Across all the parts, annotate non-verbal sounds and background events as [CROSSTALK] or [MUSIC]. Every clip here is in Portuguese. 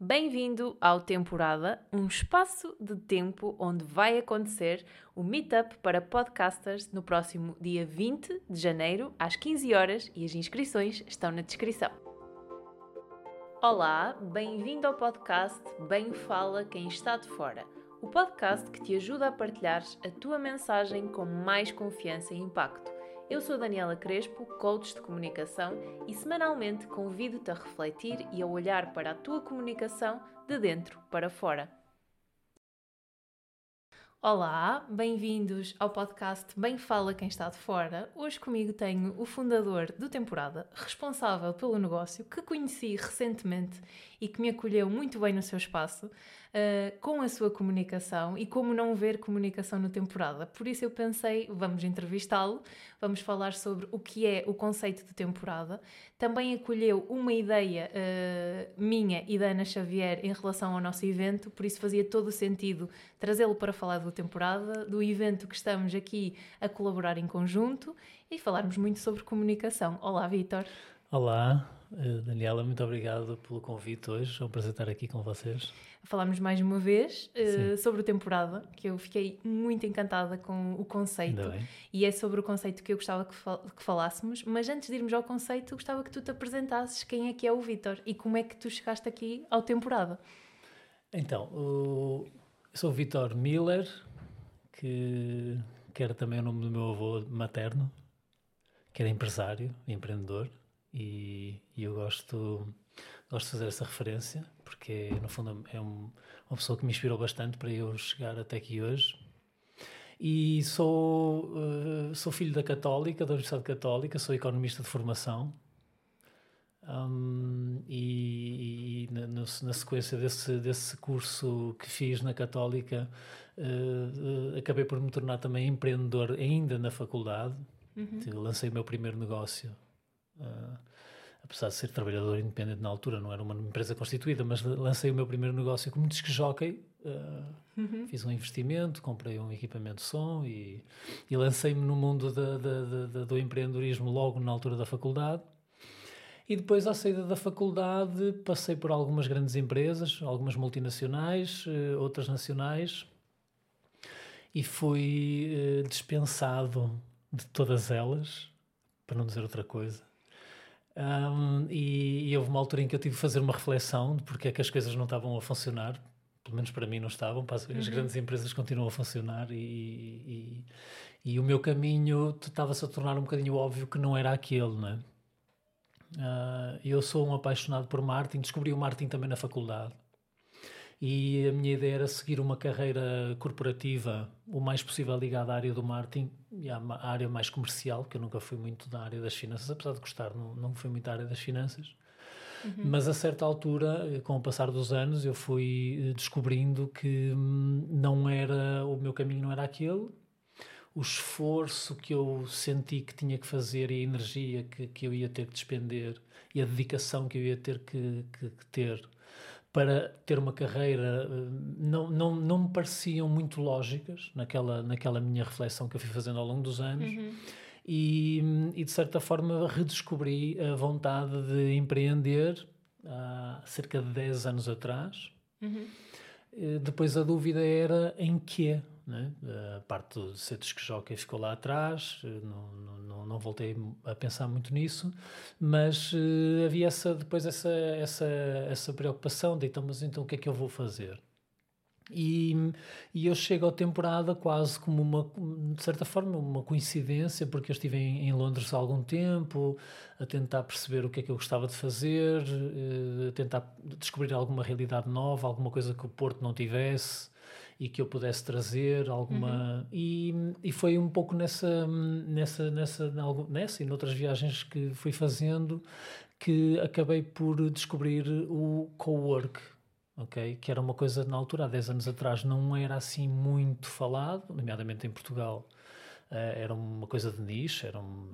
Bem-vindo ao Temporada, um espaço de tempo onde vai acontecer o meetup para podcasters no próximo dia 20 de janeiro, às 15 horas, e as inscrições estão na descrição. Olá, bem-vindo ao podcast Bem Fala Quem Está de Fora, o podcast que te ajuda a partilhares a tua mensagem com mais confiança e impacto. Eu sou Daniela Crespo, coach de comunicação, e semanalmente convido-te a refletir e a olhar para a tua comunicação de dentro para fora. Olá, bem-vindos ao podcast Bem Fala Quem Está de Fora. Hoje comigo tenho o fundador do Temporada, responsável pelo negócio, que conheci recentemente e que me acolheu muito bem no seu espaço uh, com a sua comunicação e como não ver comunicação no temporada. Por isso eu pensei, vamos entrevistá-lo, vamos falar sobre o que é o conceito de temporada. Também acolheu uma ideia uh, minha e da Ana Xavier em relação ao nosso evento, por isso fazia todo o sentido trazê-lo para falar do temporada, do evento que estamos aqui a colaborar em conjunto e falarmos muito sobre comunicação. Olá, Vitor. Olá, Daniela, muito obrigado pelo convite hoje. É um prazer estar aqui com vocês. Falarmos mais uma vez uh, sobre a temporada, que eu fiquei muito encantada com o conceito. E é sobre o conceito que eu gostava que, fal que falássemos. Mas antes de irmos ao conceito, gostava que tu te apresentasses quem é que é o Vitor e como é que tu chegaste aqui ao temporada. Então, o... eu sou o Vitor Miller, que... que era também o nome do meu avô materno, que era empresário, empreendedor e, e eu gosto, gosto de fazer essa referência porque, no fundo, é um, uma pessoa que me inspirou bastante para eu chegar até aqui hoje. E sou, uh, sou filho da Católica, da Universidade Católica, sou economista de formação. Um, e, e na, na, sequência desse, desse curso que fiz na Católica, uh, uh, acabei por me tornar também empreendedor ainda na faculdade. Uhum. Lancei o meu primeiro negócio Uh, apesar de ser trabalhador independente na altura, não era uma empresa constituída, mas lancei o meu primeiro negócio como jockey. Uh, uhum. Fiz um investimento, comprei um equipamento de som e, e lancei-me no mundo da, da, da, do empreendedorismo logo na altura da faculdade. E depois, à saída da faculdade, passei por algumas grandes empresas, algumas multinacionais, uh, outras nacionais, e fui uh, dispensado de todas elas, para não dizer outra coisa. Um, e, e, houve uma altura em que eu tive que fazer uma reflexão de porque é que as coisas não estavam a funcionar, pelo menos para mim não estavam, as uhum. grandes empresas continuam a funcionar e, e, e o meu caminho estava-se a tornar um bocadinho óbvio que não era aquele, não é? Uh, eu sou um apaixonado por marketing, descobri o marketing também na faculdade e a minha ideia era seguir uma carreira corporativa o mais possível ligada à área do marketing e à área mais comercial, que eu nunca fui muito da área das finanças, apesar de gostar, não, não fui muito da área das finanças. Uhum. Mas a certa altura, com o passar dos anos, eu fui eh, descobrindo que hum, não era o meu caminho não era aquele. O esforço que eu senti que tinha que fazer e a energia que, que eu ia ter que despender e a dedicação que eu ia ter que, que, que ter para ter uma carreira eh, não, não, não me pareciam muito lógicas naquela, naquela minha reflexão que eu fui fazendo ao longo dos anos. Uhum. E, e, de certa forma redescobri a vontade de empreender há cerca de 10 anos atrás. Uhum. Eh, depois a dúvida era em quê? Né? A parte de ser disc-jockey ficou lá atrás, eh, não, não, não, voltei a pensar muito nisso, mas uh, havia essa, depois essa, essa, essa preocupação de então, mas então o que é que eu vou fazer? E, e eu chego à temporada quase como uma, de certa forma, uma coincidência, porque eu estive em, em Londres há algum tempo, a tentar perceber o que é que eu gostava de fazer, uh, a tentar descobrir alguma realidade nova, alguma coisa que o Porto não tivesse e que eu pudesse trazer alguma uhum. e, e foi um pouco nessa nessa nessa nessa e noutras viagens que fui fazendo que acabei por descobrir o co-work ok que era uma coisa na altura há 10 anos atrás não era assim muito falado nomeadamente em Portugal era uma coisa de nicho, era um,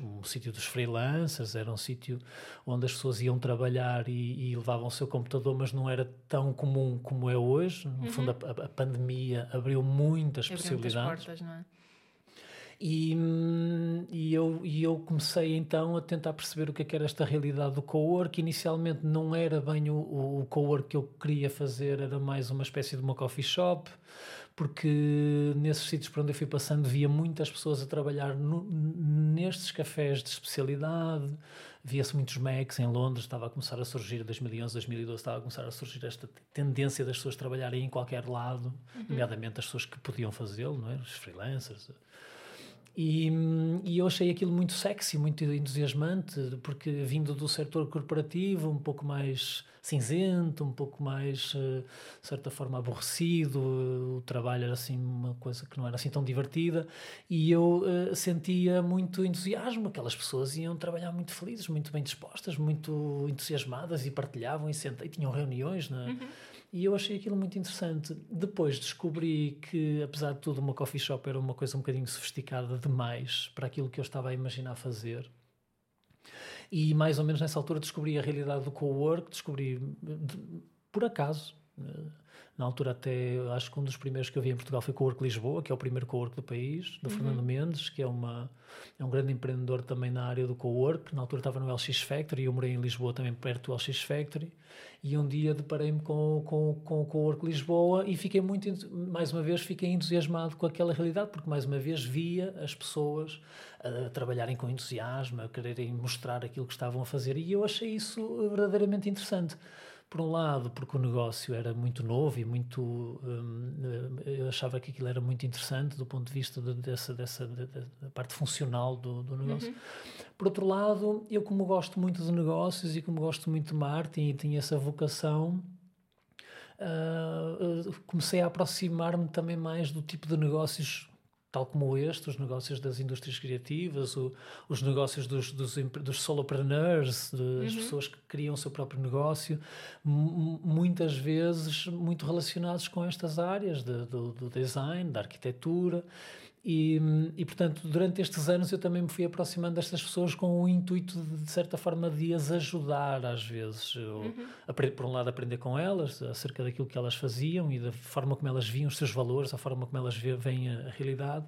um, sítio dos freelancers, era um sítio onde as pessoas iam trabalhar e, e, levavam o seu computador, mas não era tão comum como é hoje. No uhum. fundo, a, a, pandemia abriu muitas abriu possibilidades. Muitas portas, não é? E, e, eu, e eu comecei então a tentar perceber o que, é que era esta realidade do co-work. Inicialmente não era bem o, o co-work que eu queria fazer, era mais uma espécie de uma coffee shop, porque nesses sítios por onde eu fui passando via muitas pessoas a trabalhar no, nestes cafés de especialidade, via-se muitos Macs em Londres, estava a começar a surgir, 2011, 2012, estava a começar a surgir esta tendência das pessoas trabalharem em qualquer lado, uhum. nomeadamente as pessoas que podiam fazê-lo, não é? os freelancers. E, e, eu achei aquilo muito sexy, muito entusiasmante, porque vindo do setor corporativo, um pouco mais cinzento, um pouco mais, eh, de certa forma, aborrecido, o trabalho era assim uma coisa que não era assim tão divertida, e eu uh, sentia muito entusiasmo, aquelas pessoas iam trabalhar muito felizes, muito bem dispostas, muito entusiasmadas e partilhavam e, sentavam, e tinham reuniões, é? Uhum e eu achei aquilo muito interessante. Depois descobri que, apesar de tudo, uma coffee shop era uma coisa um bocadinho sofisticada demais para aquilo que eu estava a imaginar fazer. E mais ou menos nessa altura descobri a realidade do co-work, descobri de, por acaso. Na altura até, acho que um dos primeiros que eu vi em Portugal foi o Cowork Lisboa, que é o primeiro cowork do país, do uhum. Fernando Mendes, que é, uma, é um grande empreendedor também na área do cowork. Na altura estava no LX Factory, e eu morei em Lisboa também perto do LX Factory. E um dia deparei-me com, com, com o Cowork Lisboa e fiquei muito, mais uma vez, fiquei entusiasmado com aquela realidade, porque mais uma vez via as pessoas a trabalharem com entusiasmo, a quererem mostrar aquilo que estavam a fazer. E eu achei isso verdadeiramente interessante por um lado, porque o negócio era muito novo e muito. Hum, eu achava que aquilo era muito interessante do ponto de vista de, dessa, dessa de, de, da parte funcional do, do negócio. Uhum. Por outro lado, eu, como gosto muito de negócios e como gosto muito de marketing e tinha essa vocação. Uh, comecei a aproximar-me também mais do tipo de negócios tal como este, os negócios das indústrias criativas, o, os negócios dos, dos, dos solopreneurs, das uhum. pessoas que criam o seu próprio negócio, muitas vezes muito relacionados com estas áreas de, do, do design, da arquitetura. E, e, portanto, durante estes anos eu também me fui aproximando destas pessoas com o intuito, de, de certa forma, de as ajudar, às vezes. Eu, uhum. por um lado, aprender com elas acerca daquilo que elas faziam e da forma como elas viam os seus valores, a forma como elas veem a, a realidade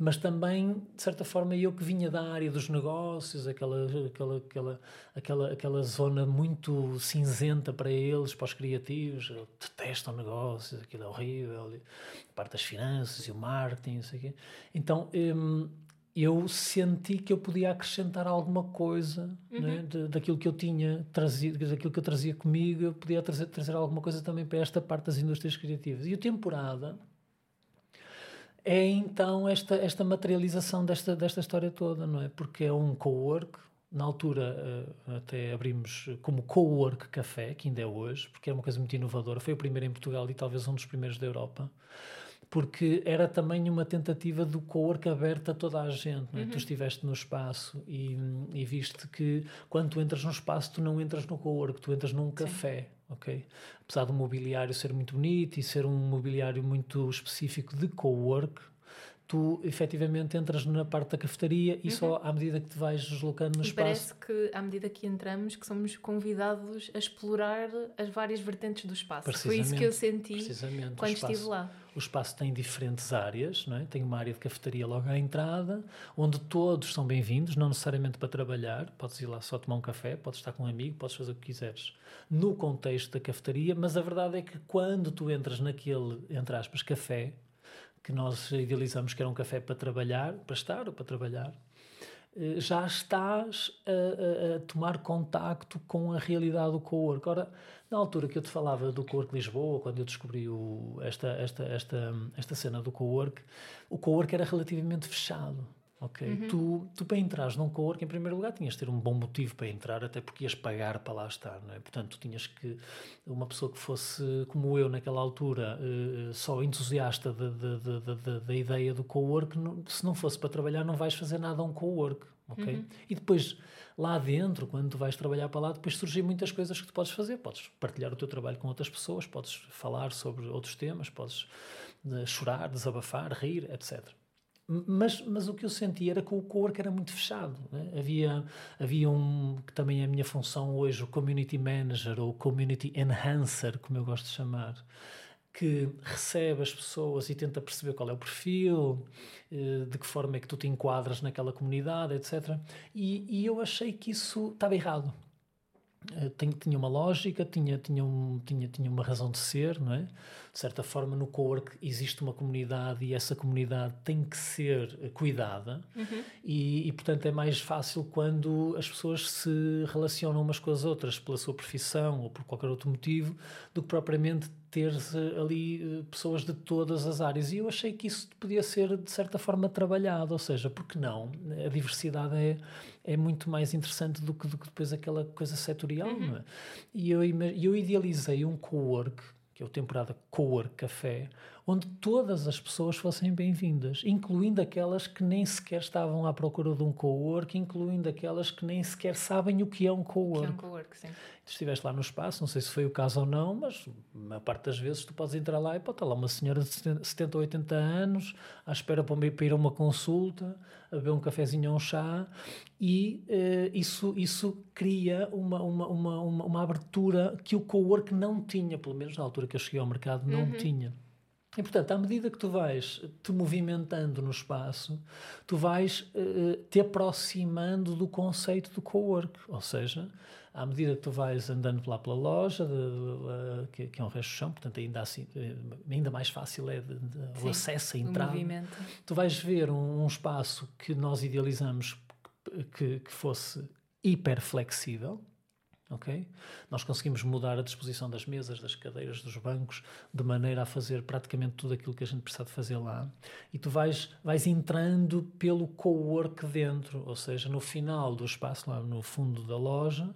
mas também, de certa forma, eu que vinha da área dos negócios, aquela, aquela, aquela, aquela, aquela zona muito cinzenta para eles, para os criativos, detestam negócios, aquilo é horrível, a parte das finanças e o marketing, não sei o quê. Então, hum, eu senti que eu podia acrescentar alguma coisa uhum. né, de, daquilo que eu tinha trazido, daquilo que eu trazia comigo, eu podia trazer, trazer alguma coisa também para esta parte das indústrias criativas. E o temporada é então esta, esta materialização desta, desta história toda, não é? Porque é um co-work, na altura uh, até abrimos como co-work café, que ainda é hoje, porque é uma coisa muito inovadora, foi o primeiro em Portugal e talvez um dos primeiros da Europa, porque era também uma tentativa do co-work aberto a toda a gente, é? Uhum. Tu estiveste no espaço e, e viste que quando tu entras no espaço, tu não entras no co-work, tu entras num café. Sim ok? Apesar do mobiliário ser muito bonito e ser um mobiliário muito específico de co-work, tu efetivamente entras na parte da cafetaria e uhum. só à medida que te vais deslocando no e espaço. Parece que à medida que entramos que somos convidados a explorar as várias vertentes do espaço. Foi isso que eu senti quando espaço, estive lá. O espaço tem diferentes áreas, não é? tem uma área de cafetaria logo à entrada, onde todos são bem-vindos, não necessariamente para trabalhar, podes ir lá só tomar um café, podes estar com um amigo, podes fazer o que quiseres no contexto da cafetaria, mas a verdade é que quando tu entras naquele, entre aspas, café, que nós idealizamos que era um café para trabalhar, para estar ou para trabalhar, eh, já estás a, a, a, tomar contacto com a realidade do co-work. Ora, na altura que eu te falava do co-work Lisboa, quando eu descobri o, esta, esta, esta, esta cena do co-work, o co-work era relativamente fechado ok? Uhum. Tu, tu para entrar num co-work, em primeiro lugar, tinhas de ter um bom motivo para entrar, até porque ias pagar para lá estar, não é? Portanto, tu tinhas que, uma pessoa que fosse como eu naquela altura, uh, só entusiasta da ideia do co-work, se não fosse para trabalhar, não vais fazer nada a um co-work, ok? Uhum. E depois, lá dentro, quando tu vais trabalhar para lá, depois surgem muitas coisas que tu podes fazer. Podes partilhar o teu trabalho com outras pessoas, podes falar sobre outros temas, podes uh, chorar, desabafar, rir, etc. Mas, mas o que eu senti era que o cowork era muito fechado. Né? Havia, havia um, que também é a minha função hoje, o community manager ou community enhancer, como eu gosto de chamar. que recebe as pessoas e tenta perceber qual é o perfil, eh, de que forma é que tu te enquadras naquela comunidade, etc. E, e eu achei que isso estava errado. Eh, tinha uma lógica, tinha, tinha, um, tinha, tinha uma razão de ser, não é? De certa forma, no co-work existe uma comunidade e essa comunidade tem que ser eh, cuidada, uhum. e, e, portanto, é mais fácil quando as pessoas se relacionam umas com as outras pela sua profissão ou por qualquer outro motivo, do que propriamente ter ali eh, pessoas de todas as áreas. E eu achei que isso podia ser, de certa forma, trabalhado, ou seja, porque não? A diversidade é, é muito mais interessante do que, do que depois aquela coisa setorial, uhum. é? E eu, eu idealizei um co-work, que é o temporada Co-work Café, onde todas as pessoas fossem bem-vindas, incluindo aquelas que nem sequer estavam à procura de um co-work, incluindo aquelas que nem sequer sabem o que é um co-work. É um co-work, sim. Tu estiveste lá no espaço, não sei se foi o caso ou não, mas a parte das vezes tu podes entrar lá e pode estar lá uma senhora de 70 ou 80 anos à espera para ir a uma consulta, a beber um cafezinho ou um chá e uh, isso, isso cria uma, uma, uma, uma, uma abertura que o co-work não tinha, pelo menos na altura que eu cheguei ao mercado, não uhum. tinha. E, portanto, à medida que tu vais te movimentando no espaço, tu vais uh, te aproximando do conceito do co-work. Ou seja, à medida que tu vais andando lá pela loja, de, de, de, que, que, é um resto de chão, portanto, ainda, assim, eh, ainda mais fácil é Sim, o acesso, a entrada. Tu vais ver um, um espaço que nós idealizamos que, que fosse hiper flexível, ok? Nós conseguimos mudar a disposição das mesas, das cadeiras, dos bancos, de maneira a fazer praticamente tudo aquilo que a gente precisa de fazer lá. E tu vais, vais entrando pelo co-work dentro, ou seja, no final do espaço, lá no fundo da loja,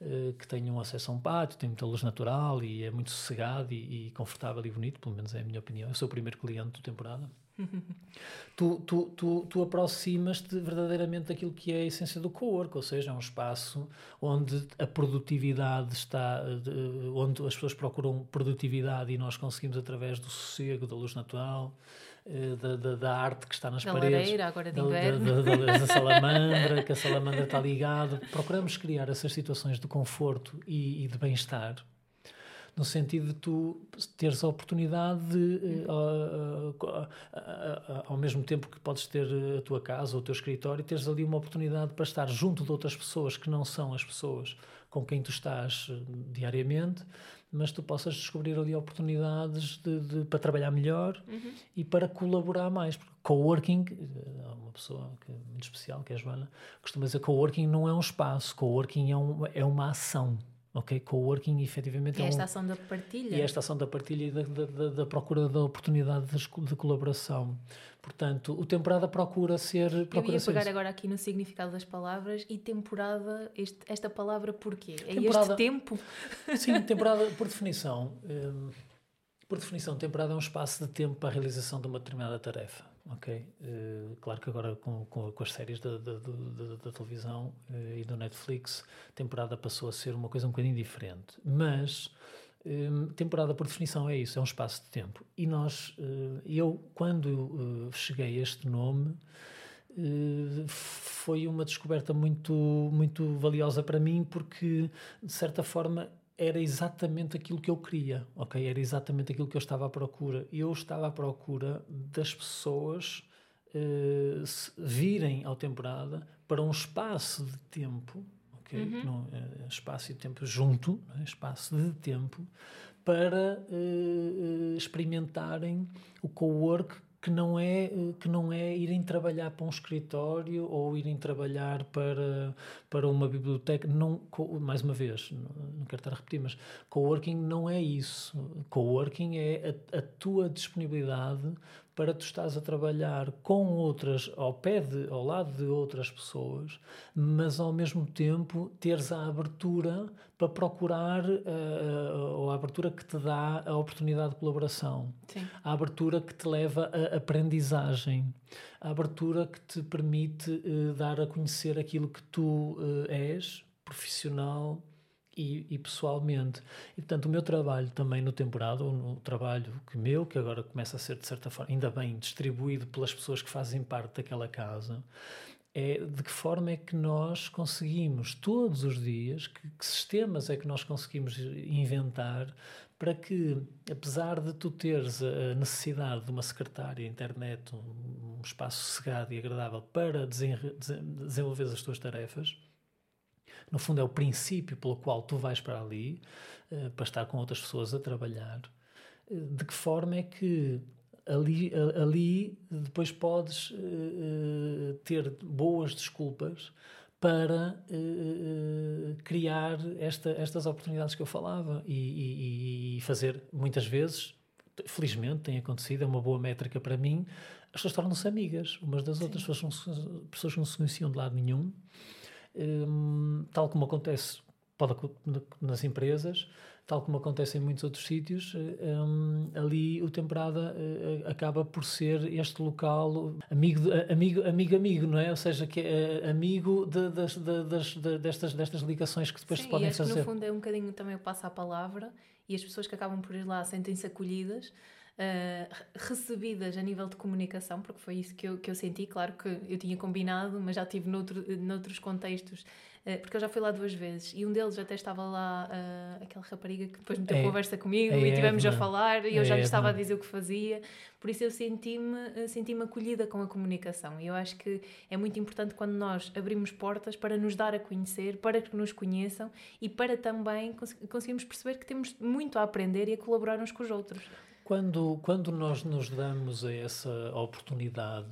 eh, que tem um acesso a um pátio, tem muita luz natural e é muito sossegado e, e confortável e bonito, pelo menos é a minha opinião. Eu sou o primeiro cliente da temporada tu, tu, tu, tu aproximas-te verdadeiramente daquilo que é a essência do co-work, ou seja, é um espaço onde a produtividade está, onde as pessoas procuram produtividade e nós conseguimos através do sossego, da luz natural, eh, da, da, da, arte que está nas da paredes, lareira, agora de da, da, da, salamandra, que a [LAUGHS] salamandra está ligada. Procuramos criar essas situações de conforto e, e de bem-estar no sentido de tu teres a oportunidade de, uh, uh, uh, ao mesmo tempo que podes ter a tua casa ou o teu escritório, teres ali uma oportunidade para estar junto de outras pessoas que não são as pessoas com quem tu estás eh, diariamente, mas tu possas descobrir ali oportunidades de, de para trabalhar melhor uhum. e para colaborar mais. Porque coworking, eh, há uma pessoa que é muito especial, que é a Joana, costuma dizer coworking não é um espaço, coworking é, um, é uma ação ok? Coworking efetivamente e é esta um, ação da partilha. E esta ação da partilha e da, da, da procura da oportunidade de, de, colaboração. Portanto, o temporada procura ser. Procura Eu ia pegar agora aqui no significado das palavras e temporada, este, esta palavra porquê? É temporada, este tempo? Sim, [LAUGHS] temporada, por definição. Um, por definição, temporada é um espaço de tempo para a realização de uma determinada tarefa ok? Uh, claro que agora com, com, com as séries da, da, da, da televisão uh, e do Netflix, temporada passou a ser uma coisa um bocadinho diferente. Mas um, temporada, por definição, é isso, é um espaço de tempo. E nós, uh, eu, quando cheguei a este nome, foi uma descoberta muito, muito valiosa para mim, porque, de certa forma, era exatamente aquilo que eu queria, ok? Era exatamente aquilo que eu estava à procura. Eu estava à procura das pessoas uh, virem ao temporada para um espaço de tempo, ok? Uhum. Não, uh, espaço e tempo junto, é? espaço de tempo, para uh, experimentarem o co-work que não é que não é irem trabalhar para um escritório ou irem trabalhar para para uma biblioteca não mais uma vez não quero estar a repetir mas coworking não é isso. Coworking é a, a tua disponibilidade para tu estás a trabalhar com outras, ao pé de, ao lado de outras pessoas, mas ao mesmo tempo teres a abertura para procurar, uh, ou a abertura que te dá a oportunidade de colaboração, Sim. a abertura que te leva à aprendizagem, a abertura que te permite uh, dar a conhecer aquilo que tu uh, és, profissional, e, e, pessoalmente. E, portanto, o meu trabalho também no temporada, ou no trabalho que meu, que agora começa a ser, de certa forma, ainda bem distribuído pelas pessoas que fazem parte daquela casa, é de que forma é que nós conseguimos todos os dias, que, que sistemas é que nós conseguimos inventar para que, apesar de tu teres a necessidade de uma secretária, internet, um, espaço sossegado e agradável para desenvolver as tuas tarefas, no fundo é o princípio pelo qual tu vais para ali, uh, para estar com outras pessoas a trabalhar, uh, de que forma é que ali, ali depois podes uh, ter boas desculpas para uh, criar esta, estas oportunidades que eu falava e, e, e, fazer muitas vezes, felizmente tem acontecido, é uma boa métrica para mim, as pessoas tornam-se amigas umas das Sim. outras, pessoas, pessoas que não se conheciam de lado nenhum, um, tal como acontece pode, nas empresas, tal como acontece em muitos outros sítios, um, ali o Temporada uh, acaba por ser este local amigo, amigo, amigo, amigo, não é? Ou seja, que é amigo de, de, de, de, destas, destas ligações que depois Sim, se podem e acho fazer. Que no fundo é um bocadinho também o passo à palavra e as pessoas que acabam por ir lá sentem-se acolhidas. Uh, recebidas a nível de comunicação, porque foi isso que eu, que eu senti. Claro que eu tinha combinado, mas já tive noutro, noutros contextos eh, porque eu já fui lá duas vezes e um deles até estava lá, uh, aquela rapariga que depois meteu é, conversa comigo é e tivemos Edna. a falar e eu é já lhe estava a dizer o que fazia. Por isso eu senti-me eh, senti acolhida com a comunicação e eu acho que é muito importante quando nós abrimos portas para nos dar a conhecer, para que nos conheçam e para também cons conseguirmos perceber que temos muito a aprender e a colaborar uns com os outros. Quando, quando nós nos damos a essa oportunidade,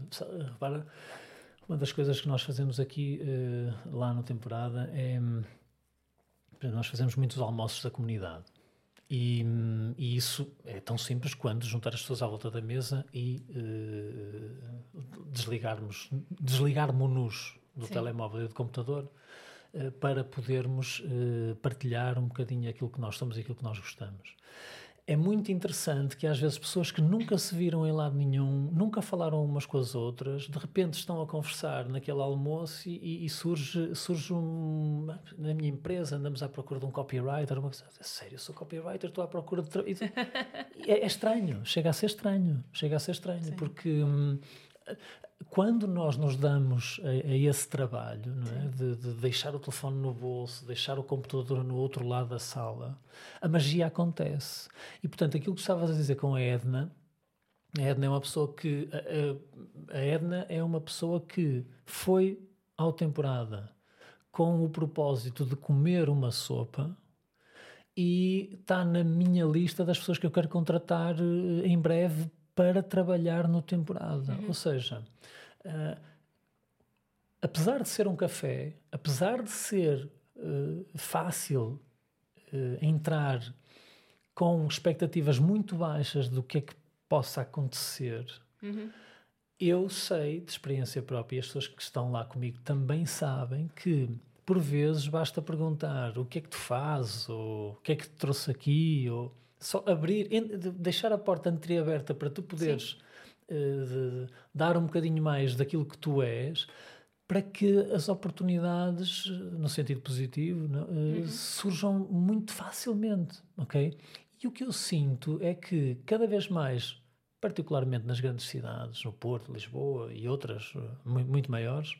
repara uma das coisas que nós fazemos aqui uh, lá no temporada é nós fazemos muitos almoços da comunidade. E, e, isso é tão simples quanto juntar as pessoas à volta da mesa e uh, desligarmos, desligarmos-nos do Sim. telemóvel e do computador uh, para podermos uh, partilhar um bocadinho aquilo que nós somos e aquilo que nós gostamos é muito interessante que às vezes pessoas que nunca se viram em lado nenhum, nunca falaram umas com as outras, de repente estão a conversar naquele almoço e, e surge, surge um. Na minha empresa andamos à procura de um copywriter, uma coisa, sério, sou copywriter, estou à procura de. [LAUGHS] é, é, estranho, chega a ser estranho, chega a ser estranho, Sim. porque. Hum, quando nós nos damos a, a esse trabalho, é? de, de, deixar o telefone no bolso, deixar o computador no outro lado da sala, a magia acontece. E, portanto, aquilo que estavas a dizer com a Edna, a Edna é uma pessoa que. A, a, a Edna é uma pessoa que foi ao temporada com o propósito de comer uma sopa e está na minha lista das pessoas que eu quero contratar eh, em breve para trabalhar no temporada. Uhum. Ou seja, uh, apesar de ser um café, apesar de ser uh, fácil uh, entrar com expectativas muito baixas do que é que possa acontecer, uhum. eu sei de experiência própria, e as pessoas que estão lá comigo também sabem que por vezes basta perguntar o que é que tu fazes, ou o que é que te trouxe aqui, ou só abrir, deixar a porta entreaberta para tu poderes uh, dar um bocadinho mais daquilo que tu és, para que as oportunidades, no sentido positivo, não, uh, uhum. surjam muito facilmente, ok? E o que eu sinto é que cada vez mais, particularmente nas grandes cidades, no Porto, Lisboa e outras uh, muito maiores,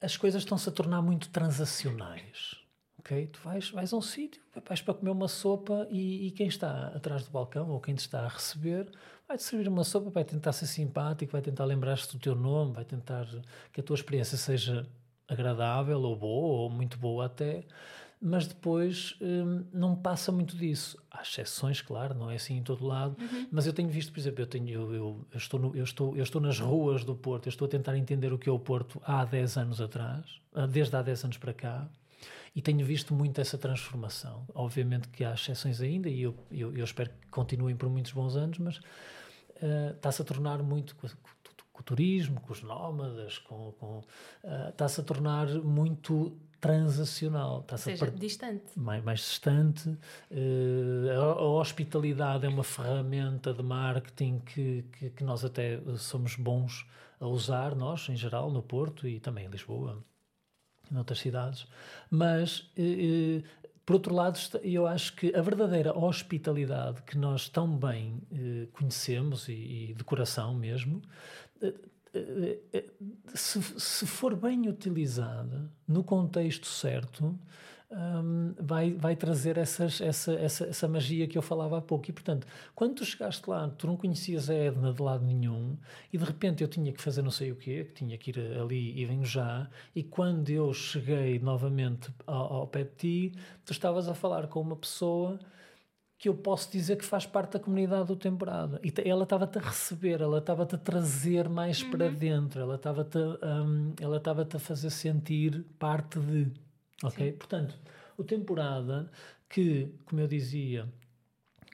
as coisas estão-se a tornar muito transacionais ok? Tu vais, vais a um sítio, vais para comer uma sopa e, e, quem está atrás do balcão ou quem te está a receber vai-te servir uma sopa, vai tentar ser simpático, vai tentar lembrar-te do teu nome, vai tentar que a tua experiência seja agradável ou boa ou muito boa até, mas depois hum, não passa muito disso. Há exceções, claro, não é assim em todo lado, uhum. mas eu tenho visto, por exemplo, eu, tenho, eu, eu, eu, estou no, eu, estou, eu estou nas ruas do Porto, eu estou a tentar entender o que é o Porto há 10 anos atrás, desde há 10 anos para cá, e tenho visto muito essa transformação. Obviamente que há exceções ainda e eu, eu, eu espero que continuem por muitos bons anos, mas uh, está-se a tornar muito com, com, o turismo, com os nómadas, com, com uh, está-se a tornar muito transacional. Ou seja, distante. Mais, mais distante. Uh, a, a, hospitalidade é uma ferramenta de marketing que, que, que, nós até somos bons a usar, nós, em geral, no Porto e também em Lisboa noutras cidades, mas eh, eh, por outro lado, eu acho que a verdadeira hospitalidade que nós tão bem eh, conhecemos e, e, de coração mesmo, se, se for bem utilizada no contexto certo, um, vai, vai trazer essas, essa, essa, essa magia que eu falava há pouco. E, portanto, quando tu chegaste lá, tu não conhecias a Edna de lado nenhum, e de repente eu tinha que fazer não sei o quê, que tinha que ir ali e venho já, e quando eu cheguei novamente ao, ao pé de ti, tu estavas a falar com uma pessoa que eu posso dizer que faz parte da comunidade do temporada. E ela estava-te a receber, ela estava-te a trazer mais uhum. para dentro, ela estava-te um, ela a fazer sentir parte de. Ok? Sim. Portanto, o temporada que, como eu dizia,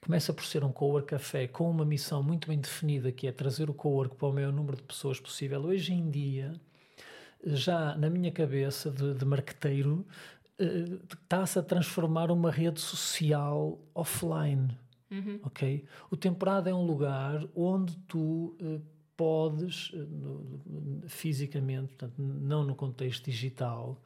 começa por ser um cowork café com uma missão muito bem definida, que é trazer o cowork para o maior número de pessoas possível. Hoje em dia, já na minha cabeça de, de marqueteiro, uh, está-se a transformar uma rede social offline. Uhum. Ok? O temporada é um lugar onde tu uh, podes, uh, fisicamente, portanto, não no contexto digital,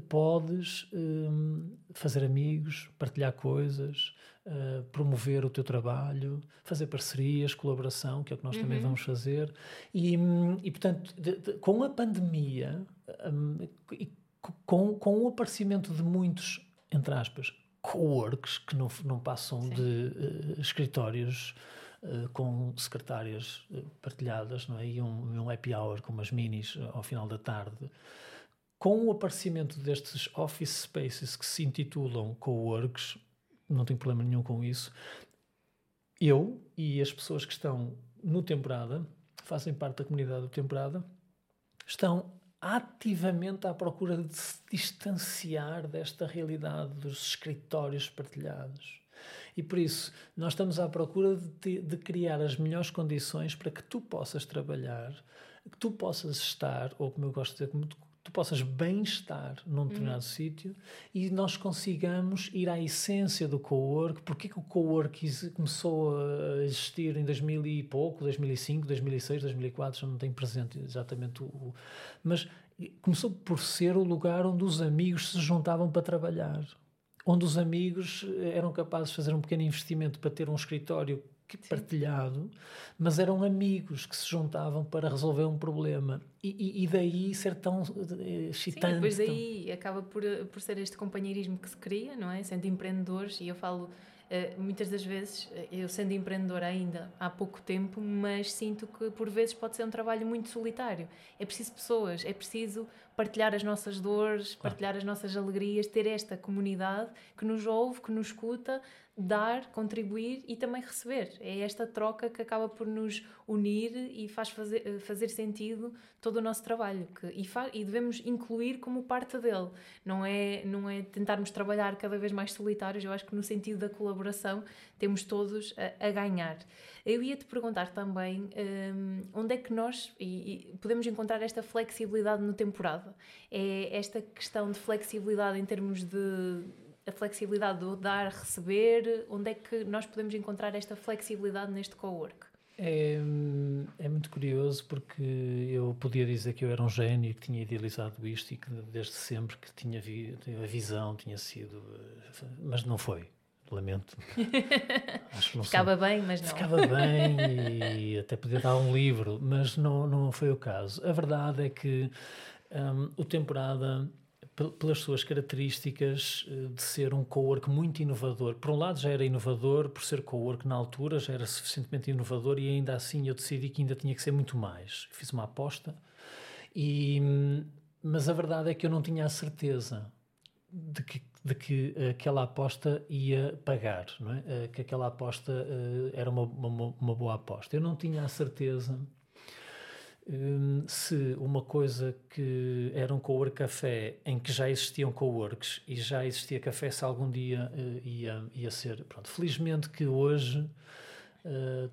podes um, fazer amigos, partilhar coisas, uh, promover o teu trabalho, fazer parcerias, colaboração, que é o que nós uhum. também vamos fazer. E, e portanto, de, de, com a pandemia um, e com, com o aparecimento de muitos, entre aspas, co-works que não, não passam Sim. de uh, escritórios uh, com secretárias partilhadas não é? e um, um happy hour com umas minis ao final da tarde com o aparecimento destes office spaces que se intitulam coworks, não tenho problema nenhum com isso, eu e as pessoas que estão no temporada, fazem parte da comunidade do temporada, estão ativamente à procura de se distanciar desta realidade dos escritórios partilhados. E por isso, nós estamos à procura de, de, criar as melhores condições para que tu possas trabalhar, que tu possas estar, ou como eu gosto de dizer, tu possas bem estar num determinado uhum. sítio e nós consigamos ir à essência do co-work. Porquê que o co-work começou a existir em 2000 e pouco, 2005, 2006, 2004, já não tenho presente exatamente o, o... Mas começou por ser o lugar onde os amigos se juntavam para trabalhar. Onde os amigos eram capazes de fazer um pequeno investimento para ter um escritório partilhado, mas eram amigos que se juntavam para resolver um problema. E, e, e daí ser tão eh, excitante. Sim, depois daí tão... acaba por, por ser este companheirismo que se cria, não é? Sendo empreendedores, e eu falo Uh, muitas das vezes, eh, eu sendo empreendedora ainda há pouco tempo, mas sinto que por vezes pode ser um trabalho muito solitário. É preciso pessoas, é preciso partilhar as nossas dores, partilhar as nossas alegrias, ter esta comunidade que nos ouve, que nos escuta, dar, contribuir e também receber. É esta troca que acaba por nos unir e faz fazer, eh, fazer sentido todo o nosso trabalho que, e, e devemos incluir como parte dele. Não é, não é tentarmos trabalhar cada vez mais solitários, eu acho que no sentido da colaboração temos todos a, a ganhar. Eu ia te perguntar também um, onde é que nós e, e podemos encontrar esta flexibilidade no temporada. É esta questão de flexibilidade em termos de a flexibilidade do dar, receber, onde é que nós podemos encontrar esta flexibilidade neste co-work? É, é muito curioso porque eu podia dizer que eu era um gênio que tinha idealizado isto e que desde sempre que tinha vi, a visão tinha sido, mas não foi, lamento. [LAUGHS] Ficava bem, mas não. Ficava bem e [LAUGHS] até podia dar um livro, mas não, não foi o caso. A verdade é que um, o temporada pelas suas características eh, de ser um cowork muito inovador. Por um lado já era inovador, por ser cowork na altura já era suficientemente inovador e ainda assim eu decidi que ainda tinha que ser muito mais. Fiz uma aposta, e, mas a verdade é que eu não tinha a certeza de que, de que aquela aposta ia pagar, não é? Eh, que aquela aposta uh, era uma, uma, uma boa aposta. Eu não tinha a certeza Hum, se uma coisa que era um cowork café em que já existiam coworks e já existia café se algum dia ia, ia ser. Pronto, felizmente que hoje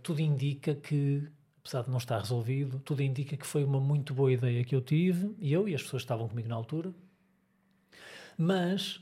tudo indica que, apesar de não estar resolvido, tudo indica que foi uma muito boa ideia que eu tive, e eu e as pessoas que estavam comigo na altura, mas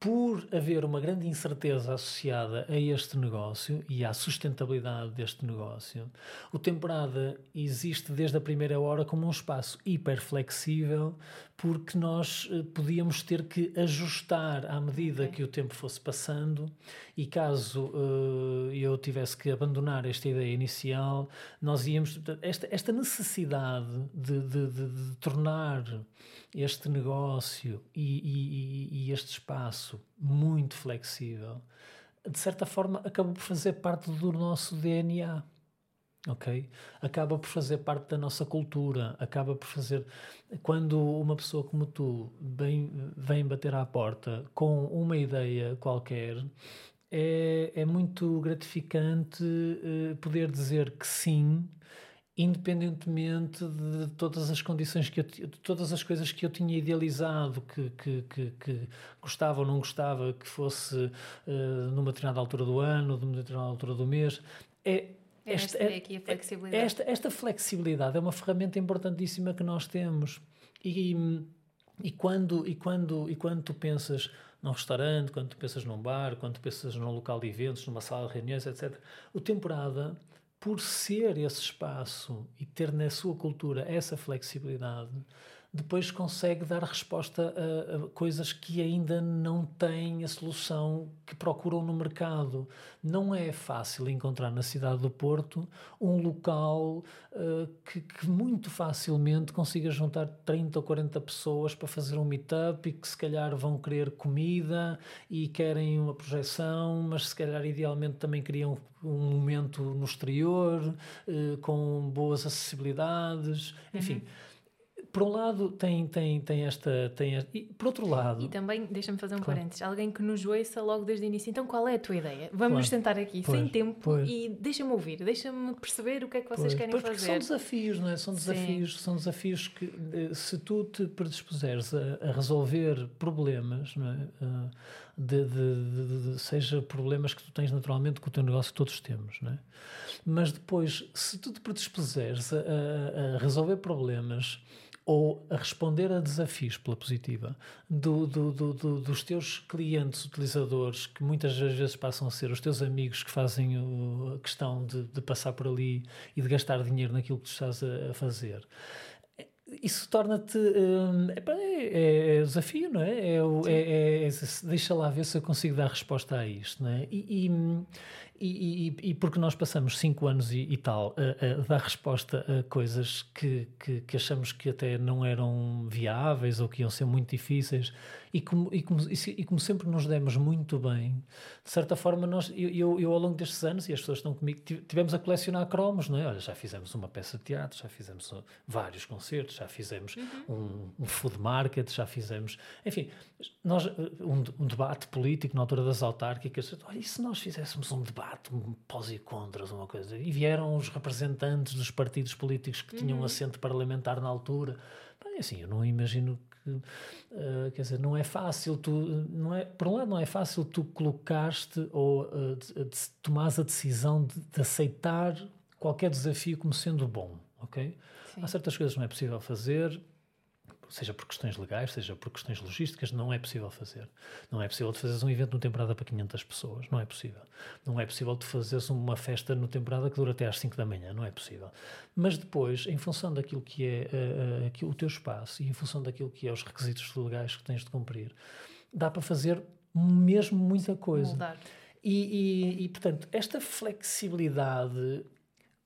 por haver uma grande incerteza associada a este negócio e à sustentabilidade deste negócio, o temporada existe desde a primeira hora como um espaço hiper flexível, porque nós eh, podíamos ter que ajustar à medida que o tempo fosse passando e caso uh, eu tivesse que abandonar esta ideia inicial, nós íamos esta, esta necessidade de, de, de, de tornar este negócio e, e, e, este espaço muito flexível, de certa forma, acaba por fazer parte do nosso DNA. Ok? Acaba por fazer parte da nossa cultura, acaba por fazer. Quando uma pessoa como tu vem, vem bater à porta com uma ideia qualquer, é, é muito gratificante uh, poder dizer que sim independentemente de todas as condições que eu, de todas as coisas que eu tinha idealizado que, que, que, que gostava ou não gostava que fosse uh, numa determinada altura do ano, numa determinada altura do mês é esta, é, aqui a flexibilidade. Esta, esta flexibilidade é uma ferramenta importantíssima que nós temos e, e quando e quando e quando tu pensas num restaurante, quando tu pensas num bar, quando tu pensas num local de eventos, numa sala de reuniões, etc. O temporada por ser esse espaço e ter na sua cultura essa flexibilidade, depois consegue dar resposta a, a, coisas que ainda não têm a solução que procuram no mercado. Não é fácil encontrar na cidade do Porto um local uh, que, que, muito facilmente consiga juntar 30 ou 40 pessoas para fazer um meetup e que se calhar vão querer comida e querem uma projeção, mas se calhar idealmente também queriam um momento no exterior, uh, com boas acessibilidades, enfim. Uhum por um lado tem, tem, tem esta. Tem esta, e por outro lado. E também, deixa-me fazer um claro. parênteses, alguém que nos ouça logo desde o início. Então, qual é a tua ideia? Vamos claro. sentar aqui pois, sem tempo pois. e deixa-me ouvir, deixa-me perceber o que é que vocês pois, querem pois, fazer. São desafios, não é? São desafios, Sim. são desafios que, eh, se tu te predispuseres a, a resolver problemas, não é? Uh, de, de, de, seja problemas que tu tens naturalmente com o teu negócio que todos temos, não é? Mas depois, se tu te predispuseres a, a, a resolver problemas ou a responder a desafios pela positiva do, do, do, dos teus clientes utilizadores, que muitas vezes passam a ser os teus amigos que fazem a questão de, de passar por ali e de gastar dinheiro naquilo que tu estás a, a fazer isso torna-te. Hum, é, é, desafio, não é? É, é, é, Deixa lá ver se eu consigo dar resposta a isto, não é? E, e, e, e, e, porque nós passamos cinco anos e, e, tal a, a, dar resposta a coisas que, que, que, achamos que até não eram viáveis ou que iam ser muito difíceis e como, e como, e como sempre nos demos muito bem, de certa forma nós, eu, eu, eu, ao longo destes anos, e as pessoas estão comigo, tivemos a colecionar cromos, não é? Olha, já fizemos uma peça de teatro, já fizemos vários concertos, já fizemos uhum. um, um, food market, já fizemos, enfim, nós, um, um debate político na altura das autárquicas, olha, e se nós fizéssemos um debate debate, um pós e contras, uma coisa. E vieram os representantes dos partidos políticos que tinham uhum. assento parlamentar na altura. Bem, assim, eu não imagino que, uh, quer dizer, não é fácil tu, não é, por um lado não é fácil tu colocaste ou uh, de, de, tomares a decisão de, de, aceitar qualquer desafio como sendo bom, ok? Sim. Há certas coisas que não é possível fazer, seja por questões legais, seja por questões logísticas, não é possível fazer. Não é possível de fazeres um evento no temporada para 500 pessoas, não é possível. Não é possível de fazeres uma festa no temporada que dura até às 5 da manhã, não é possível. Mas depois, em função daquilo que é uh, o teu espaço e em função daquilo que é os requisitos legais que tens de cumprir, dá para fazer mesmo muita coisa. E, e, e, portanto, esta flexibilidade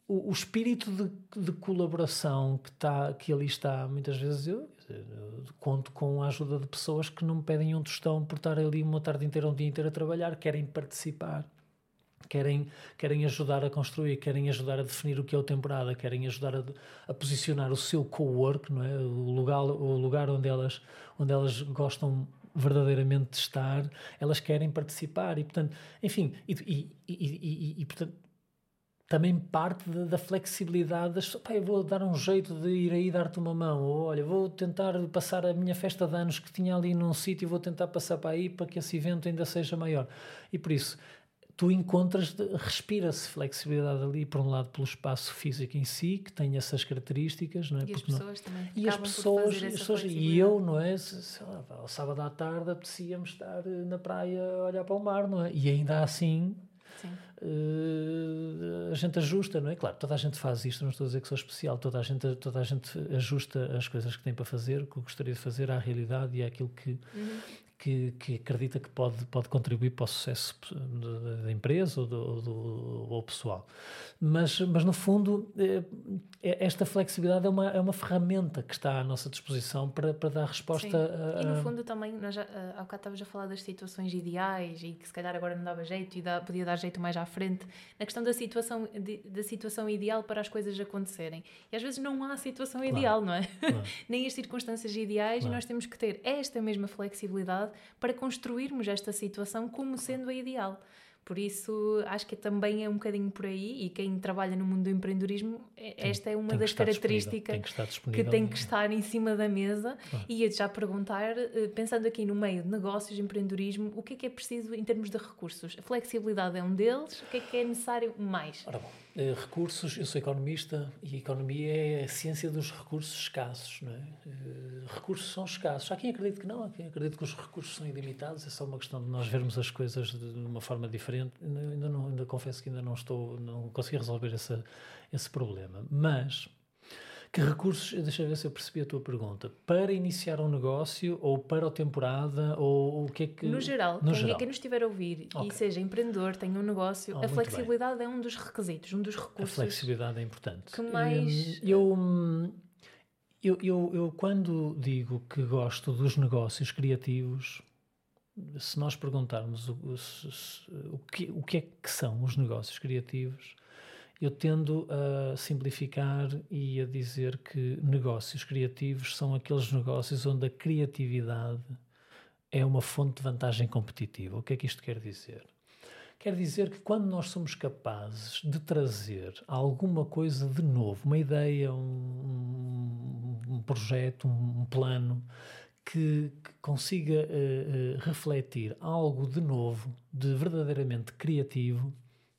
o, o, espírito de, de, colaboração que, tá, que ali está, muitas vezes eu, eu, conto com a ajuda de pessoas que não me pedem um tostão por estar ali uma tarde inteira, um dia inteiro a trabalhar, querem participar, querem, querem ajudar a construir, querem ajudar a definir o que é o temporada, querem ajudar a, a posicionar o seu co-work, não é? o, lugar, o lugar onde elas, onde elas gostam verdadeiramente de estar, elas querem participar e, portanto, enfim, e, e, e, e portanto, também parte de, da flexibilidade das pessoas. eu vou dar um jeito de ir aí dar-te uma mão. Ou, olha, vou tentar passar a minha festa de anos que tinha ali num sítio, vou tentar passar para aí para que esse evento ainda seja maior. E por isso, tu encontras, respira-se flexibilidade ali, por um lado, pelo espaço físico em si, que tem essas características, não é? E as pessoas não... também. E as pessoas, as pessoas e eu, não é? Sei lá, ao sábado à tarde apetecia-me estar eh, na praia a olhar para o mar, não é? E ainda assim. Uh, a gente ajusta, não é? Claro, toda a gente faz isto, não estou a dizer que sou especial, toda a gente, toda a gente ajusta as coisas que tem para fazer, que gostaria de fazer à realidade e àquilo que, uhum que, que, acredita que pode, pode contribuir para o sucesso da empresa ou do, do, ou pessoal. Mas, mas, no fundo, eh, é, esta flexibilidade é uma, é uma ferramenta que está à nossa disposição para, para dar resposta Sim. a, E no fundo também, nós já, eh, há bocado estavas a falar das situações ideais e que se calhar agora não dava jeito e dá, podia dar jeito mais à frente, na questão da situação, de, da situação ideal para as coisas acontecerem. E às vezes não há situação claro. ideal, não é? Claro. [LAUGHS] Nem as circunstâncias ideais claro. e nós temos que ter esta mesma flexibilidade para construirmos esta situação como sendo a ideal. Por isso, acho que também é um bocadinho por aí, e quem trabalha no mundo do empreendedorismo, é, esta é uma das características que, que tem que estar em cima da mesa. Ah. E ia já perguntar, eh, pensando aqui no meio de negócios, empreendedorismo, o que é que é preciso em termos de recursos? A flexibilidade é um deles, o que é que é necessário mais? Ora bom, recursos, eu sou economista e economia é a ciência dos recursos escassos. Não é? Eh, recursos são escassos. Há quem acredite que não, há quem acredite que os recursos são ilimitados, é só uma questão de nós vermos as coisas de uma forma diferente. Ainda, não, ainda confesso que ainda não estou, não consegui resolver essa, esse problema. Mas que recursos, deixa eu ver se eu percebi a tua pergunta, para iniciar um negócio ou para a temporada ou o que é que... No geral, no quem, geral. quem nos estiver a ouvir okay. e seja empreendedor, tenha um negócio, oh, a flexibilidade bem. é um dos requisitos, um dos recursos. A flexibilidade é importante. Que mais... Eu, eu, eu, eu quando digo que gosto dos negócios criativos, se nós perguntarmos o, o, o, que, o que é que são os negócios criativos eu tendo a simplificar e a dizer que negócios criativos são aqueles negócios onde a criatividade é uma fonte de vantagem competitiva. O que é que isto quer dizer? Quer dizer que quando nós somos capazes de trazer alguma coisa de novo, uma ideia, um, um projeto, um, plano, que, que consiga uh, uh, refletir algo de novo, de verdadeiramente criativo,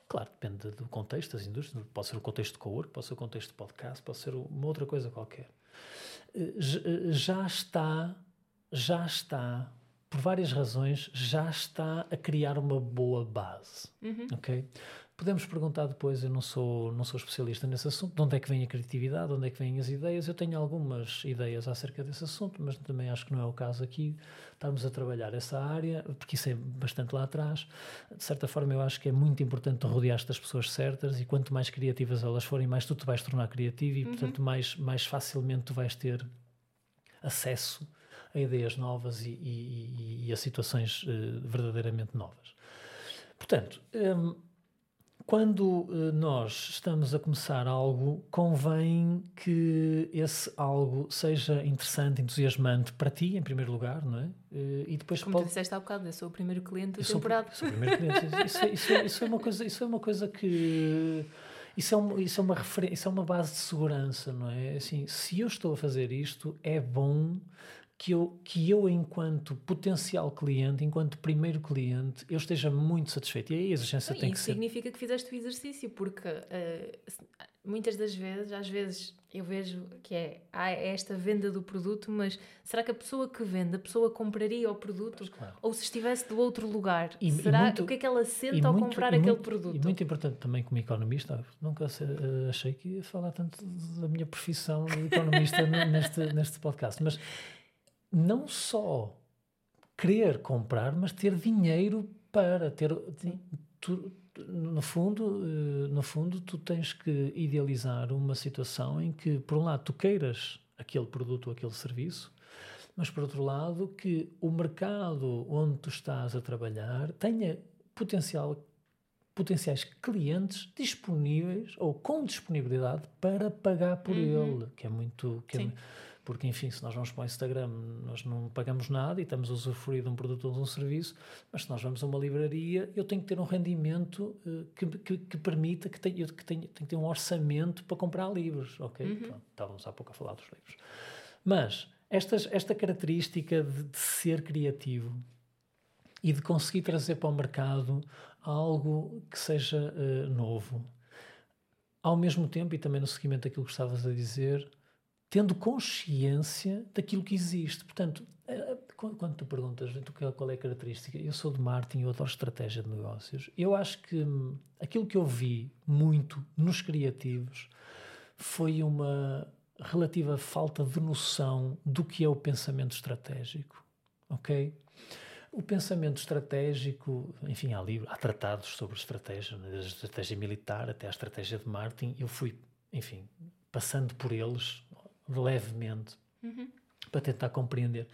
Claro, depende do contexto das indústrias. Pode ser o contexto de co-work, pode ser o contexto de podcast, pode ser uma outra coisa qualquer. Eh, eh, já está, já está, por várias razões, já está a criar uma boa base. Uhum. Ok? Podemos perguntar depois, eu não sou, não sou especialista nesse assunto, de onde é que vem a criatividade, de onde é que vêm as ideias. Eu tenho algumas ideias acerca desse assunto, mas também acho que não é o caso aqui estarmos a trabalhar essa área, porque isso é bastante lá atrás. De certa forma, eu acho que é muito importante rodear-te das pessoas certas e quanto mais criativas elas forem, mais tu te vais tornar criativo e, uhum. portanto, mais, mais facilmente tu vais ter acesso a ideias novas e, e, e a situações uh, verdadeiramente novas. Portanto, um, quando uh, nós estamos a começar algo, convém que esse algo seja interessante, entusiasmante para ti, em primeiro lugar, não é? Uh, e depois Como pode... tu disseste há bocado, eu sou o primeiro cliente da temporada. Sou, sou o primeiro cliente. Isso, isso, isso, é uma coisa, isso é uma coisa que... Isso é, um, isso, é uma refer... isso é uma base de segurança, não é? Assim, se eu estou a fazer isto, é bom que eu, que eu, enquanto potencial cliente, enquanto primeiro cliente, eu esteja muito satisfeito. E aí a exigência Não, tem que ser. Isso significa que fizeste o exercício, porque uh, muitas das vezes, às vezes eu vejo que é, há esta venda do produto, mas será que a pessoa que vende, a pessoa compraria o produto? Claro. Ou se estivesse do outro lugar, e, será, e muito, o que é que ela sente ao muito, comprar aquele muito, produto? E muito importante também como economista, nunca eh, achei que ia falar tanto da minha profissão de economista [LAUGHS] neste, neste podcast, mas não só querer comprar, mas ter dinheiro para ter. Tu, no fundo, eh, no fundo, tu tens que idealizar uma situação em que, por um lado, tu queiras aquele produto ou aquele serviço, mas por outro lado, que o mercado onde tu estás a trabalhar tenha potencial potenciais clientes disponíveis ou com disponibilidade para pagar por uhum. ele, que é muito que é, porque, enfim, se nós vamos para o Instagram, nós não pagamos nada e estamos a usufruir de um produto ou de um serviço, mas se nós vamos a uma livraria, eu tenho que ter um rendimento uh, que, que, que, permita, que, tenho, que tenho, tenho que ter um orçamento para comprar livros, ok? Uhum. Pronto, estávamos há pouco a falar dos livros. Mas estas, esta característica de, de ser criativo e de conseguir trazer para o mercado algo que seja uh, novo. Ao mesmo tempo, e também no seguimento daquilo que estavas a dizer, tendo consciência daquilo que existe. Portanto, eh, quando tu perguntas qual é a característica, eu sou de marketing, eu adoro estratégia de negócios. Eu acho que hum, aquilo que eu vi muito nos criativos foi uma relativa falta de noção do que é o pensamento estratégico. Ok? O pensamento estratégico, enfim, há, livros, há tratados sobre estratégia, desde a estratégia militar até a estratégia de marketing. Eu fui, enfim, passando por eles levemente uhum. para tentar compreender.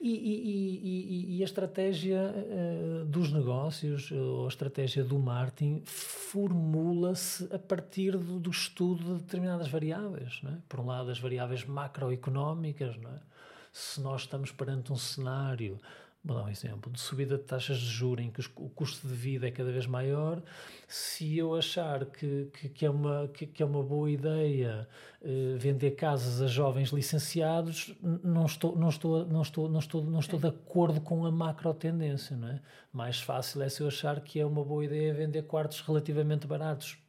E, e, e, e a estratégia uh, dos negócios, ou a estratégia do marketing, formula-se a partir do, do, estudo de determinadas variáveis. É? Por um lado, as variáveis macroeconómicas. É? Se nós estamos perante um cenário Vou dar um exemplo de subida de taxas de juros em que o custo de vida é cada vez maior. Se eu achar que, que, que é, uma, que, que, é uma boa ideia uh, vender casas a jovens licenciados, não estou, não estou, não estou, não estou, não estou de acordo com a macro tendência. Não é? Mais fácil é se eu achar que é uma boa ideia vender quartos relativamente baratos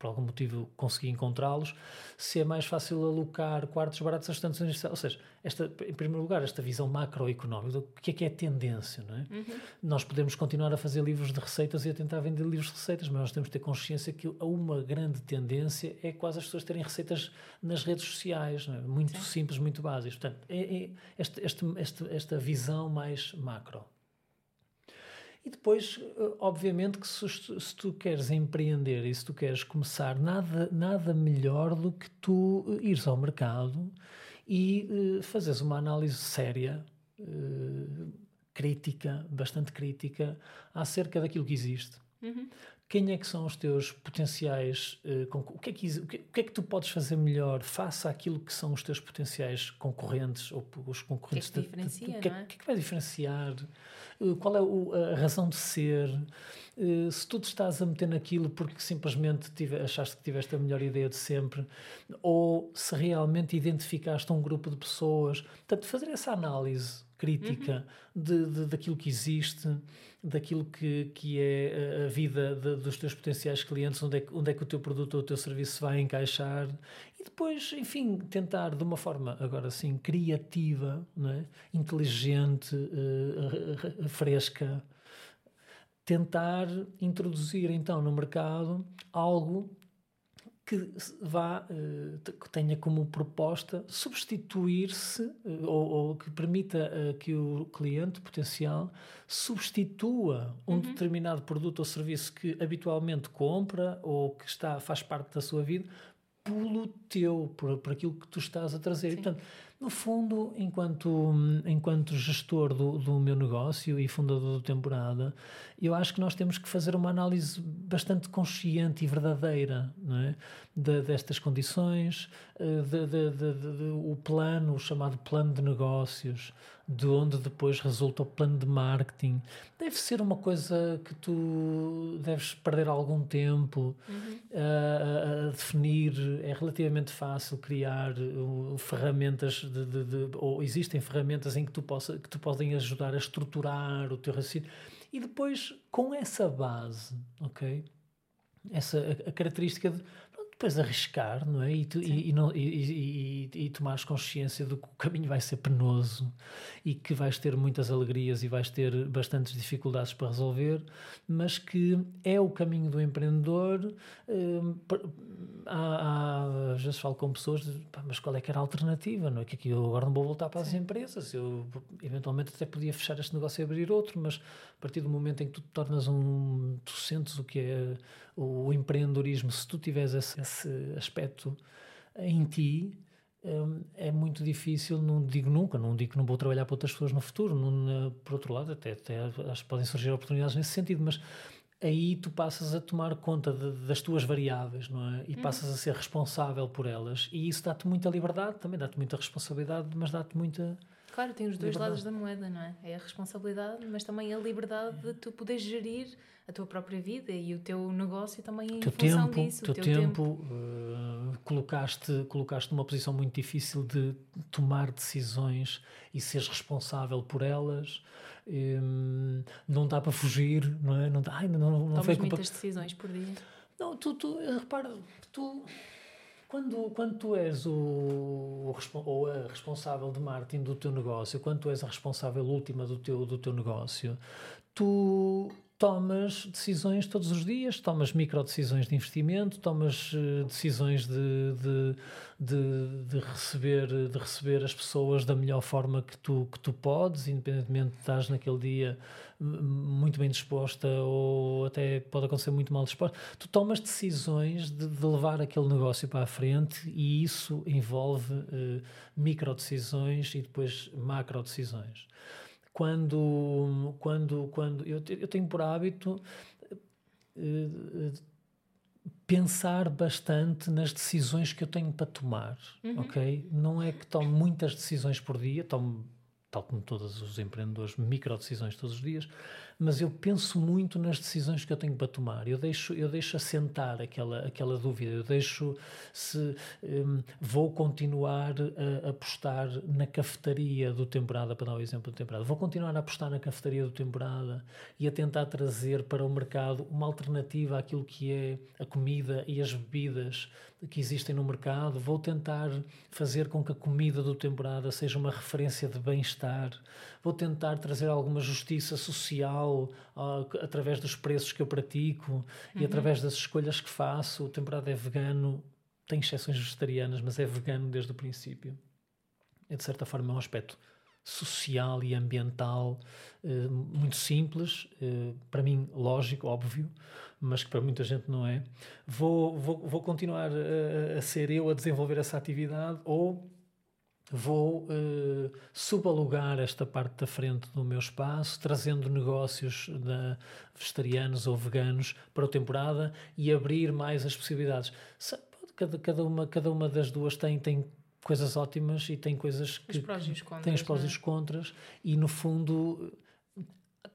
por algum motivo consegui encontrá-los, se é mais fácil alocar quartos baratos a estudantes universitários. Ou seja, esta, em primeiro lugar, esta visão macroeconómica, o que é que é tendência, não é? Uhum. Nós podemos continuar a fazer livros de receitas e a tentar vender livros de receitas, mas nós temos que ter consciência que uma grande tendência é quase as pessoas terem receitas nas redes sociais, é? muito Sim. simples, muito básicas. Portanto, é, é este, este, este, esta visão mais macro. E depois, eh, obviamente, que se, se, tu queres empreender e se tu queres começar, nada, nada melhor do que tu eh, ires ao mercado e uh, fazeres uma análise séria, uh, crítica, bastante crítica, acerca daquilo que existe. Uhum. Quem é que são os teus potenciais? Uh, o, que é que, o, que, o que é que tu podes fazer melhor face àquilo que são os teus potenciais concorrentes ou os concorrentes? O que é que diferencia, de, de, de, que, é, que, é que vai diferenciar? Eh, qual é o, a razão de ser, eh, se tu te estás a meter naquilo porque simplesmente tive, achaste que tiveste a melhor ideia de sempre, ou se realmente identificaste um grupo de pessoas. Portanto, fazer essa análise crítica uhum. de, daquilo que existe, daquilo que, que é a vida de, dos teus potenciais clientes, onde é, onde é que o teu produto ou o teu serviço vai encaixar e depois, enfim, tentar de uma forma, agora sim, criativa, é? inteligente, uh, fresca, tentar introduzir então no mercado algo que vá, uh, que tenha como proposta substituir-se uh, ou, ou, que permita uh, que o cliente potencial substitua um uhum. determinado produto ou serviço que habitualmente compra ou que está, faz parte da sua vida pelo teu, por, por aquilo que tu estás a trazer. E, portanto, no fundo, enquanto, enquanto gestor do, do meu negócio e fundador do Temporada, eu acho que nós temos que fazer uma análise bastante consciente e verdadeira é? de, destas condições, eh, de, de, o plano, o chamado plano de negócios, de onde depois resulta o plano de marketing. Deve ser uma coisa que tu deves perder algum tempo uhum. a, a, definir. É relativamente fácil criar ferramentas de, de, de, ou existem ferramentas em que tu, possa, que tu podem ajudar a estruturar o teu raciocínio. E depois, com essa base, ok? Essa, a, a característica de depois arriscar, não é? E, tu, e, e, não, e, e, tomares consciência de que o caminho vai ser penoso e que vais ter muitas alegrias e vais ter bastantes dificuldades para resolver, mas que é o caminho do empreendedor. Hum, há, há, às vezes falo com pessoas, de, pá, mas qual é que era a alternativa? Não é que aqui eu agora não vou voltar para as Sim. empresas, eu eventualmente até podia fechar este negócio e abrir outro, mas a partir do momento em que tu te tornas um, tu sentes o que é o empreendedorismo, se tu tiveres esse, esse aspecto em ti, hum, é muito difícil, não digo nunca, não digo que não vou trabalhar para outras pessoas no futuro, não, por outro lado, até, até acho que podem surgir oportunidades nesse sentido, mas aí tu passas a tomar conta de, das tuas variáveis, não é? E uhum. passas a ser responsável por elas, e isso dá-te muita liberdade, também dá-te muita responsabilidade, mas dá-te muita. Claro, tem os dois liberdade. lados da moeda, não é? É a responsabilidade, mas também a liberdade de tu poderes gerir a tua própria vida e o teu negócio também em teu função tempo, disso. Teu o teu tempo, tempo. Uh, colocaste, colocaste numa posição muito difícil de tomar decisões e seres responsável por elas Um, não dá para fugir, não é? Não, dá, ai, não, não, não culpa... muitas decisões por dia. Não, tu, tu repara, tu quando, quando tu és o, o, ou a responsável de marketing do teu negócio, quando tu és a responsável última do teu, do teu negócio, tu tomas decisões todos os dias, tomas micro decisões de investimento, tomas uh, decisões de, de, de, de, receber, de receber as pessoas da melhor forma que tu, que tu podes, independentemente de estás naquele dia muito bem disposta ou até pode acontecer muito mal disposta. Tu tomas decisões de, de levar aquele negócio para a frente e isso envolve uh, micro decisões e depois macro decisões quando, quando, quando eu, eu tenho por hábito uh, pensar bastante nas decisões que eu tenho para tomar, uhum. ok? Não é que tomo muitas decisões por dia, tomo, tal como todos os empreendedores, micro decisões todos os dias, mas eu penso muito nas decisões que eu tenho para tomar. Eu deixo, eu deixo assentar aquela, aquela dúvida. Eu deixo se um, vou continuar a apostar na cafetaria do temporada, para dar o exemplo do temporada. Vou continuar a apostar na cafetaria do temporada e a tentar trazer para o mercado uma alternativa àquilo que é a comida e as bebidas que existem no mercado. Vou tentar fazer com que a comida do temporada seja uma referência de bem-estar. Vou tentar trazer alguma justiça social uh, através dos preços que eu pratico uhum. e através das escolhas que faço. O temporada é vegano, tem exceções vegetarianas, mas é vegano desde o princípio. É de certa forma um aspecto social e ambiental uh, muito simples, uh, para mim lógico, óbvio, mas que para muita gente não é. Vou, vou, vou continuar a, a ser eu a desenvolver essa atividade ou vou uh, subalugar esta parte da frente do meu espaço, trazendo negócios da, vegetarianos ou veganos para a temporada e abrir mais as possibilidades. Cada, cada, uma, cada uma das duas tem, tem coisas ótimas e tem coisas que, os prós e os contras, tem os prós e é? os contras e no fundo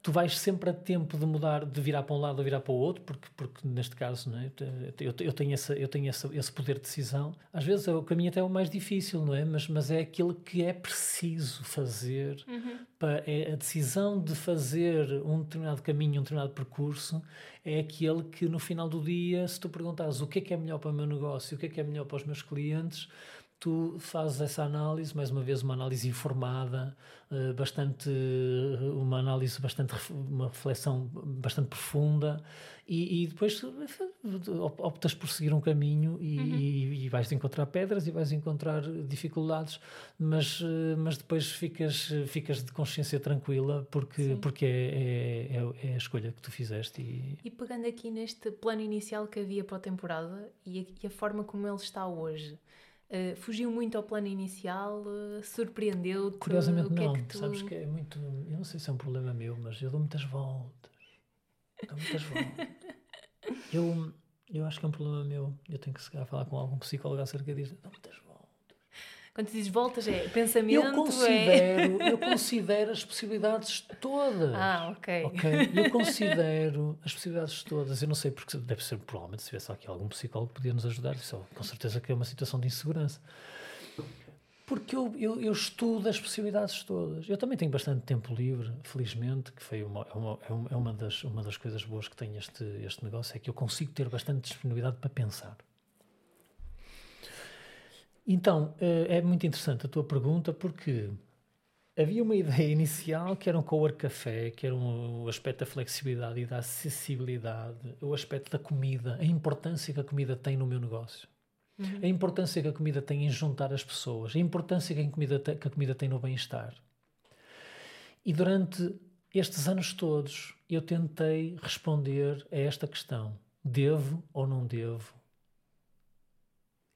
tu vais sempre a tempo de mudar, de virar para um lado ou virar para o outro, porque, porque neste caso não é? eu, eu tenho, essa, eu tenho essa, esse poder de decisão. Às vezes o caminho até é o mais difícil, não é? Mas, mas é aquilo que é preciso fazer. Uhum. Para, é a decisão de fazer um determinado caminho, um determinado percurso, é aquele que no final do dia, se tu perguntares o que é que é melhor para o meu negócio, o que é que é melhor para os meus clientes, tu fazes essa análise, mais uma vez uma análise informada, eh, bastante uma análise bastante uma reflexão bastante profunda e, e depois optas por seguir um caminho e, uhum. e, vais encontrar pedras e vais encontrar dificuldades, mas eh, mas depois ficas ficas de consciência tranquila porque Sim. porque é, é, é, é, a escolha que tu fizeste e... e pegando aqui neste plano inicial que havia para a temporada e a, e a forma como ele está hoje Uh, fugiu muito ao plano inicial? Uh, Surpreendeu-te? Curiosamente não. É que tu... Sabes que é muito... Eu não sei se é um problema meu, mas eu dou muitas voltas. Dou muitas voltas. [LAUGHS] eu, eu acho que é um problema meu. Eu tenho que chegar falar com algum psicólogo acerca disso. Dou muitas voltas. Quando dizes voltas, é pensamento? Eu considero, é... [LAUGHS] eu considero as possibilidades todas. Ah, ok. okay? Eu considero as possibilidades todas. Eu não sei, porque deve ser, provavelmente, se tivesse aqui algum psicólogo que podia nos ajudar, isso com certeza que é uma situação de insegurança. Porque eu, eu, eu, estudo as possibilidades todas. Eu também tenho bastante tempo livre, felizmente, que foi uma, é uma, é uma, das, uma das coisas boas que tem este, este negócio, é que eu consigo ter bastante disponibilidade para pensar. Então, eh, é muito interessante a tua pergunta porque havia uma [LAUGHS] ideia inicial que era um cowork café, que era um, o aspecto da flexibilidade e da acessibilidade, o aspecto da comida, a importância que a comida tem no meu negócio. Uhum. A importância que a comida tem em juntar as pessoas, a importância que a comida, te, que a comida tem no bem-estar. E durante estes anos todos eu tentei responder a esta questão: devo ou não devo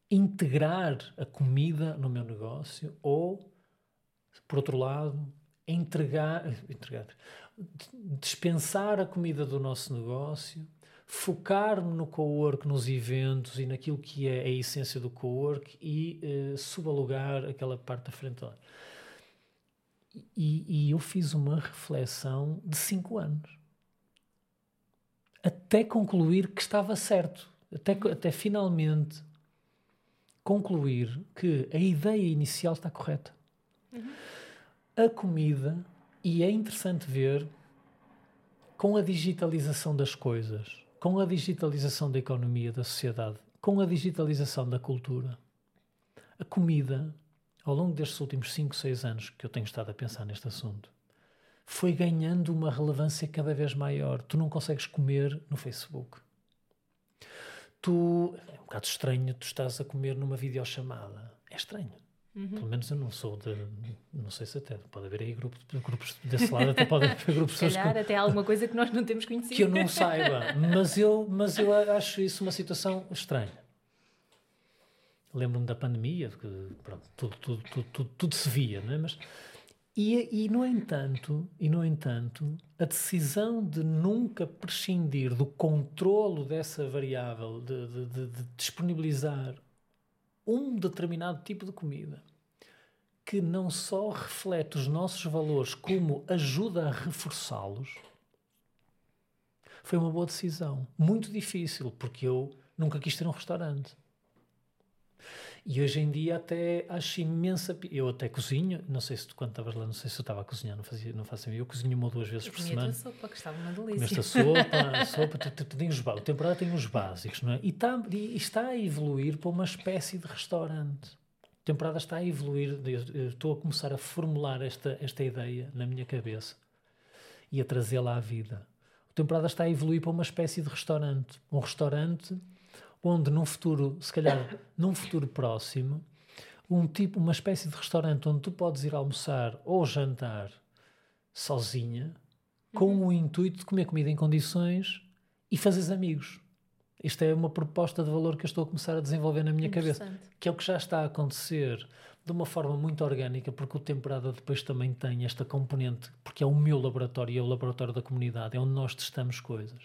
integrar a comida no meu negócio ou, por outro lado, entregar, entregar dispensar a comida do nosso negócio, focar-me no co-work, nos eventos e naquilo que é a essência do co-work e uh, subalugar aquela parte da frente. E, e eu fiz uma reflexão de cinco anos até concluir que estava certo, até, até finalmente concluir que a ideia inicial está correta. Uhum. A comida E é interessante ver com a digitalização das coisas, com a digitalização da economia, da sociedade, com a digitalização da cultura, a comida, ao longo destes últimos 5, 6 anos que eu tenho estado a pensar neste assunto, foi ganhando uma relevância cada vez maior. Tu não consegues comer no Facebook. Tu. Bocado estranho, tu estás a comer numa videochamada. É estranho. Uhum. Pelo menos eu não sou de. Não sei se até. Pode haver aí grupos, grupos desse lado, até pode haver grupos Se calhar, até alguma coisa que nós não temos conhecido. Que eu não saiba. Mas eu, mas eu acho isso uma situação estranha. Lembro-me da pandemia, que pronto, tudo, tudo, tudo, tudo, tudo se via, não é? Mas, e, e, no entanto, e no entanto, a decisão de nunca prescindir do controlo dessa variável, de, de, de, de disponibilizar um determinado tipo de comida que não só reflete os nossos valores, como ajuda a reforçá-los, foi uma boa decisão. Muito difícil, porque eu nunca quis ter um restaurante. E hoje em dia até acho imensa. Eu até cozinho, não sei se tu quando estavas lá, não sei se eu estava a cozinhar, não, fazia, não faço Eu cozinho uma ou duas vezes eu por semana. sopa, que estava uma delícia. Esta sopa, a sopa, tu, tu, tu tens os, o temporada tem os básicos, não é? E, tá, e está a evoluir para uma espécie de restaurante. A temporada está a evoluir, estou a começar a formular esta, esta ideia na minha cabeça e a trazê-la à vida. A temporada está a evoluir para uma espécie de restaurante. Um restaurante onde num futuro, se calhar num futuro próximo, um tipo, uma espécie de restaurante onde tu podes ir almoçar ou jantar sozinha, com uhum. o intuito de comer comida em condições e fazeres amigos. Isto é uma proposta de valor que eu estou a começar a desenvolver na minha cabeça, que é o que já está a acontecer de uma forma muito orgânica, porque o temporada depois também tem esta componente, porque é o meu laboratório, é o laboratório da comunidade, é onde nós testamos coisas.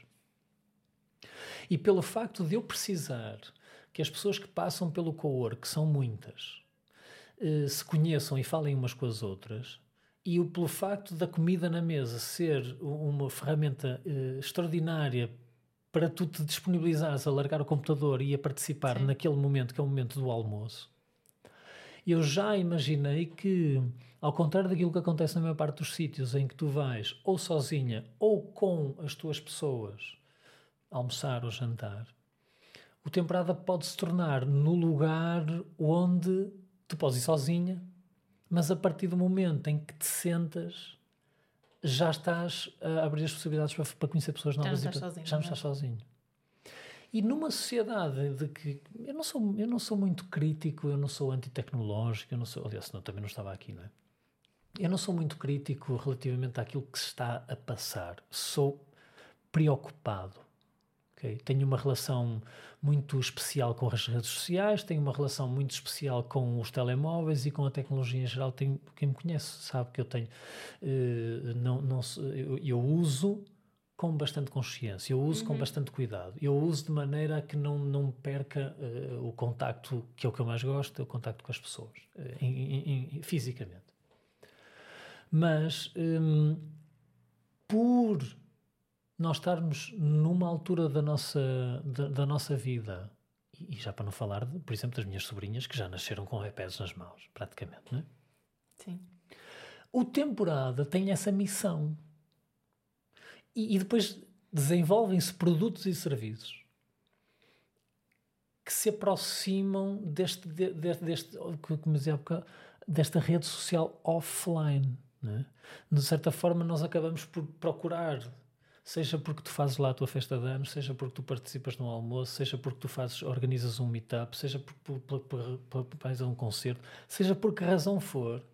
E pelo facto de eu precisar que as pessoas que passam pelo co-work, que são muitas, eh, se conheçam e falem umas com as outras, e o, pelo facto da comida na mesa ser uma ferramenta eh, extraordinária para tu te disponibilizares a largar o computador e a participar Sim. naquele momento que é o momento do almoço, eu já imaginei que, ao contrário daquilo que acontece na maior parte dos sítios em que tu vais ou sozinha ou com as tuas pessoas almoçar ou jantar, o temporada pode se tornar no lugar onde tu podes ir sozinha, mas a partir do momento em que te sentas, já estás a abrir as possibilidades para, para conhecer pessoas novas. Já não estás sozinho. Já não é? estás sozinho. E numa sociedade de que eu não sou, eu não sou muito crítico, eu não sou antitecnológico, eu não sou, aliás, senão também não estava aqui, não é? Eu não sou muito crítico relativamente àquilo que se está a passar. Sou preocupado Okay? Tenho uma relação muito especial com as redes sociais, tenho uma relação muito especial com os telemóveis e com a tecnologia em geral. Tenho, quem me conhece sabe que eu tenho. Uh, não, não, eu, eu, uso com bastante consciência, eu uso uhum. com bastante cuidado. Eu uso de maneira a que não, não perca uh, o contacto, que é o que eu mais gosto, é o contacto com as pessoas, uh, em, em, em, fisicamente. Mas um, por nós estarmos numa altura da nossa, da, da nossa vida, e, e, já para não falar, de, por exemplo, das minhas sobrinhas que já nasceram com iPads nas mãos, praticamente, não é? Sim. O temporada tem essa missão. E, e depois desenvolvem-se produtos e serviços que se aproximam deste, deste, deste como dizia desta rede social offline. Né? De certa forma, nós acabamos por procurar seja porque tu fazes lá a tua festa de anos, seja porque tu participas num almoço, seja porque tu fazes, organizas um meetup, seja porque por, por, por, vais a um concerto, seja por que razão for,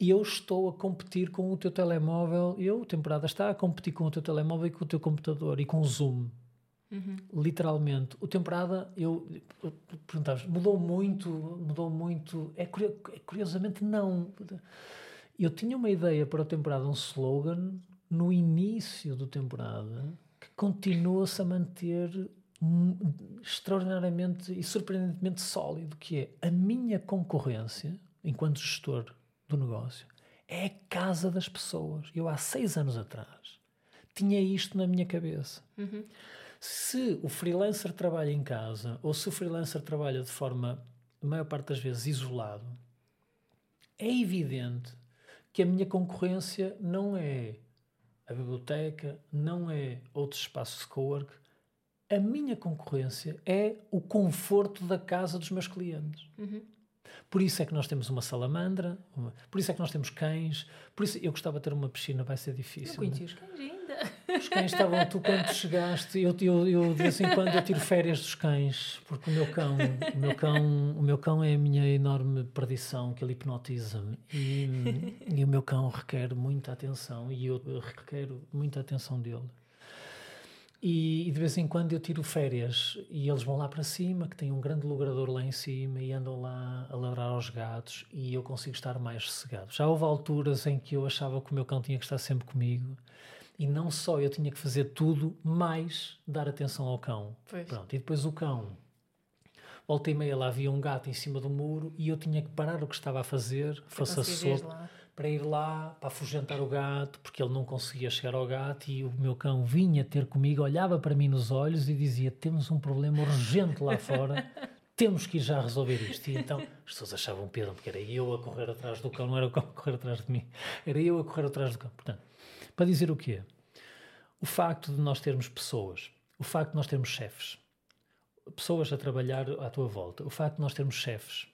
eu estou a competir com o teu telemóvel, eu, temporada, está a competir com o teu telemóvel e com o teu computador e com o Zoom. Uhum. Literalmente. O temporada, eu perguntavas, mudou muito, mudou muito. É, é curiosamente não. Eu tinha uma ideia para o temporada, um slogan no início do temporada que continua-se a manter extraordinariamente e surpreendentemente sólido, que é a minha concorrência, enquanto gestor do negócio, é a casa das pessoas. Eu há seis anos atrás tinha isto na minha cabeça. Uhum. Se o freelancer trabalha em casa ou se o freelancer trabalha de forma, a maior parte das vezes, isolado, é evidente que a minha concorrência não é a biblioteca, não é outros espaços de cowork. A minha concorrência é o conforto da casa dos meus clientes. Uhum. Por isso é que nós temos uma salamandra, uma, por isso é que nós temos cães, por isso eu gostava de ter uma piscina, vai ser difícil. Não conheci os cães ainda. Os cães estavam, tu quando chegaste, eu, eu, eu de vez em quando eu tiro férias dos cães, porque o meu cão, o meu cão, o meu cão é a minha enorme perdição, que ele hipnotiza-me. E, e o meu cão requer muita atenção e eu requero muita atenção dele. E, e, de vez em quando eu tiro férias e eles vão lá para cima, que tem um grande logrador lá em cima, e andam lá a ladrar aos gatos e eu consigo estar mais sossegado. Já houve alturas em que eu achava que o meu cão tinha que estar sempre comigo e não só eu tinha que fazer tudo, mais dar atenção ao cão. Pois. Pronto, e depois o cão. Volta e meia lá havia um gato em cima do muro e eu tinha que parar o que estava a fazer, fosse a sopa para ir lá, para afugentar o gato, porque ele não conseguia chegar ao gato e o meu cão vinha ter comigo, olhava para mim nos olhos e dizia: Temos um problema urgente lá fora, [LAUGHS] temos que ir já resolver isto. E então as pessoas achavam Pedro, porque era eu a correr atrás do cão, não era o cão a correr atrás de mim, era eu a correr atrás do cão. Portanto, para dizer o quê? O facto de nós termos pessoas, o facto de nós termos chefes, pessoas a trabalhar à tua volta, o facto de nós termos chefes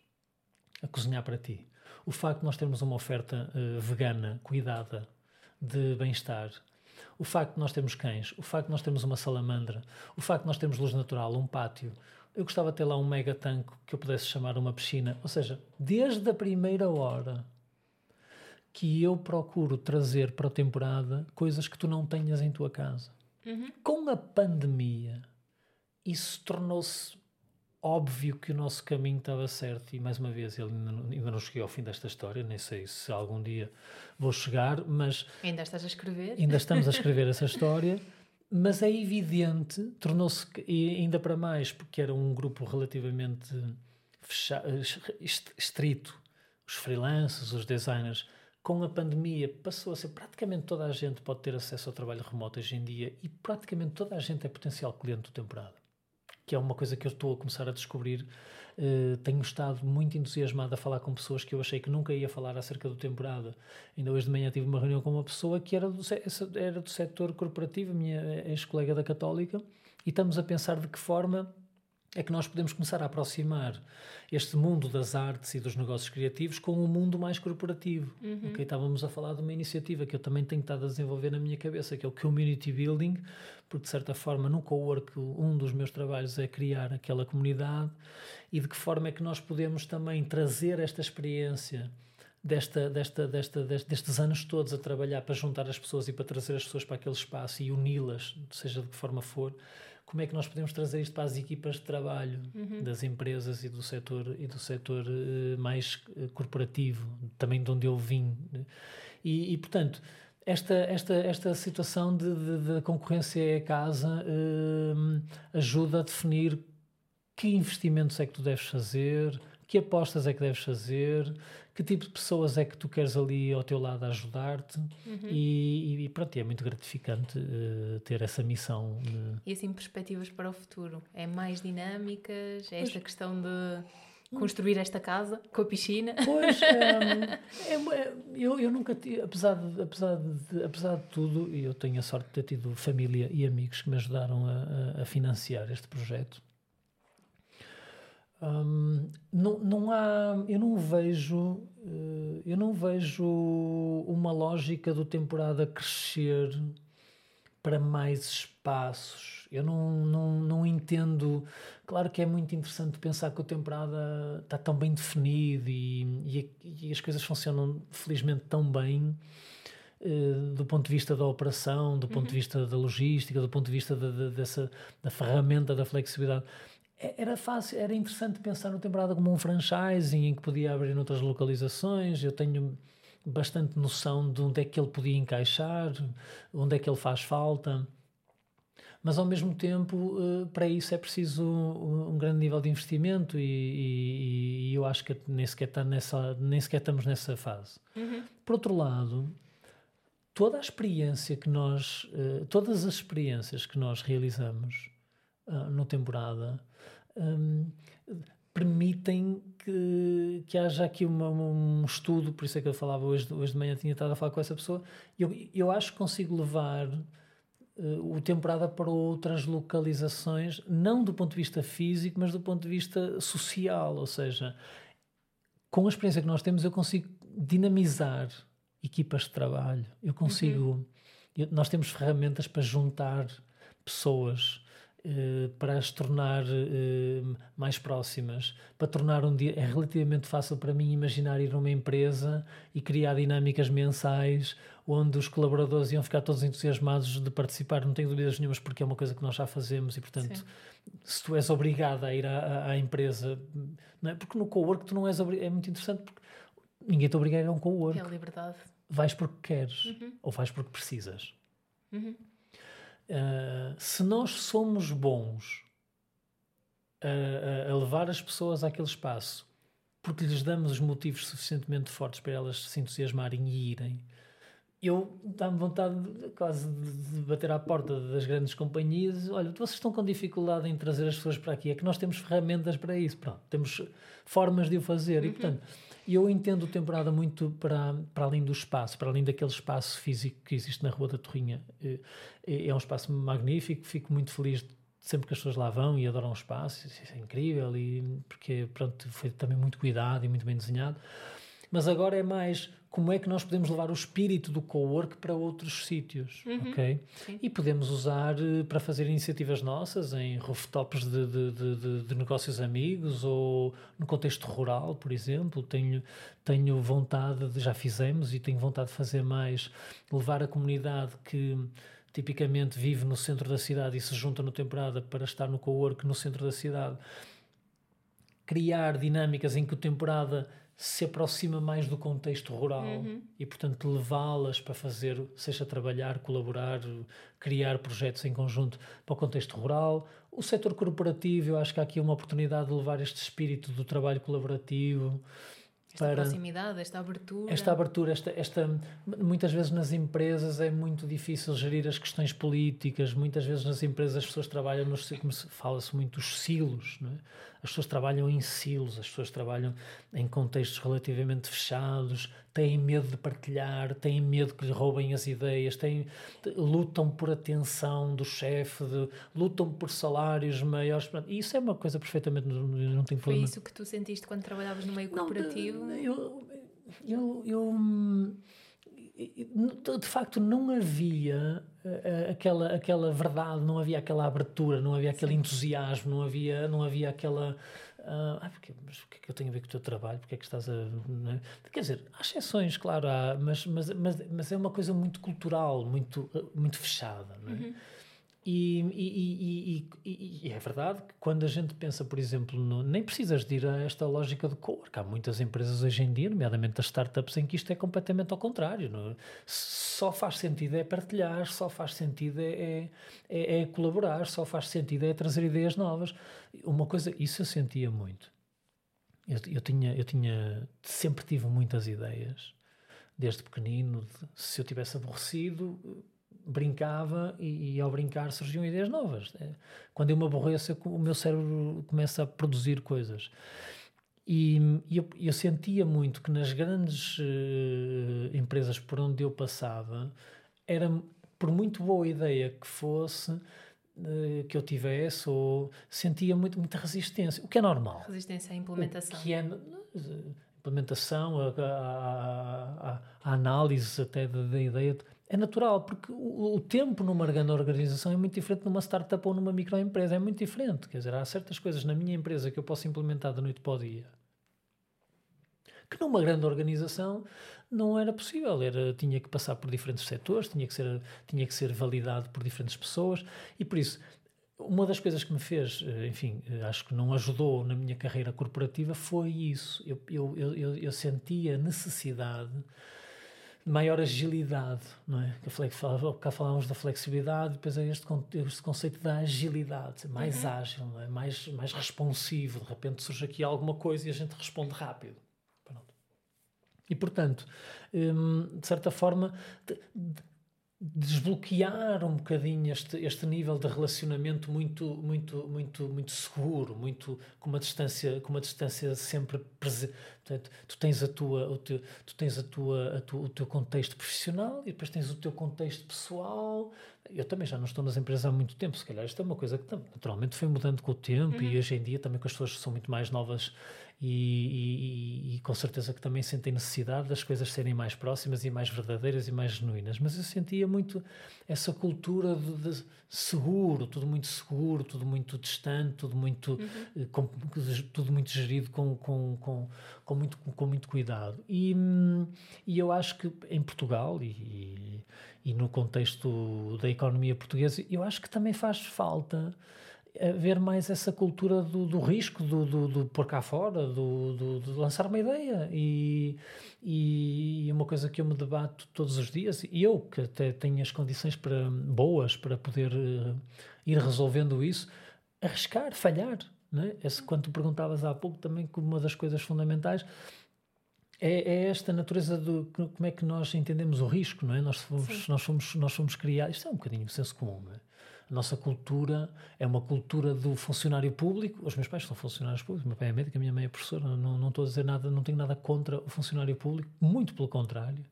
a cozinhar para ti o facto de nós termos uma oferta uh, vegana, cuidada, de bem-estar, o facto de nós termos cães, o facto de nós termos uma salamandra, o facto de nós termos luz natural, um pátio, eu gostava de ter lá um mega tanque que eu pudesse chamar uma piscina. Ou seja, desde a primeira hora que eu procuro trazer para a temporada coisas que tu não tenhas em tua casa. Uhum. Com a pandemia, isso tornou-se óbvio que o nosso caminho estava certo e mais uma vez ele ainda não, ainda não cheguei ao fim desta história nem sei se algum dia vou chegar mas ainda estás a escrever. ainda estamos a [LAUGHS] escrever essa história mas é evidente tornou-se ainda para mais porque era um grupo relativamente fechado, estrito os freelancers os designers com a pandemia passou a ser praticamente toda a gente pode ter acesso ao trabalho remoto hoje em dia e praticamente toda a gente é potencial cliente do temporada que é uma coisa que eu estou a começar a descobrir. Uh, tenho estado muito entusiasmado a falar com pessoas que eu achei que nunca ia falar acerca do temporada. Ainda hoje de manhã tive uma reunião com uma pessoa que era do, era do setor corporativo, minha ex-colega da Católica, e estamos a pensar de que forma é que nós podemos começar a aproximar este mundo das artes e dos negócios criativos com um mundo mais corporativo. Uhum. Okay? Estávamos a falar de uma iniciativa que eu também tenho estado a desenvolver na minha cabeça, que é o Community Building, porque de certa forma no co-work um dos meus trabalhos é criar aquela comunidade e de que forma é que nós podemos também trazer esta experiência desta, desta, desta, destes anos todos a trabalhar para juntar as pessoas e para trazer as pessoas para aquele espaço e uni-las, seja de que forma for, como é que nós podemos trazer isto para as equipas de trabalho uhum. das empresas e do setor e do setor uh, mais eh, corporativo, também de onde eu vim. E, e portanto, esta, esta, esta situação de, de, de concorrência é a casa uh, ajuda a definir que investimentos é que tu deves fazer, que apostas é que deves fazer, que tipo de pessoas é que tu queres ali ao teu lado ajudar-te uhum. e, e, pronto, é muito gratificante uh, ter essa missão. De... E assim, perspectivas para o futuro? É mais dinâmicas? É esta questão de construir esta casa com a piscina? Pois, [LAUGHS] é, é, eu, eu nunca tive, apesar de, apesar, de, apesar de tudo, e eu tenho a sorte de ter tido família e amigos que me ajudaram a, a financiar este projeto, não, não há, eu não vejo, uh, eu não vejo uma lógica do temporada crescer para mais espaços. Eu não, não, não entendo. Claro que é muito interessante pensar que o temporada está tão bem definido e, e, e as coisas funcionam felizmente tão bem. Uh, do ponto de vista da operação, do ponto uhum. de vista da logística, do ponto de vista da, da, dessa, da ferramenta da flexibilidade era fácil, era interessante pensar no temporada como um franchising em que podia abrir noutras localizações. Eu tenho bastante noção de onde é que ele podia encaixar, onde é que ele faz falta. Mas ao mesmo tempo, eh, para isso é preciso um grande nível de investimento e, e, e eu acho que nem sequer, está nessa, nem sequer estamos nessa fase. Uhum. Por outro lado, toda a experiência que nós, eh, todas as experiências que nós realizamos uh, no temporada um, permitem que, que haja aqui uma, um estudo, por isso é que eu falava hoje, hoje de manhã, tinha estado a falar com essa pessoa, eu, eu acho que consigo levar uh, o temporada para outras localizações, não do ponto de vista físico, mas do ponto de vista social, ou seja, com a experiência que nós temos, eu consigo dinamizar equipas de trabalho, eu consigo, uhum. eu, nós temos ferramentas para juntar pessoas, eh, para as tornar uh, mais próximas, para tornar um dia. É relativamente fácil para mim imaginar ir a uma empresa e criar dinâmicas mensais onde os colaboradores iam ficar todos entusiasmados de participar, não tenho dúvidas nenhumas, porque é uma coisa que nós já fazemos e, portanto, Sim. se tu és obrigado a ir à, à, empresa, não é? porque no co-work tu não és obrigado, é muito interessante porque ninguém te obriga a ir a um co-work. É a liberdade. Vais porque queres uhum. ou vais porque precisas. Uhum. Uh, se nós somos bons a, a, levar as pessoas àquele espaço porque lhes damos os motivos suficientemente fortes para elas se entusiasmarem e irem, eu dá-me vontade de, quase de bater à porta das grandes companhias. Olha, vocês estão com dificuldade em trazer as pessoas para aqui, é que nós temos ferramentas para isso, pronto, temos formas de o fazer uhum. e, portanto, eu entendo temporada muito para, para além do espaço, para além daquele espaço físico que existe na Rua da Torrinha. É, é um espaço magnífico, fico muito feliz sempre que as pessoas lá vão e adoram o espaço, isso é incrível, e, porque pronto, foi também muito cuidado e muito bem desenhado. Mas agora é mais como é que nós podemos levar o espírito do co-work para outros sítios, uhum. ok? Sim. E podemos usar uh, para fazer iniciativas nossas em rooftops de, de, de, de, negócios amigos ou no contexto rural, por exemplo. Tenho, tenho vontade, de, já fizemos e tenho vontade de fazer mais, levar a comunidade que tipicamente vive no centro da cidade e se junta no temporada para estar no co-work no centro da cidade. Criar dinâmicas em que o temporada se aproxima mais do contexto rural uhum. e, portanto, levá-las para fazer, seja trabalhar, colaborar, criar projetos em conjunto para o contexto rural. O setor corporativo, eu acho que há aqui uma oportunidade de levar este espírito do trabalho colaborativo. Esta para proximidade, esta abertura. Esta abertura, esta, esta, muitas vezes nas empresas é muito difícil gerir as questões políticas, muitas vezes nas empresas as pessoas trabalham nos, como fala-se muito, os silos, não é? As pessoas trabalham em silos, as pessoas trabalham em contextos relativamente fechados, têm medo de partilhar, têm medo que lhe roubem as ideias, têm, lutam por atenção do chefe, lutam por salários maiores. E isso é uma coisa perfeitamente. Não tem Foi isso que tu sentiste quando trabalhavas no meio corporativo? Não, eu, eu, eu de facto não havia uh, aquela aquela verdade não havia aquela abertura não havia aquele Sim. entusiasmo não havia não havia aquela uh, ah, porque, mas o que é que eu tenho a ver com o teu trabalho porque é que estás a é? quer dizer há exceções claro há, mas, mas, mas, mas é uma coisa muito cultural muito muito fechada não é? Uhum. E, e, e, e, é verdade que quando a gente pensa, por exemplo, no, nem precisas de ir a esta lógica de co-work. Há muitas empresas hoje em dia, nomeadamente as startups, em que isto é completamente ao contrário. Não? É? Só faz sentido é partilhar, só faz sentido é, é, é, colaborar, só faz sentido é trazer ideias novas. Uma coisa, isso eu sentia muito. Eu, eu, tinha, eu tinha, sempre tive muitas ideias, desde pequenino. De, se eu tivesse aborrecido brincava e, e, ao brincar surgiam ideias novas. É, quando eu me aborreço, o meu cérebro começa a produzir coisas. E, e eu, eu, sentia muito que nas grandes uh, empresas por onde eu passava, era por muito boa ideia que fosse, uh, que eu tivesse, ou sentia muito, muita resistência, o que é normal. Resistência à implementação. O que é implementação, a, a, a, a análise até da ideia é natural, porque o, o, tempo numa grande organização é muito diferente numa startup ou numa microempresa, é muito diferente. Quer dizer, há certas coisas na minha empresa que eu posso implementar da noite para o dia que numa grande organização não era possível, era, tinha que passar por diferentes setores, tinha que, ser, tinha que ser validado por diferentes pessoas e por isso uma das coisas que me fez, eh, enfim, eh, acho que não ajudou na minha carreira corporativa foi isso. Eu, eu, eu, eu sentia a necessidade maior agilidade, não é? Cá falávamos da flexibilidade, depois é este, este conceito da agilidade, mais uhum. ágil, é? mais, mais responsivo. De repente surge aqui alguma coisa e a gente responde rápido. Pronto. E portanto, hum, de certa forma, desbloquear um bocadinho este, este nível de relacionamento muito muito muito muito seguro muito com uma distância com uma distância sempre presente Portanto, tu tens a tua o teu, tu tens a tua, a tu, o teu contexto profissional e depois tens o teu contexto pessoal eu também já não estou nas empresas há muito tempo se calhar isto é uma coisa que naturalmente foi mudando com o tempo uhum. e hoje em dia também com as pessoas que são muito mais novas e, e, e, com certeza que também sentem necessidade das coisas serem mais próximas e mais verdadeiras e mais genuínas. Mas eu sentia muito essa cultura de, de seguro, tudo muito seguro, tudo muito distante, tudo muito, uhum. Eh, com, tudo muito gerido com, com, com, com, muito, com muito cuidado. E, e eu acho que em Portugal e, e no contexto da economia portuguesa, eu acho que também faz falta haver mais essa cultura do, do risco, do, do, do pôr cá fora, do, do, de lançar uma ideia. E, e uma coisa que eu me debato todos os dias, e eu que até tenho as condições para, boas para poder uh, ir resolvendo isso, arriscar, falhar. Né? Esse, quando tu perguntavas há pouco também que uma das coisas fundamentais é, é, esta natureza do como é que nós entendemos o risco, não é? Nós fomos, nós fomos, nós fomos criados, isto é um bocadinho o senso comum, não é? A nossa cultura é uma cultura do funcionário público. Os meus pais são funcionários públicos, meu pai é médico, a minha mãe é professora. Não, não estou a dizer nada, não tenho nada contra o funcionário público, muito pelo contrário.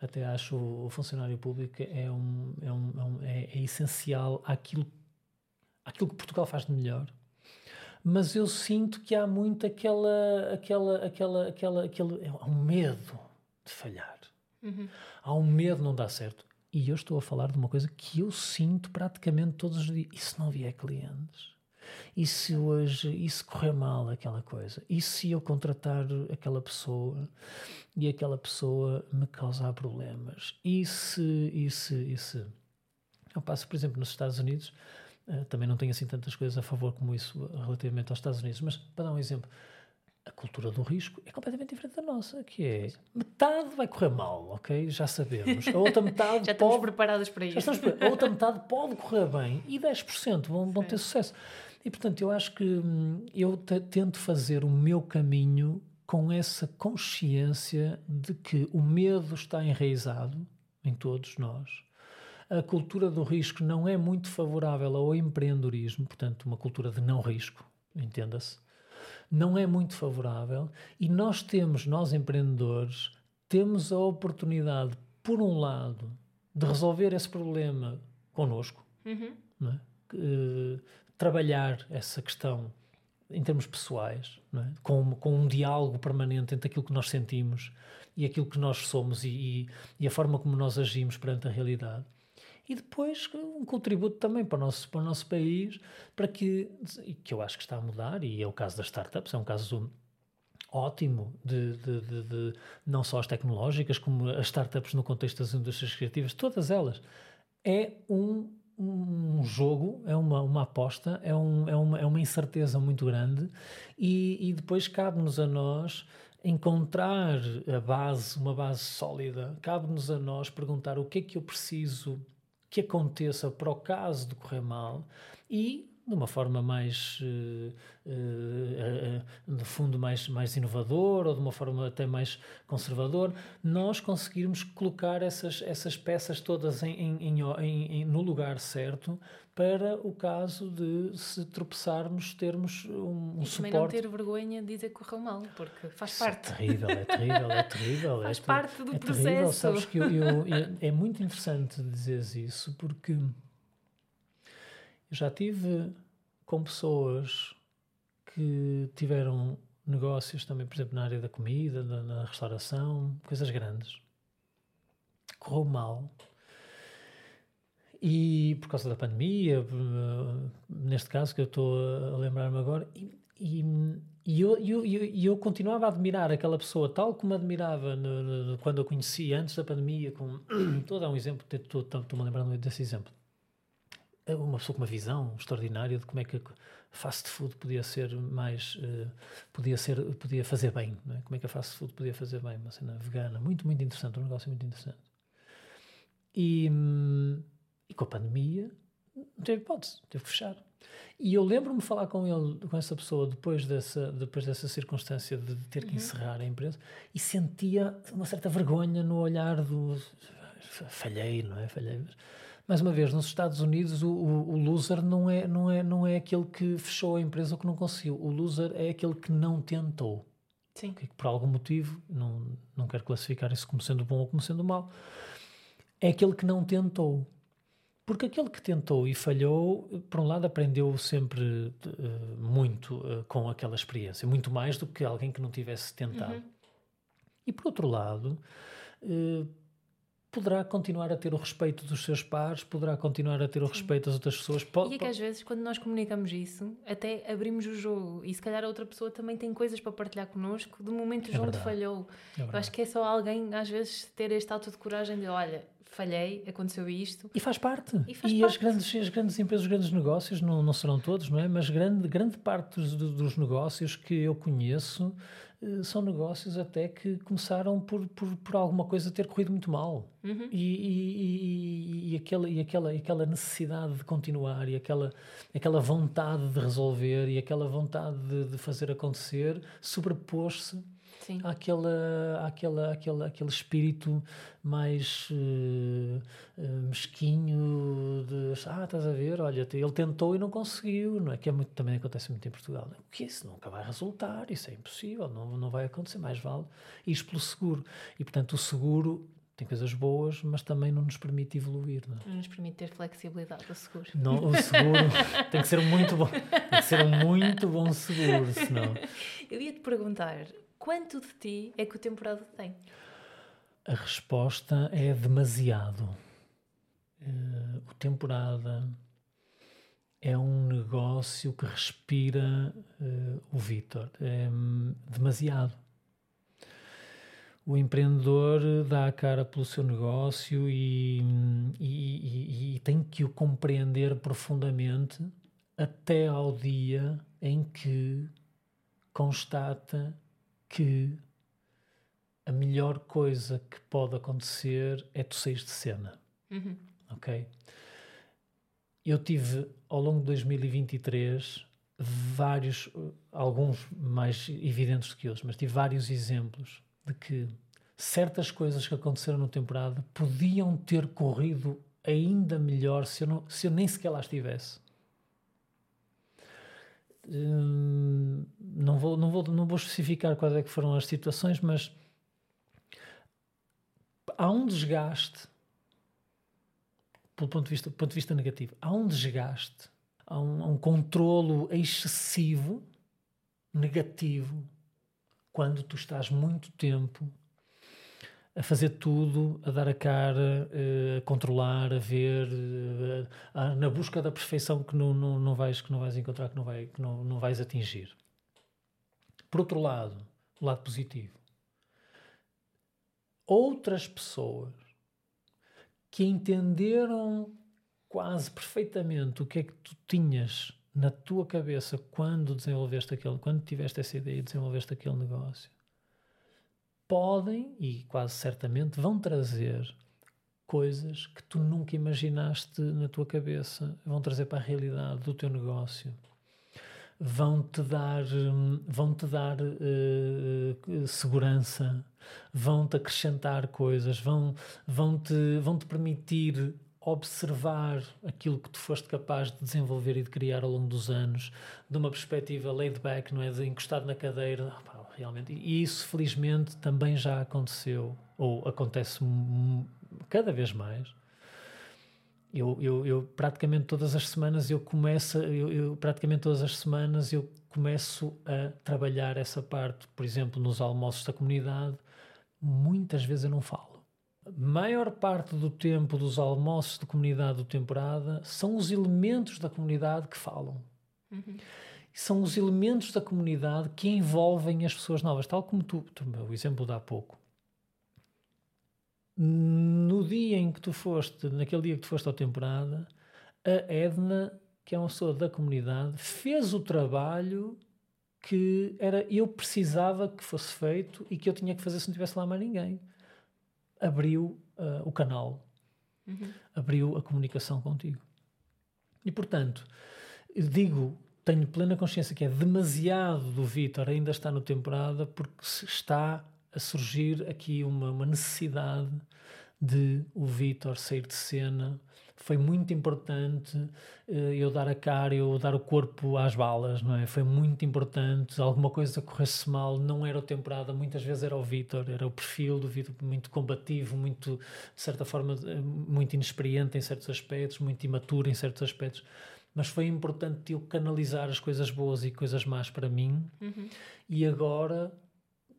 Até acho o funcionário público é, um, é, um, é, um, é, é essencial àquilo, àquilo que Portugal faz de melhor mas eu sinto que há muito aquela, aquela, aquela, aquela, aquele, há um medo de falhar. Uhum. Há um medo de não dar certo. E eu estou a falar de uma coisa que eu sinto praticamente todos os dias. E se não vier clientes? E se hoje, se correr mal aquela coisa? E se eu contratar aquela pessoa e aquela pessoa me causar problemas? E se, e se, e se? Eu passo, por exemplo, nos Estados Unidos, uh, também não tenho assim tantas coisas a favor como isso relativamente aos Estados Unidos, mas para dar um exemplo, a cultura do risco é completamente diferente da nossa, que é metade vai correr mal, ok? Já sabemos. A outra metade [LAUGHS] já estamos preparados para isso. a outra metade pode correr bem e 10% vão, vão ter sucesso. E portanto, eu acho que hum, eu tento fazer o meu caminho com essa consciência de que o medo está enraizado em todos nós. A cultura do risco não é muito favorável ao empreendedorismo, portanto, uma cultura de não risco, entenda-se não é muito favorável e nós temos, nós empreendedores, temos a oportunidade, por um lado, de resolver esse problema connosco, uhum. é? uh, trabalhar essa questão em termos pessoais, é? com, com um diálogo permanente entre aquilo que nós sentimos e aquilo que nós somos e, e, e a forma como nós agimos perante a realidade e depois um contributo também para o nosso, para o nosso país, para que, que eu acho que está a mudar, e é o caso das startups, é um caso ótimo de, de, de, de não só as tecnológicas, como as startups no contexto das indústrias criativas, todas elas. É um, um jogo, é uma, uma aposta, é, um, é, uma, é uma incerteza muito grande e, e depois cabe-nos a nós encontrar a base, uma base sólida, cabe-nos a nós perguntar o que é que eu preciso que aconteça para o caso de correr mal e de uma forma mais, uh, uh, uh, de fundo, mais, mais inovador ou de uma forma até mais conservador, nós conseguirmos colocar essas, essas peças todas em, em, em, em, no lugar certo para o caso de se tropeçarmos termos um, um e suporte. não ter vergonha de dizer que correu mal, porque faz Isso é parte. É terrível, é terrível, é terrível. [LAUGHS] faz é parte do é processo. Terrível. Sabes que eu, eu, é muito interessante dizeres isso, porque eu já tive com pessoas que tiveram negócios também, por exemplo, na área da comida, na, na restauração, coisas grandes. Correu mal e por causa da pandemia, eh, neste caso que eu estou a lembrar-me agora, e, e, e eu, eu, eu, eu, continuava a admirar aquela pessoa tal como admirava no, no, quando eu conheci antes da pandemia. Com, [CLEARS THROAT] estou a dar um exemplo, estou-me a lembrar desse exemplo. É uma pessoa com uma visão extraordinária de como é que fast food podia ser mais uh, podia ser podia fazer bem é? como é que a fast food podia fazer bem uma cena vegana muito muito interessante um negócio muito interessante e hum, e com a pandemia, não teve hipótese, teve que fechar. E eu lembro-me de falar com ele, com essa pessoa, depois dessa, depois dessa circunstância de ter que uhum. encerrar a empresa, e sentia uma certa vergonha no olhar do. falhei, não é? Falhei. Mas, mais uma vez, nos Estados Unidos, o, o, o, loser não é, não, é, não é aquele que fechou a empresa ou que não conseguiu. O loser é aquele que não tentou. Sim. Que, por algum motivo, não, não quero classificar isso como sendo bom ou como sendo mau, é aquele que não tentou. Porque aquele que tentou e falhou, por um lado, aprendeu sempre uh, muito uh, com aquela experiência, muito mais do que alguém que não tivesse tentado. Uhum. E por outro lado, uh, poderá continuar a ter o respeito dos seus pares, poderá continuar a ter o Sim. respeito das outras pessoas. Pode, e é que às vezes, quando nós comunicamos isso, até abrimos o jogo e se calhar a outra pessoa também tem coisas para partilhar connosco do momento é onde falhou. É Eu acho que é só alguém, às vezes, ter este ato de coragem de: olha, falhei, aconteceu isto. E faz parte. E, faz e parte. As, grandes, as grandes empresas, os grandes negócios, não, não serão todos, não é? Mas grande, grande parte dos, dos negócios que eu conheço são negócios até que começaram por, por, por alguma coisa ter corrido muito mal. Uhum. E, e, e, e, aquela, e, aquela, aquela necessidade de continuar, e aquela, aquela vontade de resolver, e aquela vontade de, de fazer acontecer, sobrepôs-se Sim. Aquela, aquela, aquela, aquele espírito mais uh, mesquinho de ah, estás a ver, olha, ele tentou e não conseguiu, não é? Que é muito, também acontece muito em Portugal. O que isso nunca vai resultar, isso é impossível, não, não vai acontecer, mais vale isto pelo seguro. E portanto o seguro tem coisas boas, mas também não nos permite evoluir. Não, é? não nos permite ter flexibilidade o seguro. Não, o seguro [LAUGHS] tem que ser muito bom, tem que ser um muito bom seguro, senão. Eu ia te perguntar, Quanto de ti é que o temporada tem? A resposta é demasiado. Uh, o temporada é um negócio que respira uh, o Vitor. É um, demasiado. O empreendedor dá a cara pelo seu negócio e, e, e, e tem que o compreender profundamente até ao dia em que constata que a melhor coisa que pode acontecer é tu sair de cena. Uhum. Ok? Eu tive ao longo de 2023 vários, alguns mais evidentes do que outros, mas tive vários exemplos de que certas coisas que aconteceram na temporada podiam ter corrido ainda melhor se eu, não, se eu nem sequer lá estivesse. Hum, não, vou, não, vou, não vou especificar quais é que foram as situações, mas há um desgaste, pelo ponto de vista, ponto de vista negativo, há um desgaste, há um, há um controlo excessivo, negativo, quando tu estás muito tempo a fazer tudo, a dar a cara, eh, a controlar, a ver, eh, a, na busca da perfeição que não, não, não, vais, que não vais encontrar, que não, vai, que não, não vais atingir. Por outro lado, o lado positivo, outras pessoas que entenderam quase perfeitamente o que é que tu tinhas na tua cabeça quando desenvolveste aquele, quando tiveste essa ideia e desenvolveste aquele negócio podem e quase certamente vão trazer coisas que tu nunca imaginaste na tua cabeça, vão trazer para a realidade do teu negócio, vão te dar, vão te dar uh, segurança, vão te acrescentar coisas, vão, vão te, vão te permitir observar aquilo que tu foste capaz de desenvolver e de criar ao longo dos anos, de uma perspectiva laid back, não é? De encostado na cadeira, realmente. E isso, felizmente, também já aconteceu, ou acontece cada vez mais. Eu, eu, eu, praticamente todas as semanas eu começo, eu, eu, praticamente todas as semanas eu começo a trabalhar essa parte, por exemplo, nos almoços da comunidade, muitas vezes eu não falo. A maior parte do tempo dos almoços de comunidade do temporada são os elementos da comunidade que falam. Uhum são os elementos da comunidade que envolvem as pessoas novas, tal como tu, tu o exemplo de há pouco. No dia em que tu foste, naquele dia que tu foste à temporada, a Edna, que é uma pessoa da comunidade, fez o trabalho que era eu precisava que fosse feito e que eu tinha que fazer se não tivesse lá mais ninguém. Abriu uh, o canal, uhum. abriu a comunicação contigo. E portanto, digo tenho plena consciência que é demasiado do Vitor ainda está no temporada porque está a surgir aqui uma, uma necessidade de o Vitor sair de cena foi muito importante uh, eu dar a cara, eu dar o corpo às balas, não é? Foi muito importante. Alguma coisa corresse mal, não era o temporada, muitas vezes era o Vitor, era o perfil do Vitor muito combativo, muito, de certa forma, eh, muito inexperiente em certos aspectos, muito imaturo em certos aspectos. Mas foi importante eu canalizar as coisas boas e coisas más para mim. Uhum. E agora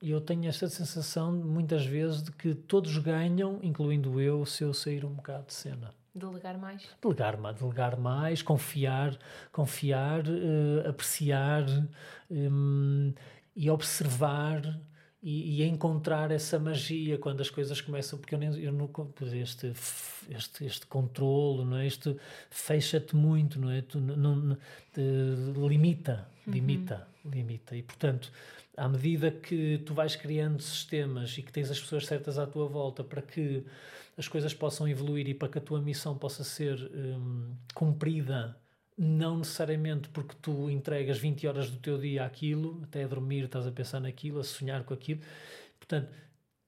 eu tenho esta sensação muitas vezes de que todos ganham, incluindo eu, se eu sair um bocado de cena. Delegar mais. Delegar, delegar mais, confiar, confiar, uh, apreciar um, e observar e, e, encontrar essa magia quando as coisas começam, porque eu, nem, eu não, este, este, este controlo, não é? Este fecha-te muito, não é? Tu, não, não, limita, limita, uhum. limita. E portanto, à medida que tu vais criando sistemas e que tens as pessoas certas à tua volta para que as coisas possam evoluir e para que a tua missão possa ser um, cumprida, não necessariamente porque tu entregas 20 horas do teu dia àquilo, até a dormir estás a pensar naquilo, a sonhar com aquilo. Portanto,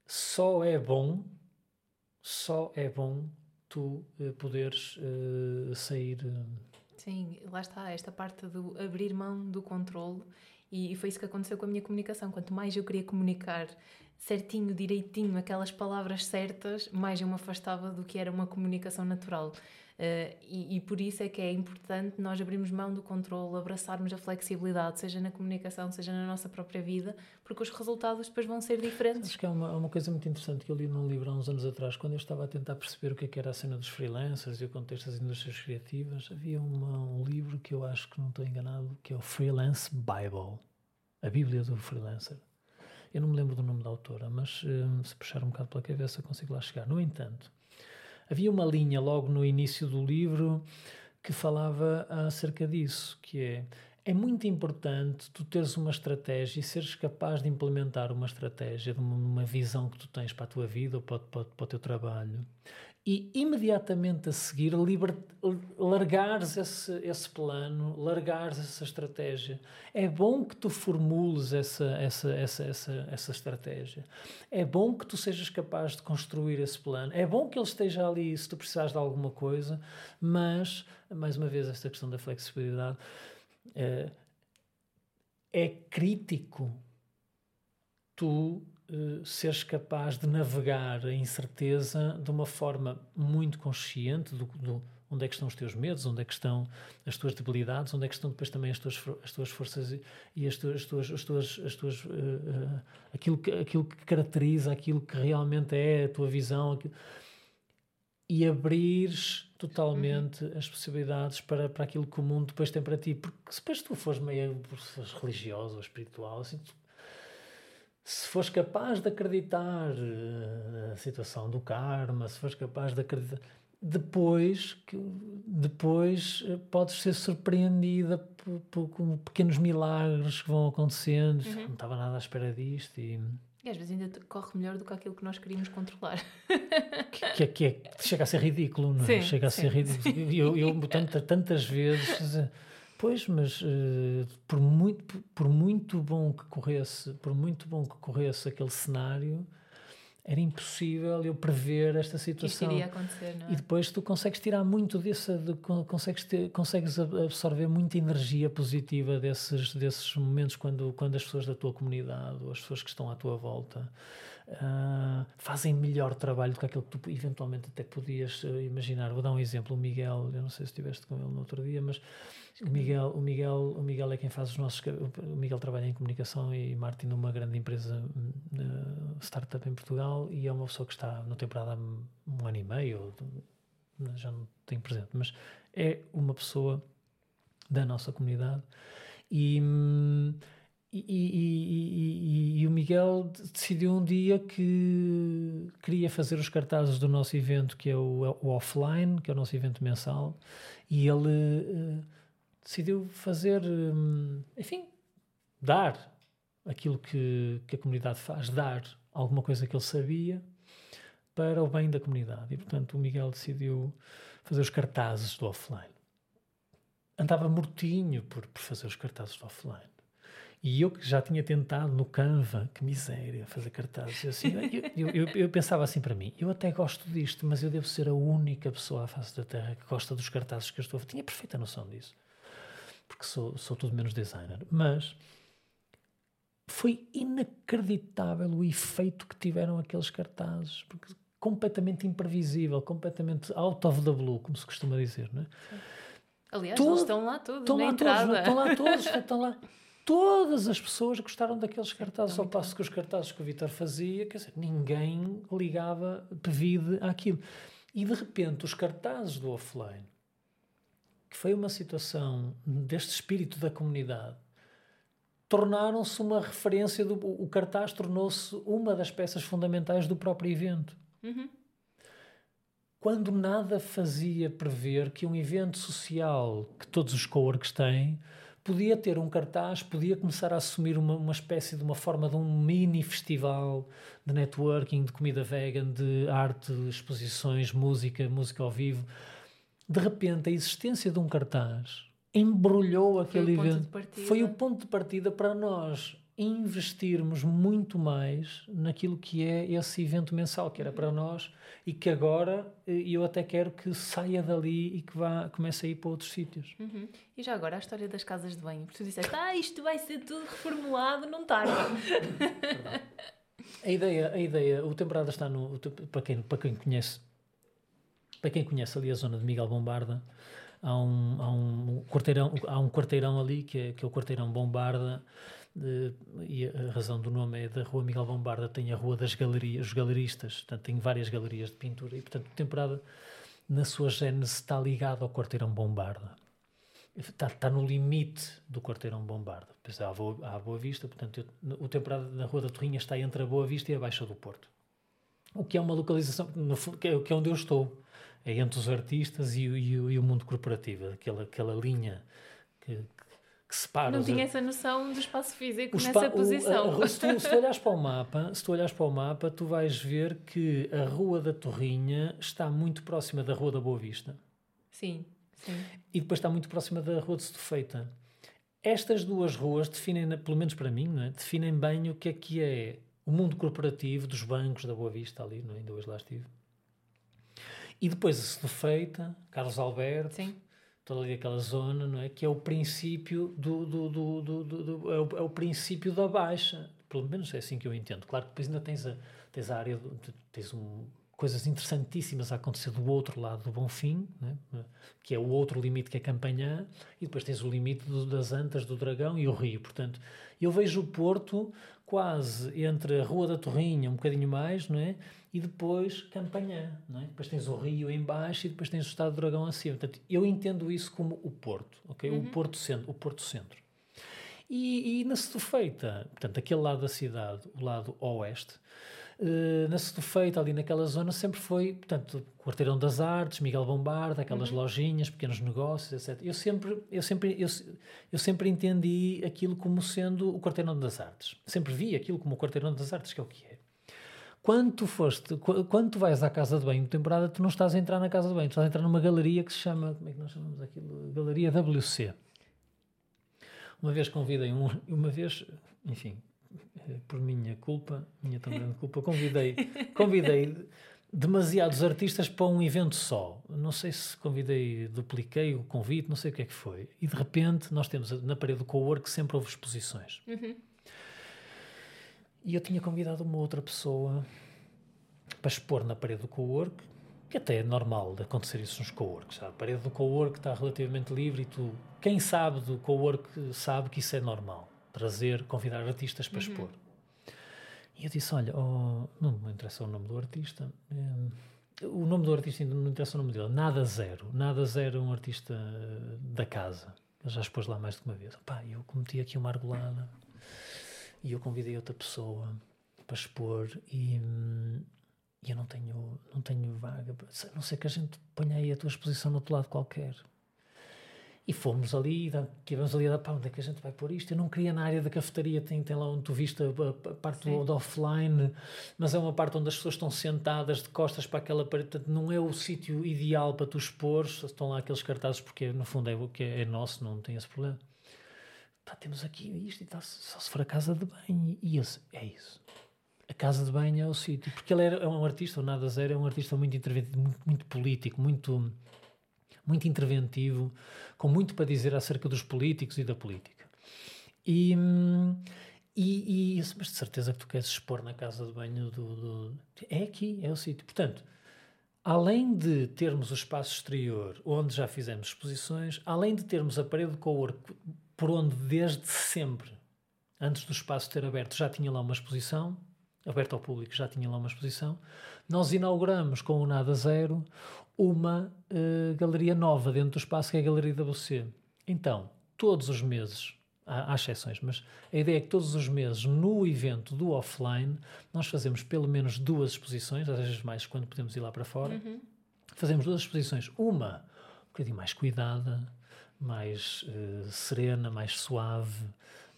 só é bom, só é bom tu uh, poderes uh, sair. Uh... Sim, lá está, esta parte do abrir mão do controle. E foi isso que aconteceu com a minha comunicação. Quanto mais eu queria comunicar certinho, direitinho, aquelas palavras certas, mais eu me afastava do que era uma comunicação natural. Uh, e, e, por isso é que é importante nós abrirmos mão do controle, abraçarmos a flexibilidade, seja na comunicação, seja na nossa própria vida, porque os resultados depois vão ser diferentes. Acho que é uma, uma coisa muito interessante que eu li num livro há uns anos atrás, quando eu estava a tentar perceber o que, é que era a cena dos freelancers e o contexto das indústrias criativas. Havia uma, um livro que eu acho que não estou enganado, que é o Freelance Bible, a Bíblia do Freelancer eu não me lembro do nome da autora, mas um, se puxar um bocado pela cabeça consigo lá chegar. No entanto, havia uma linha logo no início do livro que falava acerca disso, que é é muito importante tu teres uma estratégia e seres capaz de implementar uma estratégia, uma visão que tu tens para a tua vida ou para, para, para o teu trabalho e imediatamente a seguir liber, largares esse, esse plano, largares essa estratégia. É bom que tu formules essa, essa, essa, essa, essa estratégia. É bom que tu sejas capaz de construir esse plano. É bom que ele esteja ali se tu precisares de alguma coisa, mas, mais uma vez, esta questão da flexibilidade é, é crítico tu uh, seres capaz de navegar a incerteza de uma forma muito consciente do, do, onde é que estão os teus medos, onde é que estão as tuas debilidades, onde é que estão depois também as tuas, as tuas forças e, e as tuas, as tuas, as tuas, as tuas uh, uh, aquilo, que, aquilo que caracteriza, aquilo que realmente é a tua visão aquilo, e abrires totalmente uhum. as possibilidades para, para aquilo que o mundo depois tem para ti, porque se depois tu fores meio religioso ou espiritual, assim, tu se fores capaz de acreditar uh, a situação do karma, se fores capaz de acreditar, depois, depois uh, podes ser surpreendida por, por, com pequenos milagres que vão acontecendo. Uhum. Não estava nada à espera disto. E, e às vezes ainda corre melhor do que aquilo que nós queríamos controlar. Que, que, que é, chega a ser ridículo, não é? Sim, chega a sim, ser ridículo. Eu, eu [LAUGHS] tantas, tantas vezes Pois, mas uh, por, muito, por, por, muito bom que corresse, por muito bom que corresse aquele cenário, era impossível eu prever esta situação. Isto iria acontecer, não é? E depois tu consegues tirar muito disso, de, consegues, ter, consegues absorver muita energia positiva desses, desses momentos quando, quando as pessoas da tua comunidade ou as pessoas que estão à tua volta uh, fazem melhor trabalho do que aquilo que tu eventualmente até podias uh, imaginar. Vou dar um exemplo, o Miguel, eu não sei se estiveste com ele no outro dia, mas o Miguel, o Miguel, o Miguel é quem faz os nossos. O Miguel trabalha em comunicação e marketing numa grande empresa uh, startup em Portugal e é uma pessoa que está na temporada há um ano e meio, já não tenho presente, mas é uma pessoa da nossa comunidade e. E, e, e, e, o Miguel decidiu um dia que queria fazer os cartazes do nosso evento, que é o, o offline, que é o nosso evento mensal, e ele uh, decidiu fazer, hum, enfim, dar aquilo que, que a comunidade faz, dar alguma coisa que ele sabia para o bem da comunidade. E, portanto, o Miguel decidiu fazer os cartazes do offline. Andava mortinho por, por fazer os cartazes do offline. E eu que já tinha tentado no Canva, que miséria, fazer cartazes. Eu, assim, eu, eu, eu, pensava assim para mim: eu até gosto disto, mas eu devo ser a única pessoa à face da Terra que gosta dos cartazes que eu estou a Tinha perfeita noção disso, porque sou, sou tudo menos designer. Mas foi inacreditável o efeito que tiveram aqueles cartazes, porque completamente imprevisível, completamente out of the blue, como se costuma dizer, não é? Aliás, Todo, eles estão lá todos, estão lá entrada. todos, estão lá todos, estão lá todas as pessoas gostaram daqueles cartazes, ao passo que os cartazes que o Vitor fazia, quer dizer, ninguém ligava pevide àquilo. E de repente, os cartazes do offline, que foi uma situação deste espírito da comunidade, tornaram-se uma referência, do, o cartaz tornou-se uma das peças fundamentais do próprio evento. Uhum. Quando nada fazia prever que um evento social que todos os coworks têm podia ter um cartaz, podia começar a assumir uma, uma espécie de uma forma de um mini festival de networking, de comida vegan, de arte, exposições, música, música ao vivo. De repente, a existência de um cartaz embrulhou aquele foi evento. Foi o ponto de partida para nós investirmos muito mais naquilo que é esse evento mensal, que era para nós e que agora eh, eu até quero que saia dali e que vá, comece a ir para outros sítios. Uhum. E já agora a história das casas de banho, porque tu disseste, ah, isto vai ser tudo reformulado, não tarda. [LAUGHS] a ideia, a ideia, o temporada está no, para quem, para quem conhece, para quem conhece ali a zona de Miguel Bombarda, há um, há um quarteirão, há um quarteirão ali que é, que é o quarteirão Bombarda, de, e a razão do nome é da Rua Miguel Bombarda, tem a Rua das Galerias, os galeristas, portanto, tem várias galerias de pintura e, portanto, temporada, na sua gênese, está ligada ao quarteirão Bombarda. Está, está no limite do quarteirão Bombarda. Boa, há a Boa Vista, portanto, eu, o temporada na Rua da Torrinha está entre a Boa Vista e a Baixa do Porto. O que é uma localização, no, que, é, que é onde eu estou. É entre os artistas e, e, e o mundo corporativo, aquela, aquela linha que, que separa. Não tinha essa noção do espaço físico nessa posição. O, a, se, tu, se tu olhas para o [LAUGHS] mapa, se tu olhas para o mapa, tu vais ver que a Rua da Torrinha está muito próxima da Rua da Boa Vista. Sim, sim. E depois está muito próxima da Rua de Setufeita. Estas duas ruas definem, pelo menos para mim, é? definem bem o que é que é o mundo corporativo dos bancos da Boa Vista ali, não é? ainda hoje lá estive. E depois a Setufeita, Carlos Alberto, Sim toda ali aquela zona, não é? Que é o princípio do, do, do, do, do é, o, é, o, princípio da baixa. Pelo menos é assim que eu entendo. Claro que depois ainda tens a, tens a área, tens um, coisas interessantíssimas a acontecer do outro lado do Bonfim, né? que é o outro limite que é Campanhã, e depois tens o limite do, das Antas, do Dragão e o Rio. Portanto, eu vejo o Porto quase entre a Rua da Torrinha, um bocadinho mais, não é? E depois Campanhã, não é? Depois tens o Rio em baixo e depois tens o Estado do Dragão acima. Portanto, eu entendo isso como o Porto, ok? Uhum. O Porto Centro, o Porto Centro. E, e na Setufeita, portanto, aquele lado da cidade, o lado oeste, uh, na Setufeita, ali naquela zona, sempre foi, portanto, Quarteirão das Artes, Miguel Bombarda, aquelas uhum. lojinhas, pequenos negócios, etc. Eu sempre, eu, sempre, eu, eu sempre entendi aquilo como sendo o Quarteirão das Artes. Sempre vi aquilo como o Quarteirão das Artes, que é o que é. Quando tu foste, quando tu vais à casa de banho de temporada, tu não estás a entrar na casa de banho, tu estás a entrar numa galeria que se chama, como é que nós chamamos aquilo? Galeria WC. Uma vez convidei um, uma vez, enfim, por minha culpa, minha tão grande culpa, convidei, convidei demasiados artistas para um evento só. Não sei se convidei, dupliquei o convite, não sei o que é que foi. E de repente nós temos na parede do co-work sempre houve exposições. Uhum. E eu tinha convidado uma outra pessoa para expor na parede do co-work, que até é normal de acontecer isso nos co-works. A parede do co-work está relativamente livre e tu, quem sabe do co-work sabe que isso é normal. Trazer, convidar artistas para uhum. expor. E eu disse, olha, oh, não me interessa o nome do artista. Eh, o nome do artista ainda não me interessa o nome dele. Nada Zero. Nada Zero é um artista da casa. Ele já expôs lá mais de uma vez. Pá, eu cometi aqui uma argolada e eu convidei outra pessoa para expor e, e eu não tenho, não tenho vaga, a não ser que a gente ponha aí a tua exposição no outro lado qualquer. E fomos ali, tivemos ali a pá, onde é que a gente vai pôr isto? Eu não queria na área da cafetaria, tem, tem lá onde tu viste a, a, a parte do, do, offline, mas é uma parte onde as pessoas estão sentadas de costas para aquela parede, portanto não é o sítio ideal para tu expor, estão lá aqueles cartazes, porque no fundo é o que é, é nosso, não tem esse problema. Pá, temos aqui isto e tal, só se for a casa de banho. E esse, é isso. A casa de banho é o sítio. Porque ele é um artista, o Nada Zero é um artista muito interventivo, muito, muito político, muito, muito interventivo, com muito para dizer acerca dos políticos e da política. E, e, e mas de certeza que tu queres expor na casa de banho do, do é aqui, é o sítio. Portanto, além de termos o espaço exterior onde já fizemos exposições, além de termos a parede com o por onde desde sempre, antes do espaço ter aberto, já tinha lá uma exposição, aberto ao público, já tinha lá uma exposição, nós inauguramos com o Nada Zero uma uh, galeria nova dentro do espaço que é a Galeria da Você. Então, todos os meses, há, há, exceções, mas a ideia é que todos os meses, no evento do offline, nós fazemos pelo menos duas exposições, às vezes mais quando podemos ir lá para fora. Uhum. Fazemos duas exposições. Uma um bocadinho mais cuidada, mais uh, serena, mais suave,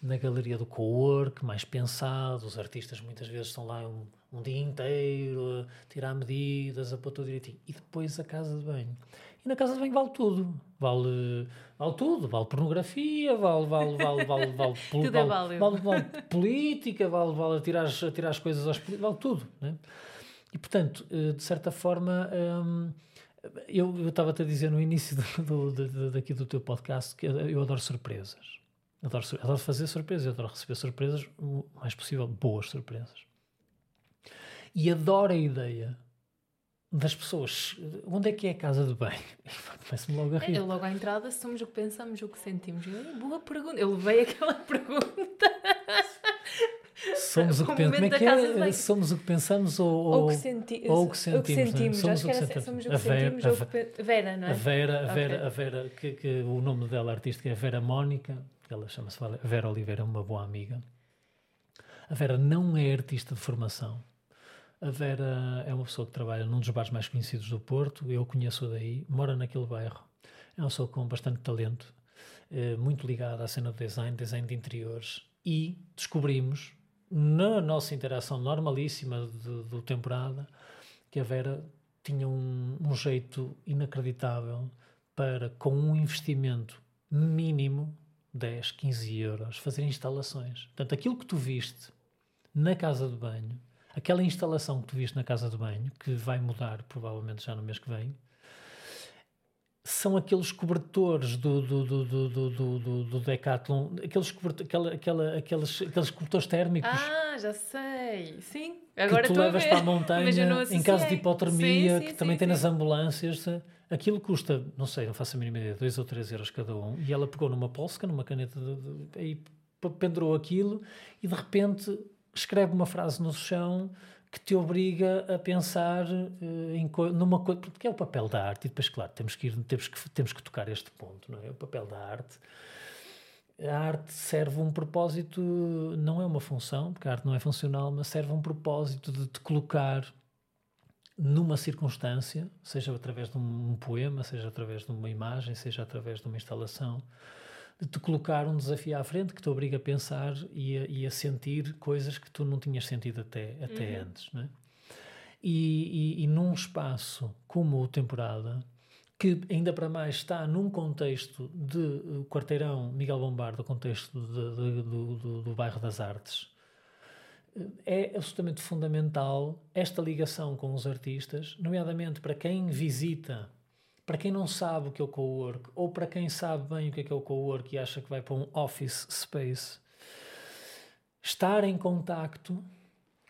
na galeria do co-work, mais pensado. Os artistas muitas vezes estão lá um, um dia inteiro a tirar medidas, a pôr tudo direitinho. E depois a casa de banho. E na casa de banho vale tudo. Vale, vale tudo. Vale pornografia, vale, vale, vale, vale, vale, [LAUGHS] tudo é vale, é vale, vale, política, vale, vale tirar, tirar as coisas aos vale tudo. Né? E portanto, eh, de certa forma. Hum, eu estava-te a dizer no início do, do, do, daqui do teu podcast que eu adoro surpresas. Adoro, adoro fazer surpresas, adoro receber surpresas, o mais possível, boas surpresas. E adoro a ideia das pessoas. Onde é que é a casa de banho? [LAUGHS] Começo-me logo a rir. É, logo à entrada, somos o que pensamos, o que sentimos. boa pergunta. Eu levei aquela [LAUGHS] pergunta. Somos o [LAUGHS] que pensamos. Como é que é? Somos o que pensamos ou, ou, o que, senti ou o que sentimos. O que sentimos. Somos o que sentimos. Somos o que sentimos. A Vera, a Vera, não é? A Vera, a Vera, okay. a Vera que, que, o nome dela artística é Vera Mónica. Ela chama-se Vera Oliveira, uma boa amiga. A Vera não é artista de formação. A Vera é uma pessoa que trabalha num dos bares mais conhecidos do Porto. Eu conheço daí, mora naquele bairro. É uma pessoa com bastante talento, eh, muito ligada à cena do design, design de interiores. E descobrimos, na nossa interação normalíssima do, do temporada que a Vera tinha um, um, jeito inacreditável para, com um investimento mínimo, 10, 15 euros, fazer instalações. Portanto, aquilo que tu viste na casa de banho, aquela instalação que tu viste na casa de banho, que vai mudar provavelmente já no mês que vem, são aqueles cobertores do, do, do, do, do, do, do Decathlon, aqueles, aquela, aquela, aqueles, aqueles cobertores térmicos. Ah, já sei, sim. Agora que tu levas para a [LAUGHS] montanha em caso de hipotermia, sim, sim, que sim, também tem nas ambulâncias. Aquilo custa, não sei, não faço a mínima ideia, 2 ou 3 euros cada um. E ela pegou numa polsca, numa caneta, de, de, aí pendurou aquilo e de repente escreve uma frase no chão que te obriga a pensar uh, em numa coisa, porque é o papel da arte, e depois, claro, temos que, ir, temos, que, temos que tocar este ponto, não é? O papel da arte. A arte serve um propósito, não é uma função, porque a arte não é funcional, mas serve um propósito de te colocar numa circunstância, seja através de um, um poema, seja através de uma imagem, seja através de uma instalação, de te colocar um desafio à frente que te obriga a pensar e a, e a sentir coisas que tu não tinhas sentido até, até uhum. antes. Não é? e, e, e num espaço como o Temporada, que ainda para mais está num contexto de uh, quarteirão Miguel Bombardo, contexto de, de, do, do, do, bairro das Artes, uh, é absolutamente fundamental esta ligação com os artistas, nomeadamente para quem visita para quem não sabe o que é o co-work, ou para quem sabe bem o que é, que é o co-work e acha que vai para um office space, estar em contacto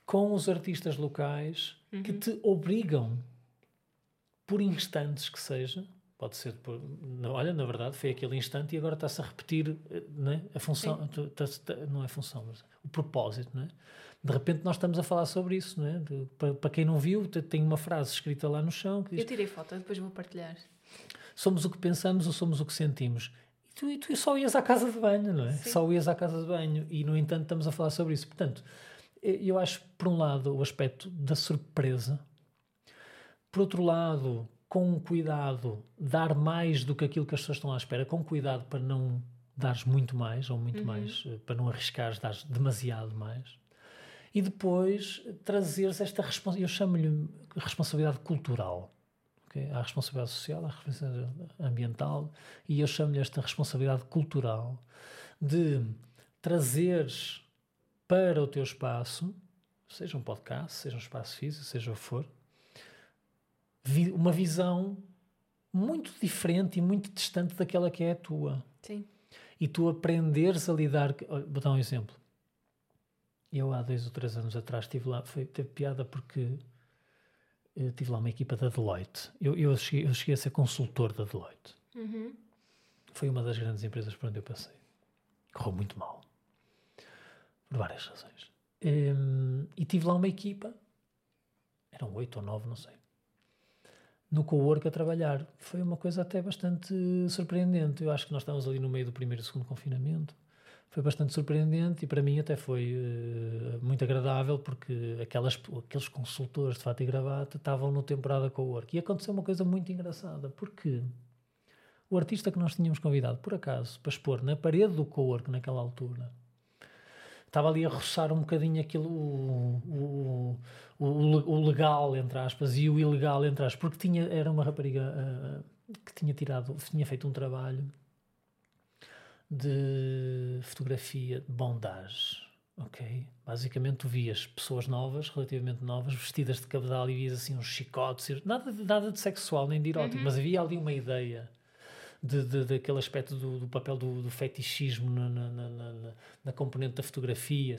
com os artistas locais uhum. que te obrigam, por instantes que seja, pode ser por, não, olha, na verdade foi aquele instante e agora está-se a repetir né, a função, tá, tá, não é função, mas o propósito, não é? De repente nós estamos a falar sobre isso, não é? De, para, para, quem não viu, tem uma frase escrita lá no chão que diz, Eu tirei foto, depois vou partilhar. Somos o que pensamos ou somos o que sentimos. E tu, e tu só ias à casa de banho, não é? Sim. Só ias à casa de banho e, no entanto, estamos a falar sobre isso. Portanto, eu acho, por um lado, o aspecto da surpresa, por outro lado, com cuidado, dar mais do que aquilo que as pessoas estão à espera, com cuidado para não dares muito mais ou muito uhum. mais, eh, para não arriscares, dar demasiado mais e depois trazeres esta responsabilidade, eu chamo-lhe responsabilidade cultural. Okay? Há a responsabilidade social, há a responsabilidade ambiental e eu chamo-lhe esta responsabilidade cultural de trazeres para o teu espaço, seja um podcast, seja um espaço físico, seja o que for, vi uma visão muito diferente e muito distante daquela que é a tua. Sim. E tu aprenderes a lidar. Vou dar um exemplo. Eu, há dois ou três anos atrás, estive lá, foi, teve piada porque eu tive lá uma equipa da Deloitte. Eu, eu, cheguei, eu cheguei a ser consultor da Deloitte. Uhum. Foi uma das grandes empresas por onde eu passei. Correu muito mal. Por várias razões. Um, e tive lá uma equipa, eram oito ou nove, não sei, no co-work a trabalhar. Foi uma coisa até bastante surpreendente. Eu acho que nós estávamos ali no meio do primeiro e segundo confinamento foi bastante surpreendente e para mim até foi uh, muito agradável porque aquelas, aqueles consultores de fato e gravata estavam no temporada com o work. E aconteceu uma coisa muito engraçada, porque o artista que nós tínhamos convidado, por acaso, para expor na parede do co-work naquela altura, estava ali a roçar um bocadinho aquilo, o, o, o, o, legal, entre aspas, e o ilegal, entre aspas, porque tinha, era uma rapariga uh, que tinha tirado, tinha feito um trabalho de fotografia de bondage. Ok? Basicamente, tu vias pessoas novas, relativamente novas, vestidas de cabedal e vias assim uns chicotes, nada nada de sexual nem de erótico, uhum. mas havia ali uma ideia de, de, daquele aspecto do, do papel do, do fetichismo na, na, na, na, componente da fotografia.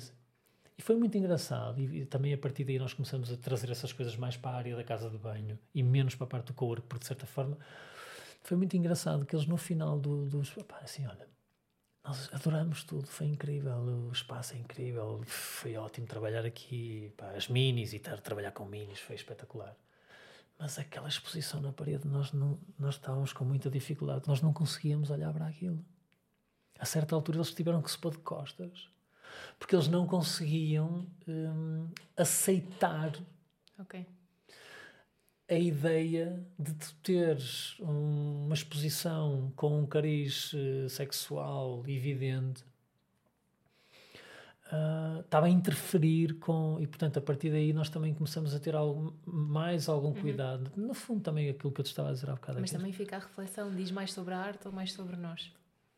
E foi muito engraçado. E, e, também a partir daí nós começamos a trazer essas coisas mais para a área da casa de banho e menos para a parte do cowork, porque de certa forma foi muito engraçado que eles no final do, dos. assim, olha, nós adoramos tudo, foi incrível, o espaço é incrível, foi ótimo trabalhar aqui, pá, as minis e estar a trabalhar com minis foi espetacular. Mas aquela exposição na parede, nós, não, nós estávamos com muita dificuldade, nós não conseguíamos olhar para aquilo. A certa altura eles tiveram que se pôr de costas, porque eles não conseguiam hum, aceitar okay a ideia de tu teres uma exposição com um cariz uh, sexual evidente uh, estava a interferir com e portanto a partir daí nós também começamos a ter algo, mais algum uhum. cuidado no fundo também aquilo que eu te estava a dizer há bocado mas aqui. também fica a reflexão diz mais sobre a arte ou mais sobre nós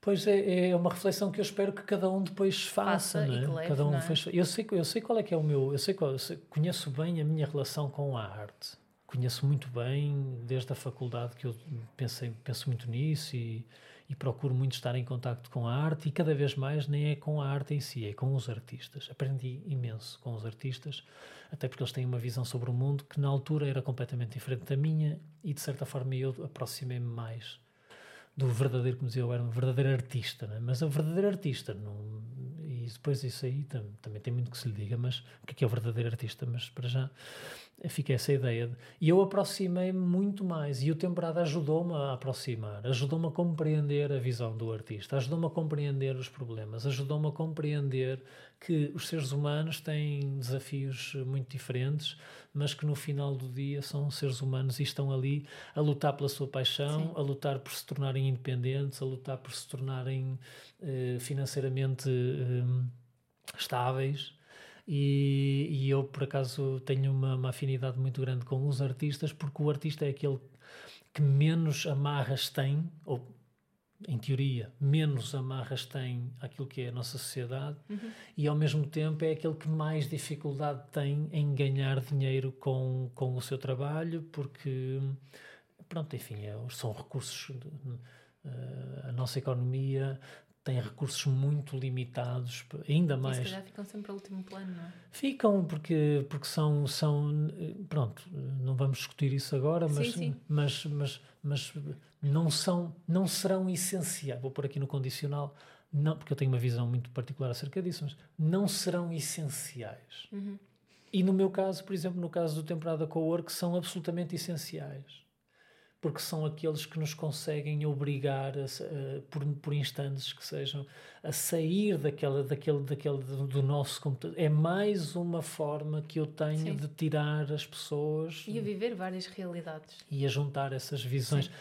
Pois é, é uma reflexão que eu espero que cada um depois faça, faça não é? Leve, cada um é? fez, eu sei eu sei qual é que é o meu, eu sei, qual, eu sei conheço bem a minha relação com a arte conheço muito bem desde a faculdade que eu pensei, penso muito nisso e, e procuro muito estar em contacto com a arte e cada vez mais nem é com a arte em si, é com os artistas. Aprendi imenso com os artistas, até porque eles têm uma visão sobre o mundo que na altura era completamente diferente da minha e de certa forma eu aproximei-me mais do verdadeiro, como dizia eu, era um verdadeiro artista, né? mas o verdadeiro artista, não, e depois isso aí tam, também tem muito que se lhe diga, mas o que é, que é o verdadeiro artista? Mas para já fica essa ideia. De, e eu aproximei-me muito mais, e o temporada ajudou-me a aproximar, ajudou-me a compreender a visão do artista, ajudou-me a compreender os problemas, ajudou-me a compreender que os seres humanos têm desafios muito diferentes, mas que no final do dia são seres humanos e estão ali a lutar pela sua paixão, Sim. a lutar por se tornarem independentes, a lutar por se tornarem eh, financeiramente eh, estáveis. E, e, eu, por acaso, tenho uma, uma, afinidade muito grande com os artistas, porque o artista é aquele que menos amarras tem, ou em teoria, menos amarras tem aquilo que é a nossa sociedade uhum. e ao mesmo tempo é aquele que mais dificuldade tem em ganhar dinheiro com, com o seu trabalho, porque, pronto, enfim, é, são recursos. De, uh, a nossa economia têm recursos muito limitados, ainda mais. E se calhar ficam sempre ao último plano, não é? Ficam, porque, porque são, são. Pronto, não vamos discutir isso agora, mas, sim, sim. mas, mas, mas não, são, não serão essenciais. Vou pôr aqui no condicional, não, porque eu tenho uma visão muito particular acerca disso, mas não serão essenciais. Uhum. E no meu caso, por exemplo, no caso do temporada co-work, são absolutamente essenciais porque são aqueles que nos conseguem obrigar, a, a, por, por instantes que sejam, a sair daquela, daquele, daquele do, nosso computador. É mais uma forma que eu tenho Sim. de tirar as pessoas e a viver várias realidades e a juntar essas visões. Sim.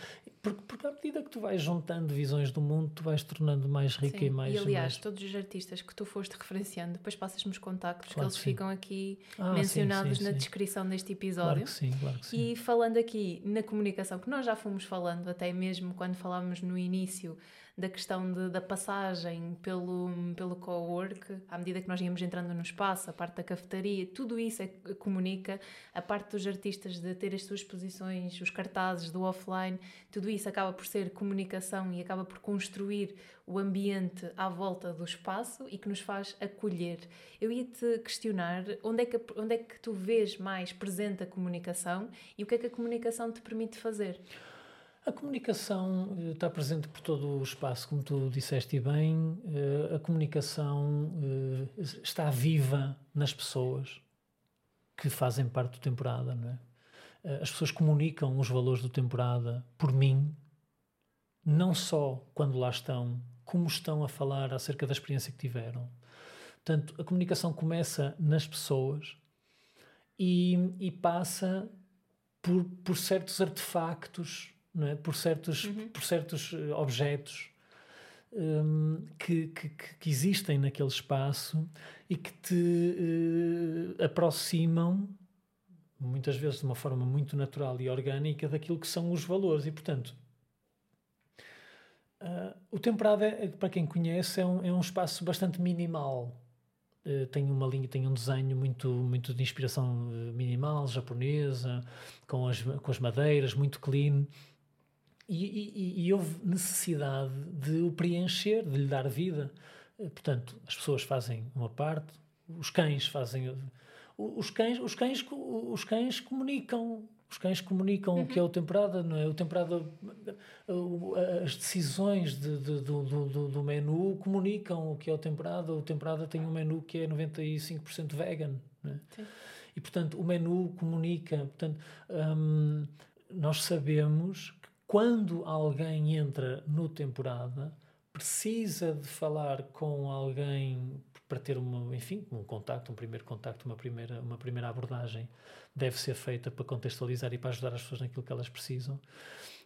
Porque, porque à medida que tu vais juntando visões do mundo, tu vais tornando mais rica sim. e mais. E aliás, mais... todos os artistas que tu foste referenciando, depois passas-me os contactos, claro que eles ficam aqui ah, mencionados sim, sim, na descrição deste episódio. Claro que sim, claro que sim. E falando aqui na comunicação, que nós já fomos falando, até mesmo quando falávamos no início da questão de, da passagem pelo, pelo co-work, à medida que nós íamos entrando no espaço, a parte da cafetaria, tudo isso é, comunica, a parte dos artistas de ter as suas posições, os cartazes do offline, tudo isso acaba por ser comunicação e acaba por construir o ambiente à volta do espaço e que nos faz acolher. Eu ia te questionar onde é que, onde é que tu vês mais presente a comunicação e o que é que a comunicação te permite fazer? A comunicação eh, está presente por todo o espaço, como tu disseste bem. Eh, a comunicação eh, está viva nas pessoas que fazem parte do temporada, não é? As pessoas comunicam os valores do temporada por mim, não só quando lá estão, como estão a falar acerca da experiência que tiveram. Portanto, a comunicação começa nas pessoas e, e passa por, por certos artefactos é? por, certos, uhum. por certos eh, objetos um, que, que, que, existem naquele espaço e que te uh, aproximam, muitas vezes de uma forma muito natural e orgânica, daquilo que são os valores. E, portanto, uh, o temperado, é, para quem conhece, é um, é um espaço bastante minimal. Uh, tem uma linha, tem um desenho muito, muito de inspiração minimal, japonesa, com as, com as madeiras, muito clean e, e, e, houve necessidade de o preencher, de lhe dar vida. Eh, portanto, as pessoas fazem uma parte, os cães fazem. Os cães, os cães, os cães comunicam. Os cães comunicam uhum. o que é o temperada, não é? O temperada, as decisões de, de, do, do, do menu comunicam o que é o temperada. O temperada tem um menu que é 95% vegan, não é? E, portanto, o menu comunica. Portanto, hum, nós sabemos quando alguém entra no temporada, precisa de falar com alguém para ter uma, enfim, um contacto, um primeiro contacto, uma primeira, uma primeira abordagem deve ser feita para contextualizar e para ajudar as pessoas naquilo que elas precisam.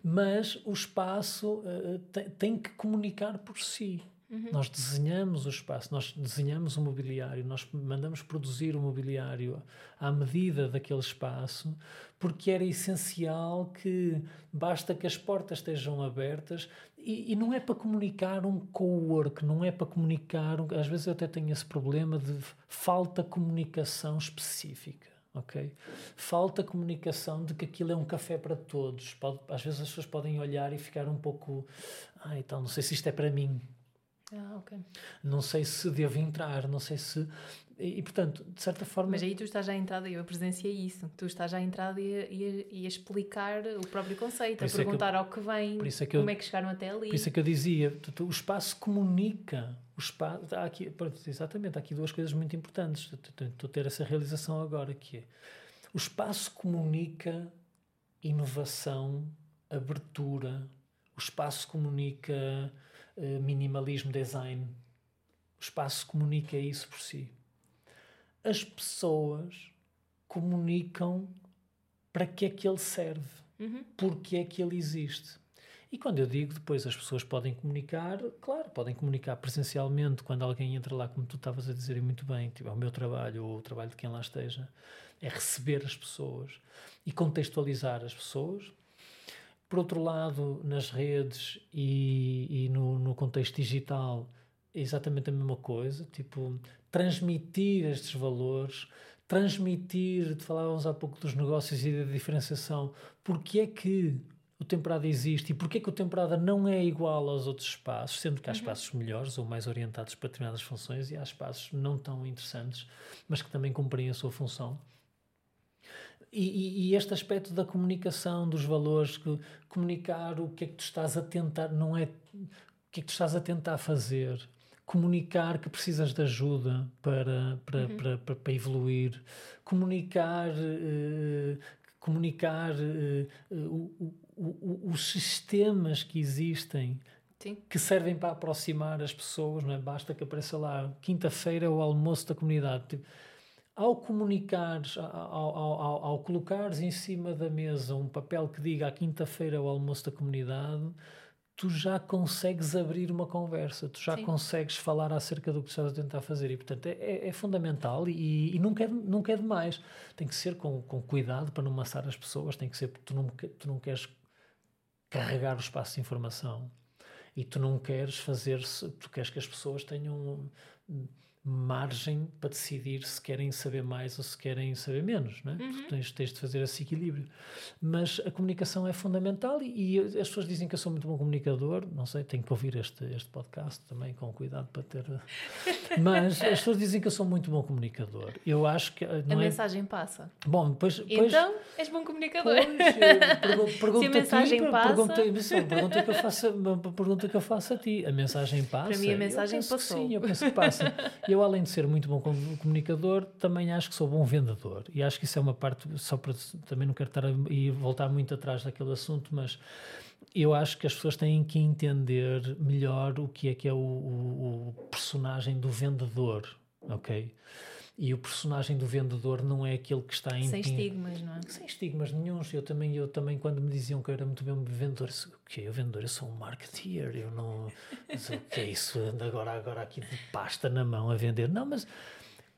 Mas o espaço uh, tem, tem que comunicar por si. Uhum. Nós desenhamos o espaço, nós desenhamos o mobiliário, nós mandamos produzir o mobiliário à medida daquele espaço, porque era essencial que basta que as portas estejam abertas e, e não é para comunicar um co-work, não é para comunicar. Um, às vezes eu até tenho esse problema de falta comunicação específica. ok? Falta comunicação de que aquilo é um café para todos. Pode, às vezes as pessoas podem olhar e ficar um pouco. Ah, então não sei se isto é para mim. Ah, ok. Não sei se devo entrar, não sei se. E, portanto, de certa forma. Mas aí tu estás já entrada, eu presenciei isso, tu estás já entrada e, e, e a explicar o próprio conceito, a perguntar é que, ao que vem, é que como eu, é que chegaram até ali. Por isso é que eu dizia, o espaço comunica. O espaço, há aqui, exatamente, há aqui duas coisas muito importantes. Estou a ter essa realização agora, que é o espaço comunica inovação, abertura, o espaço comunica eh, minimalismo design. O espaço comunica isso por si. As pessoas comunicam para que é que ele serve, uhum. porque é que ele existe. E quando eu digo depois as pessoas podem comunicar, claro, podem comunicar presencialmente quando alguém entra lá, como tu estavas a dizer muito bem, tipo, é o meu trabalho ou o trabalho de quem lá esteja, é receber as pessoas e contextualizar as pessoas por outro lado, nas redes e, e no, no contexto digital, é exatamente a mesma coisa, tipo, transmitir estes valores, transmitir, falávamos há pouco dos negócios e da diferenciação, porque é que o temporada existe e porque é que o temporada não é igual aos outros espaços, sendo que há uhum. espaços melhores ou mais orientados para determinadas funções e há espaços não tão interessantes, mas que também cumprem a sua função. E, e, este aspecto da comunicação, dos valores, que, comunicar o que é que tu estás a tentar, não é o que é que tu estás a tentar fazer, comunicar que precisas de ajuda para, para, uhum. para, para, para, evoluir, comunicar, uh, comunicar uh, uh, os sistemas que existem. Sim. que servem para aproximar as pessoas, não é? Basta que apareça lá, quinta-feira é o almoço da comunidade. Tipo, ao comunicares, ao, ao, ao, ao, colocares em cima da mesa um papel que diga à quinta-feira o almoço da comunidade, tu já consegues abrir uma conversa, tu já Sim. consegues falar acerca do que estás a tentar fazer e, portanto, é, é, é fundamental e, e, nunca, é, nunca é demais. Tem que ser com, com cuidado para não maçar as pessoas, tem que ser porque tu não, tu não queres carregar o espaço de informação. E tu não queres fazer-se, tu queres que as pessoas tenham margem para decidir se querem saber mais ou se querem saber menos, não é? Uhum. Tens, tens, de fazer esse equilíbrio. Mas a comunicação é fundamental e, e, as pessoas dizem que eu sou muito bom comunicador, não sei, tenho que ouvir este, este podcast também com cuidado para ter... [LAUGHS] Mas as pessoas dizem que eu sou muito bom comunicador. Eu acho que... a é... mensagem passa. Bom, depois... então, és bom comunicador. Pois, pergunta, [LAUGHS] Se a mensagem ti, passa... Pergunta, pergunta, que eu faço, pergunta que eu faço a ti. A mensagem passa? Para mim a mensagem passou. sim, eu penso que passa. [LAUGHS] eu, além de ser muito bom comunicador, também acho que sou bom vendedor. E acho que isso é uma parte, só para também não quero estar a ir voltar muito atrás daquele assunto, mas eu acho que as pessoas têm que entender melhor o que é que é o, o, o personagem do vendedor, ok? E o personagem do vendedor não é aquele que está em. Sem estigmas, não é? Sem estigmas nenhums. Eu também, eu também quando me diziam que eu era muito bem vendedor, o que é? vendedor? Eu sou um marketeer, eu não. o que é isso? Ando agora, agora aqui de pasta na mão a vender. Não, mas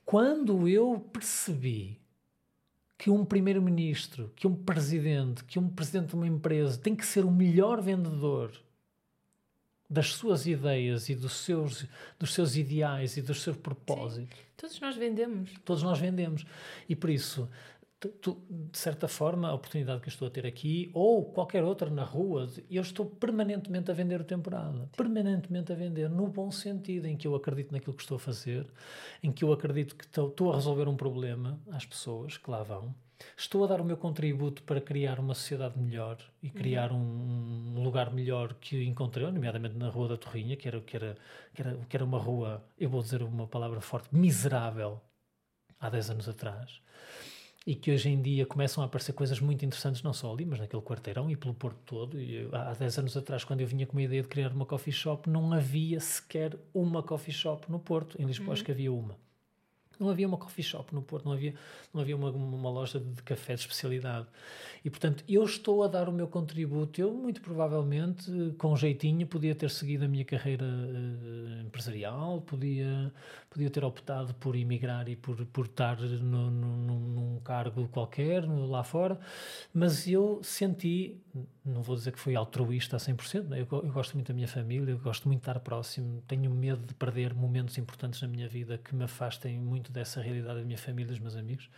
quando eu percebi que um primeiro-ministro, que um presidente, que um presidente de uma empresa tem que ser o melhor vendedor das suas ideias e dos seus, dos seus ideais e dos seus propósitos. Sim. Todos nós vendemos. Todos nós vendemos. E por isso, tu, de certa forma, a oportunidade que eu estou a ter aqui, ou qualquer outra na rua, eu estou permanentemente a vender o temporada. Sim. Permanentemente a vender, no bom sentido, em que eu acredito naquilo que estou a fazer, em que eu acredito que estou, estou a resolver um problema às pessoas que lá vão estou a dar o meu contributo para criar uma sociedade melhor e criar um, um, lugar melhor que encontrei, nomeadamente na Rua da Torrinha, que era, que, era, que, era, que era uma rua, eu vou dizer uma palavra forte, miserável, há 10 anos atrás. E que hoje em dia começam a aparecer coisas muito interessantes, não só ali, mas naquele quarteirão e pelo Porto todo. Eu, há 10 anos atrás, quando eu vinha com a ideia de criar uma coffee shop, não havia sequer uma coffee shop no Porto. Em Lisboa, uhum. acho que havia uma. Não havia uma coffee shop no Porto, não havia, não havia uma, uma loja de café de especialidade. E, portanto, eu estou a dar o meu contributo. Eu, muito provavelmente, com jeitinho, podia ter seguido a minha carreira uh, empresarial, podia, podia ter optado por emigrar e por, por estar no, no, num cargo qualquer no, lá fora, mas eu senti, não vou dizer que fui altruísta a 100%, né? eu, eu gosto muito da minha família, eu gosto muito de estar próximo, tenho medo de perder momentos importantes na minha vida que me afastem muito dessa realidade da minha família e dos meus amigos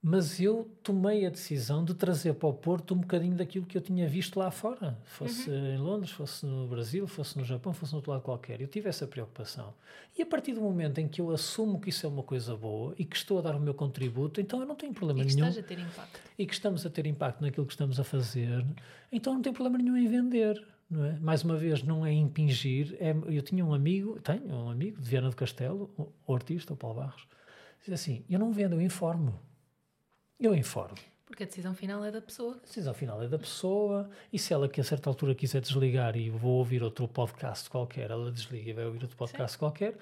mas eu tomei a decisão de trazer para o Porto um bocadinho daquilo que eu tinha visto lá fora, fosse uhum. em Londres, fosse no Brasil, fosse no Japão, fosse no outro lado qualquer. Eu tive essa preocupação. E a partir do momento em que eu assumo que isso é uma coisa boa e que estou a dar o meu contributo, então eu não tenho problema e que nenhum. Estás a ter impacto. E que estamos a ter impacto naquilo que estamos a fazer, então não tem problema nenhum em vender. Não é? Mais uma vez, não é impingir. É, eu tinha um amigo, tenho um amigo de Viana do Castelo, o artista, o Paulo Barros, diz assim: Eu não vendo, eu informo. Eu informo. Porque a decisão final é da pessoa. A decisão final é da pessoa, e se ela que a certa altura quiser desligar e vou ouvir outro podcast qualquer, ela desliga e vai ouvir outro podcast Sim. qualquer,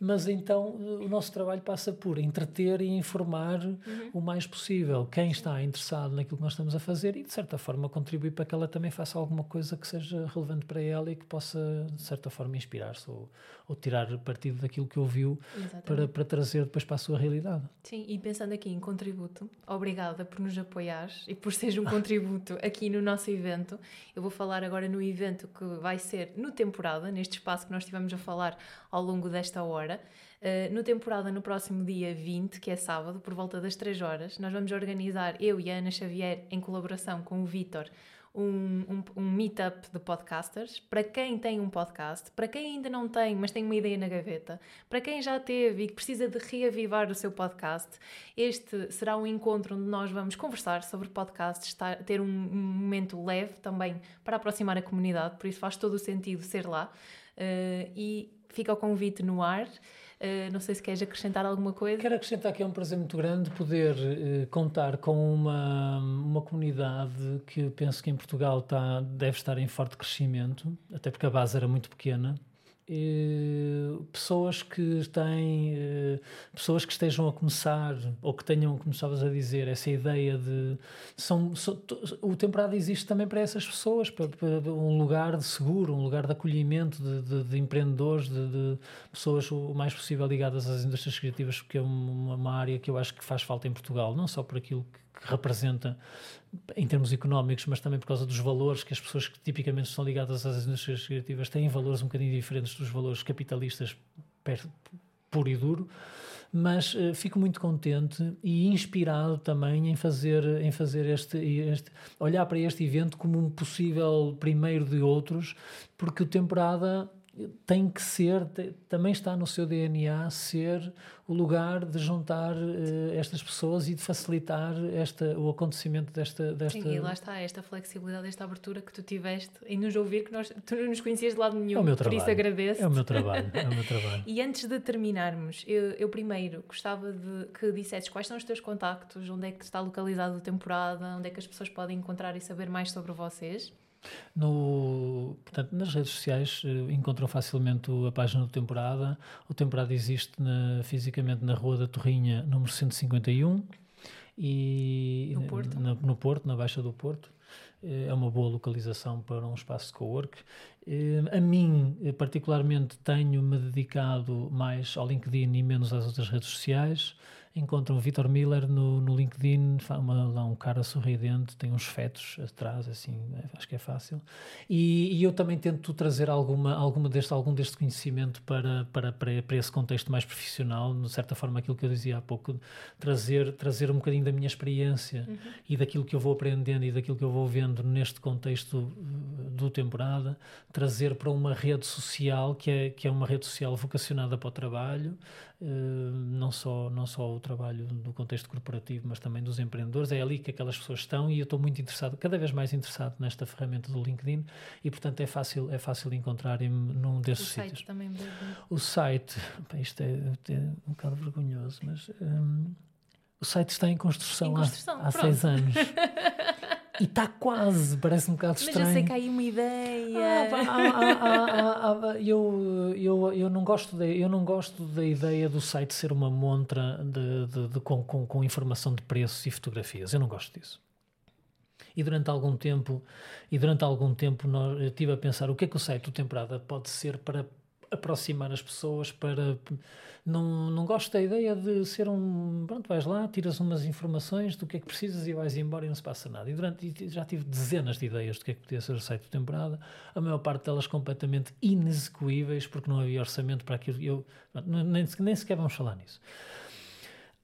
mas então o nosso trabalho passa por entreter e informar uhum. o mais possível quem está interessado naquilo que nós estamos a fazer e de certa forma contribuir para que ela também faça alguma coisa que seja relevante para ela e que possa de certa forma inspirar-se ou, ou tirar partido daquilo que ouviu para, para trazer depois para a sua realidade. Sim, e pensando aqui em contributo, obrigada por nos apoiares e por seres um [LAUGHS] contributo aqui no nosso evento. Eu vou falar agora no evento que vai ser no temporada, neste espaço que nós estivemos a falar ao longo desta hora. Uh, no temporada, no próximo dia 20, que é sábado, por volta das 3 horas, nós vamos organizar, eu e a Ana Xavier, em colaboração com o Vitor, um, um, um meetup de podcasters para quem tem um podcast, para quem ainda não tem, mas tem uma ideia na gaveta, para quem já teve e que precisa de reavivar o seu podcast. Este será um encontro onde nós vamos conversar sobre podcasts, ter um, um momento leve também para aproximar a comunidade, por isso faz todo o sentido ser lá. Uh, e fica o convite no ar. Uh, não sei se queres acrescentar alguma coisa. Quero acrescentar que é um prazer muito grande poder uh, contar com uma, uma comunidade que penso que em Portugal está, deve estar em forte crescimento, até porque a base era muito pequena pessoas que têm pessoas que estejam a começar ou que tenham, estavas a dizer, essa ideia de são, são o temporada existe também para essas pessoas, para, para, um lugar de seguro, um lugar de acolhimento de, de, de empreendedores, de, de, pessoas o mais possível ligadas às indústrias criativas, porque é uma, uma área que eu acho que faz falta em Portugal, não só por aquilo que que representa em termos económicos, mas também por causa dos valores que as pessoas que tipicamente estão ligadas às indústrias criativas têm valores um bocadinho diferentes dos valores capitalistas puro e duro. Mas uh, fico muito contente e inspirado também em fazer, em fazer este, este, olhar para este evento como um possível primeiro de outros, porque o temporada tem que ser, também está no seu DNA ser o lugar de juntar uh, estas pessoas e de facilitar esta, o acontecimento desta, desta... Sim, e lá está, esta flexibilidade, esta abertura que tu tiveste em nos ouvir, que nós, tu não nos conhecias de lado nenhum, é o meu por trabalho. isso agradeço. É o meu trabalho, é o meu trabalho. [LAUGHS] e antes de terminarmos, eu, eu, primeiro gostava de que dissesses quais são os teus contactos, onde é que está localizado a temporada, onde é que as pessoas podem encontrar e saber mais sobre vocês. No, portanto, nas redes sociais eh, encontram facilmente a página do Temporada. O Temporada existe na, fisicamente na Rua da Torrinha, número 151. E no Porto. Na, no Porto, na Baixa do Porto. Eh, é uma boa localização para um espaço de co-work. Eh, a mim, particularmente, tenho-me dedicado mais ao LinkedIn e menos às outras redes sociais encontram o Vitor Miller no, no LinkedIn, uma, lá um cara sorridente, tem uns fetos atrás, assim, é, acho que é fácil. E, e, eu também tento trazer alguma, alguma deste, algum deste conhecimento para, para, para, para esse contexto mais profissional, de certa forma, aquilo que eu dizia há pouco, trazer, trazer um bocadinho da minha experiência uhum. e daquilo que eu vou aprendendo e daquilo que eu vou vendo neste contexto uh, do temporada, trazer para uma rede social que é, que é uma rede social vocacionada para o trabalho, não, só, não só o trabalho no contexto corporativo, mas também dos empreendedores. É ali que aquelas pessoas estão e eu estou muito interessado, cada vez mais interessado nesta ferramenta do LinkedIn e, portanto, é fácil, é fácil encontrarem-me num desses o sítios. Site também o site, bem, isto é, é, um bocado vergonhoso, mas um, o site está em construção, em construção há, há seis anos. [LAUGHS] E está quase, parece um bocado estranho. Mas eu sei que há aí uma ideia. Ah, eu, eu, eu, não gosto de, eu não gosto da ideia do site ser uma montra de, de, de com, com, com, informação de preços e fotografias. Eu não gosto disso. E durante algum tempo, e durante algum tempo nós, eu estive a pensar o que é que o site do Temporada pode ser para aproximar as pessoas para não, não gosto da ideia de ser um pronto, vais lá, tiras umas informações do que é que precisas e vais embora e não se passa nada. E durante já tive dezenas de ideias do que é que podia ser o site de temporada a maior parte delas completamente inexecuíveis porque não havia orçamento para aquilo. Eu nem, nem sequer vamos falar nisso.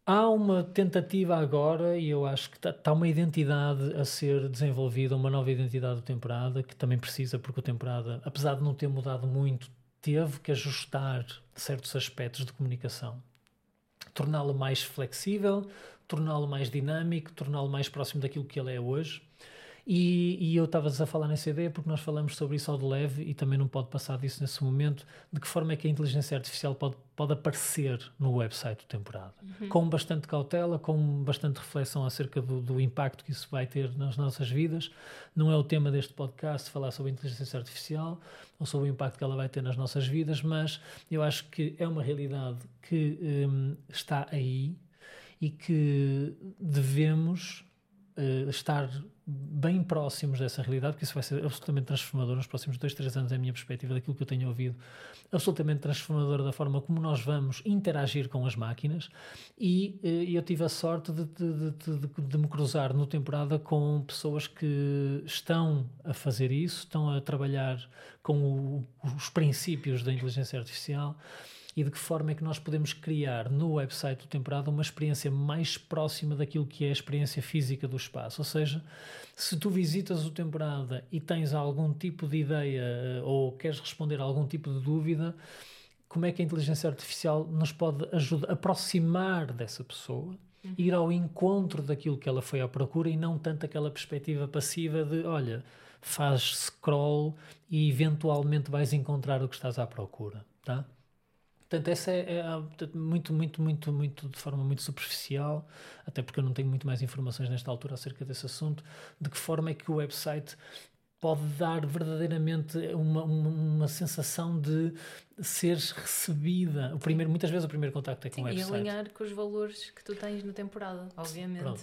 Há uma tentativa agora, e eu acho que está tá uma identidade a ser desenvolvida, uma nova identidade do temporada, que também precisa, porque o temporada, apesar de não ter mudado muito, teve que ajustar certos aspectos de comunicação, torná-lo mais flexível, torná-lo mais dinâmico, torná-lo mais próximo daquilo que ele é hoje. E, e eu estava a falar nessa ideia porque nós falamos sobre isso ao de leve e também não pode passar disso nesse momento, de que forma é que a inteligência artificial pode, pode aparecer no website do temporada. Uhum. Com bastante cautela, com bastante reflexão acerca do, do, impacto que isso vai ter nas nossas vidas. Não é o tema deste podcast falar sobre a inteligência artificial ou sobre o impacto que ela vai ter nas nossas vidas, mas eu acho que é uma realidade que um, está aí e que devemos uh, estar bem próximos dessa realidade, porque isso vai ser absolutamente transformador nos próximos dois, três anos, é a minha perspectiva daquilo que eu tenho ouvido, absolutamente transformador da forma como nós vamos interagir com as máquinas. E uh, eu tive a sorte de, de, de, de, me cruzar no temporada com pessoas que estão a fazer isso, estão a trabalhar com o, os princípios da inteligência artificial e de que forma é que nós podemos criar no website do Temporada uma experiência mais próxima daquilo que é a experiência física do espaço. Ou seja, se tu visitas o Temporada e tens algum tipo de ideia eh, ou queres responder a algum tipo de dúvida, como é que a inteligência artificial nos pode ajudar, aproximar dessa pessoa, uhum. ir ao encontro daquilo que ela foi à procura e não tanto aquela perspectiva passiva de, olha, faz scroll e eventualmente vais encontrar o que estás à procura, tá? Portanto, essa é, é, muito, muito, muito, muito, de forma muito superficial, até porque eu não tenho muito mais informações nesta altura acerca desse assunto, de que forma é que o website pode dar verdadeiramente uma, uma, uma, sensação de seres recebida. O primeiro, muitas vezes o primeiro contacto é com Sim, o website. E alinhar com os valores que tu tens na temporada, obviamente. Pronto,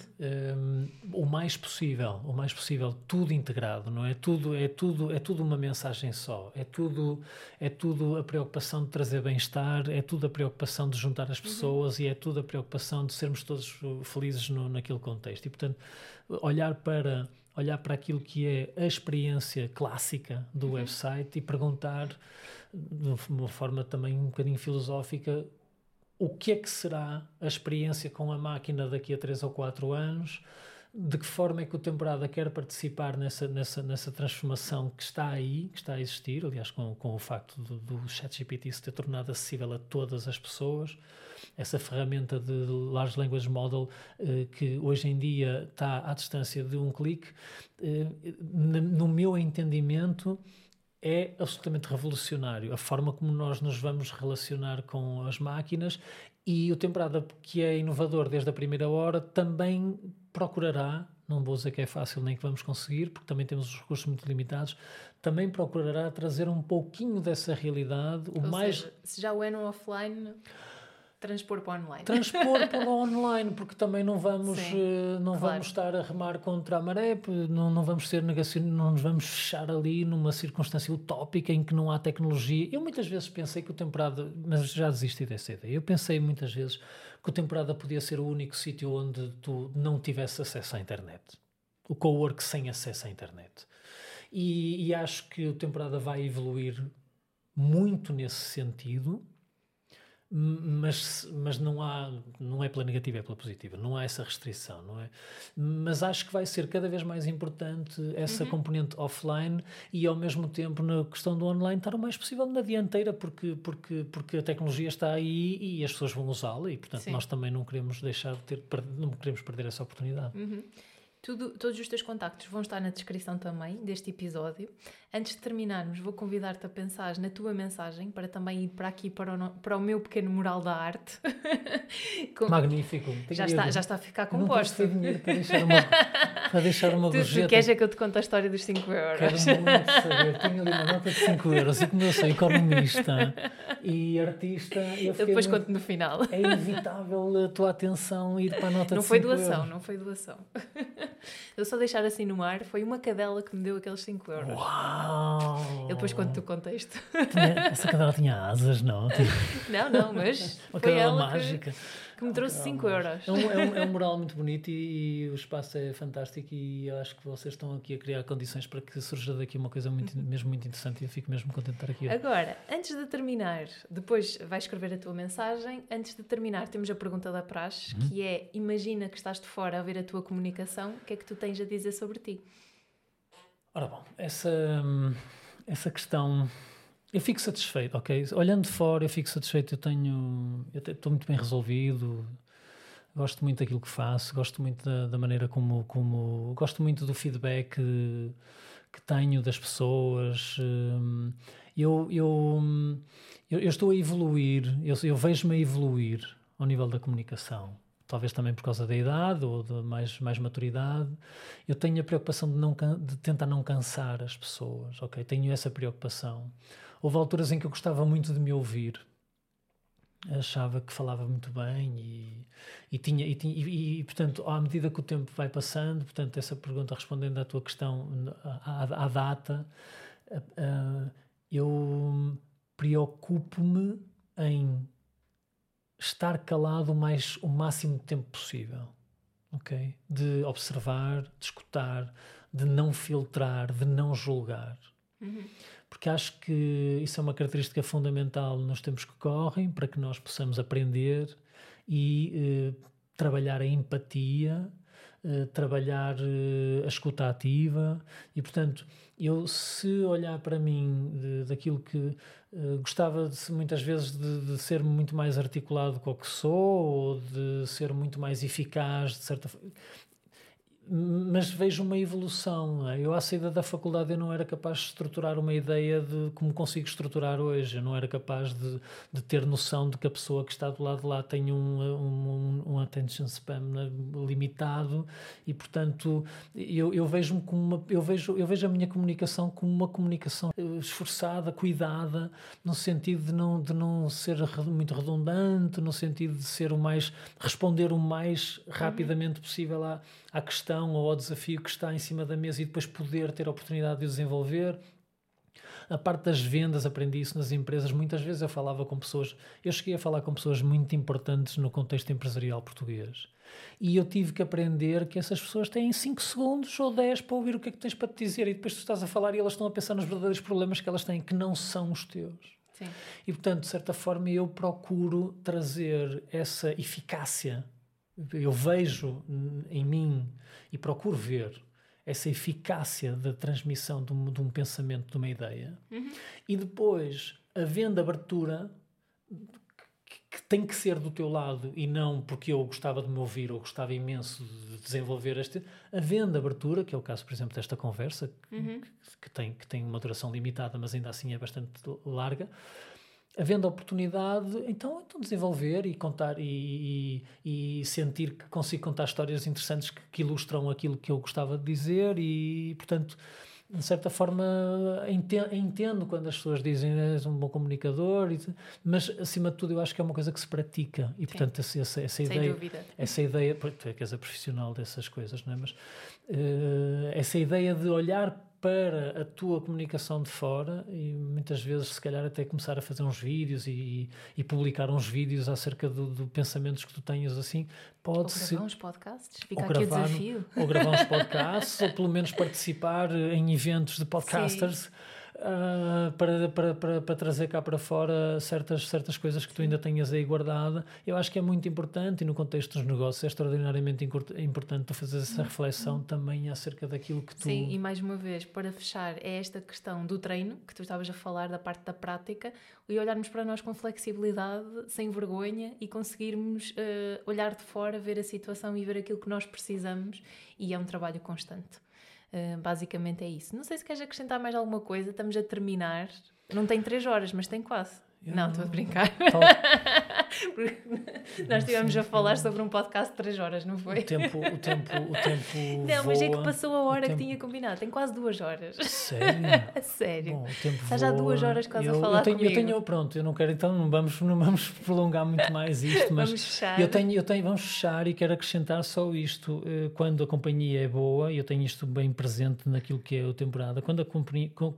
um, o mais possível, o mais possível, tudo integrado, não é? Tudo é tudo é tudo uma mensagem só. É tudo é tudo a preocupação de trazer bem-estar, é tudo a preocupação de juntar as uhum. pessoas uhum. e é tudo a preocupação de sermos todos felizes no, naquele contexto. E portanto, olhar para olhar para aquilo que é a experiência clássica do uhum. website e perguntar, de uma forma também um bocadinho filosófica, o que é que será a experiência com a máquina daqui a 3 ou 4 anos? De que forma é que o Temporada quer participar nessa, nessa, nessa transformação que está aí, que está a existir, aliás, com, com o facto do, do ChatGPT se ter tornado acessível a todas as pessoas? Essa ferramenta de Large Language Model eh, que hoje em dia está à distância de um clique, eh, no meu entendimento, é absolutamente revolucionário a forma como nós nos vamos relacionar com as máquinas e o Temporada, que é inovador desde a primeira hora, também procurará, não vou dizer que é fácil nem que vamos conseguir, porque também temos os recursos muito limitados, também procurará trazer um pouquinho dessa realidade, o Ou mais... Seja, se já o é no offline transpor para o online. Transpor [LAUGHS] para o online, porque também não vamos, Sim, uh, não claro. vamos estar a remar contra a maré, não, não vamos ser negacionistas, não nos vamos fechar ali numa circunstância utópica em que não há tecnologia. Eu muitas vezes pensei que o temporada, mas já desisti dessa ideia, eu pensei muitas vezes que o temporada podia ser o único sítio onde tu não tivesse acesso à internet. O co-work sem acesso à internet. E, e acho que o temporada vai evoluir muito nesse sentido mas, mas não há não é pela negativa é pela positiva não há essa restrição não é mas acho que vai ser cada vez mais importante essa uhum. componente offline e ao mesmo tempo na questão do online estar o mais possível na dianteira porque porque porque a tecnologia está aí e as pessoas vão usá-la e portanto Sim. nós também não queremos deixar de ter não queremos perder essa oportunidade uhum. Tudo, todos os teus contactos vão estar na descrição também deste episódio. Antes de terminarmos, vou convidar-te a pensar na tua mensagem para também ir para aqui para o, para o meu pequeno mural da arte. [LAUGHS] Com... Magnífico. já está, já está a ficar composto. Não dinheiro para deixar uma, para deixar uma [LAUGHS] tu, tu queres é que eu te conte a história dos 5 euros? Quero muito saber. Tenho ali uma nota de 5 euros e como eu sou economista e artista... Eu, eu depois conto no final. É inevitável a tua atenção ir para a nota não de 5 euros. Não foi doação, não foi doação. Eu só deixar assim no mar, foi uma cadela que me deu aqueles 5 euros. Uau! Eu depois conto o contexto. Tinha, essa cadela tinha asas, não? [LAUGHS] Não, não, mas uma foi cadela ela mágica. Que, que me trouxe 5 euros. É um, é, um, é um [LAUGHS] mural muito bonito e, e, o espaço é fantástico e eu acho que vocês estão aqui a criar condições para que surja daqui uma coisa muito, mesmo muito interessante e eu fico mesmo contente de estar aqui. Agora, antes de terminar, depois vais escrever a tua mensagem, antes de terminar temos a pergunta da praxe, uhum. que é, imagina que estás de fora a ver a tua comunicação, o que é que tu tens a dizer sobre ti? Ora bom, essa, essa questão eu fico satisfeito, ok? Olhando de fora, eu fico satisfeito. Eu tenho. Eu estou muito bem resolvido. Gosto muito daquilo que faço. Gosto muito da, da maneira como, como. Gosto muito do feedback que, tenho das pessoas. Hum, eu, eu, eu, eu estou a evoluir. Eu, eu vejo-me a evoluir ao nível da comunicação talvez também por causa da idade ou de mais, mais maturidade, eu tenho a preocupação de, não, de tentar não cansar as pessoas, ok? Tenho essa preocupação. Houve alturas em que eu gostava muito de me ouvir. Achava que falava muito bem e, e tinha, e, e, e, portanto, à medida que o tempo vai passando, portanto, essa pergunta respondendo à tua questão à, à data, uh, eu preocupo-me em estar calado o, mais, o máximo de tempo possível. ok? De observar, de escutar, de não filtrar, de não julgar. Uhum porque acho que isso é uma característica fundamental nos tempos que correm para que nós possamos aprender e eh, trabalhar a empatia, eh, trabalhar eh, a escuta ativa. E, portanto, eu se olhar para mim de, daquilo que eh, gostava de, muitas vezes de, de, ser muito mais articulado com o que sou ou de ser muito mais eficaz, de certa mas vejo uma evolução. É? Eu, à saída da faculdade, eu não era capaz de estruturar uma ideia de como consigo estruturar hoje. Eu não era capaz de, de ter noção de que a pessoa que está do lado de lá tem um, um, um attention span limitado e, portanto, eu, eu vejo-me como uma, eu vejo, eu vejo a minha comunicação como uma comunicação esforçada, cuidada, no sentido de não, de não ser muito redundante, no sentido de ser o mais responder o mais rapidamente possível à, à questão ou ao desafio que está em cima da mesa e depois poder ter a oportunidade de o desenvolver. A parte das vendas, aprendi isso nas empresas. Muitas vezes eu falava com pessoas, eu cheguei a falar com pessoas muito importantes no contexto empresarial português. E eu tive que aprender que essas pessoas têm 5 segundos ou 10 para ouvir o que é que tens para te dizer, e depois tu estás a falar e elas estão a pensar nos verdadeiros problemas que elas têm, que não são os teus. Sim. E portanto, de certa forma, eu procuro trazer essa eficácia. Eu vejo em mim e procuro ver essa eficácia da transmissão de um, de um pensamento, de uma ideia. Uhum. E depois, havendo abertura, que tem que ser do teu lado e não porque eu gostava de me ouvir ou gostava imenso de desenvolver este. Havendo abertura, que é o caso, por exemplo, desta conversa, uhum. que, que, tem, que tem uma duração limitada, mas ainda assim é bastante larga. Havendo oportunidade, então, então desenvolver e contar e, e, e sentir que consigo contar histórias interessantes que, que ilustram aquilo que eu gostava de dizer e, portanto, de certa forma entendo quando as pessoas dizem que és um bom comunicador, mas acima de tudo eu acho que é uma coisa que se pratica e Sim. portanto essa, essa, essa ideia, dúvida. essa ideia, tu é que és a profissional dessas coisas, não é? Mas uh, essa ideia de olhar para a tua comunicação de fora e muitas vezes se calhar até começar a fazer uns vídeos e, e publicar uns vídeos acerca do, do, pensamentos que tu tenhas assim pode ou ser gravar uns podcasts. Fica aqui gravar, o desafio. ou gravar uns [LAUGHS] podcasts ou pelo menos participar em eventos de podcasters. Sim uh, para, para, para, para, trazer cá para fora certas, certas coisas que tu ainda tenhas aí guardada. Eu acho que é muito importante e no contexto dos negócios é extraordinariamente importante tu fazer essa reflexão também acerca daquilo que tu. Sim, e mais uma vez, para fechar, é esta questão do treino que tu estavas a falar, da parte da prática, e olharmos para nós com flexibilidade, sem vergonha e conseguirmos uh, olhar de fora, ver a situação e ver aquilo que nós precisamos, e é um trabalho constante. Basicamente é isso. Não sei se queres acrescentar mais alguma coisa, estamos a terminar. Não tem três horas, mas tem quase. Eu não, estou a brincar. [LAUGHS] Nós estivemos a falar sobre um podcast de 3 horas, não foi? O tempo, o tempo, o tempo. [LAUGHS] Não, mas é que passou a hora tempo... que tinha combinado. Tem quase duas horas. Sério? a [LAUGHS] sério. Bom, o tempo Estás já duas horas quase eu, a falar eu tenho, comigo. Eu tenho, pronto, eu não quero, então não vamos, não vamos prolongar muito mais isto, mas vamos fechar. Eu tenho, eu tenho, vamos fechar e quero acrescentar só isto. Eh, quando a companhia é boa, eu tenho isto bem presente naquilo que é a temporada. Quando a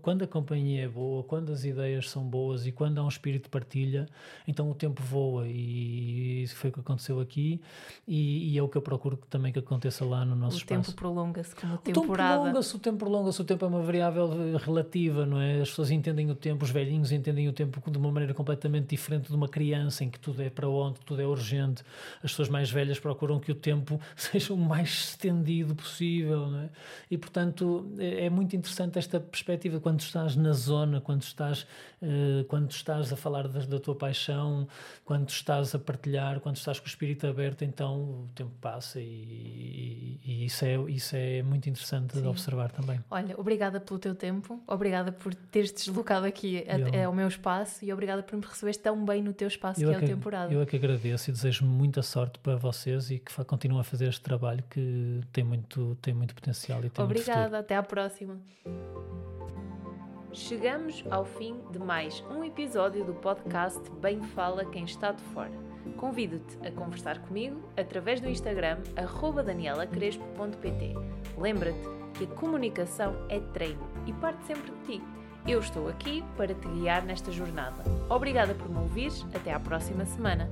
quando a companhia é boa, quando as ideias são boas e quando há um espírito de partilha, então o tempo voa e isso foi o que aconteceu aqui e, e é o que eu procuro também que aconteça lá no nosso o espaço. O tempo prolonga-se como temporada. O tempo prolonga-se, o tempo prolonga-se, o tempo é uma variável relativa, não é? As pessoas entendem o tempo, os velhinhos entendem o tempo de uma maneira completamente diferente de uma criança em que tudo é para onde, tudo é urgente. As pessoas mais velhas procuram que o tempo [LAUGHS] seja o mais estendido possível, não é? E portanto é, é muito interessante esta perspectiva quando estás na zona, quando estás, uh, quando estás a falar da, da tua paixão, quando estás a partilhar, quando estás com o espírito aberto, então o tempo passa e, e isso, é, isso é muito interessante Sim. de observar também. Olha, obrigada pelo teu tempo, obrigada por teres deslocado aqui até ao meu espaço e obrigada por me receberes tão bem no teu espaço eu que é, é o temporada. Eu é que agradeço e desejo muita sorte para vocês e que continuem a fazer este trabalho que tem muito, tem muito potencial e tem Obrigada, até à próxima. Chegamos ao fim de mais um episódio do podcast Bem Fala Quem Está de Fora. Convido-te a conversar comigo através do Instagram danielacrespo.pt. Lembra-te que a comunicação é treino e parte sempre de ti. Eu estou aqui para te guiar nesta jornada. Obrigada por me ouvires. Até à próxima semana.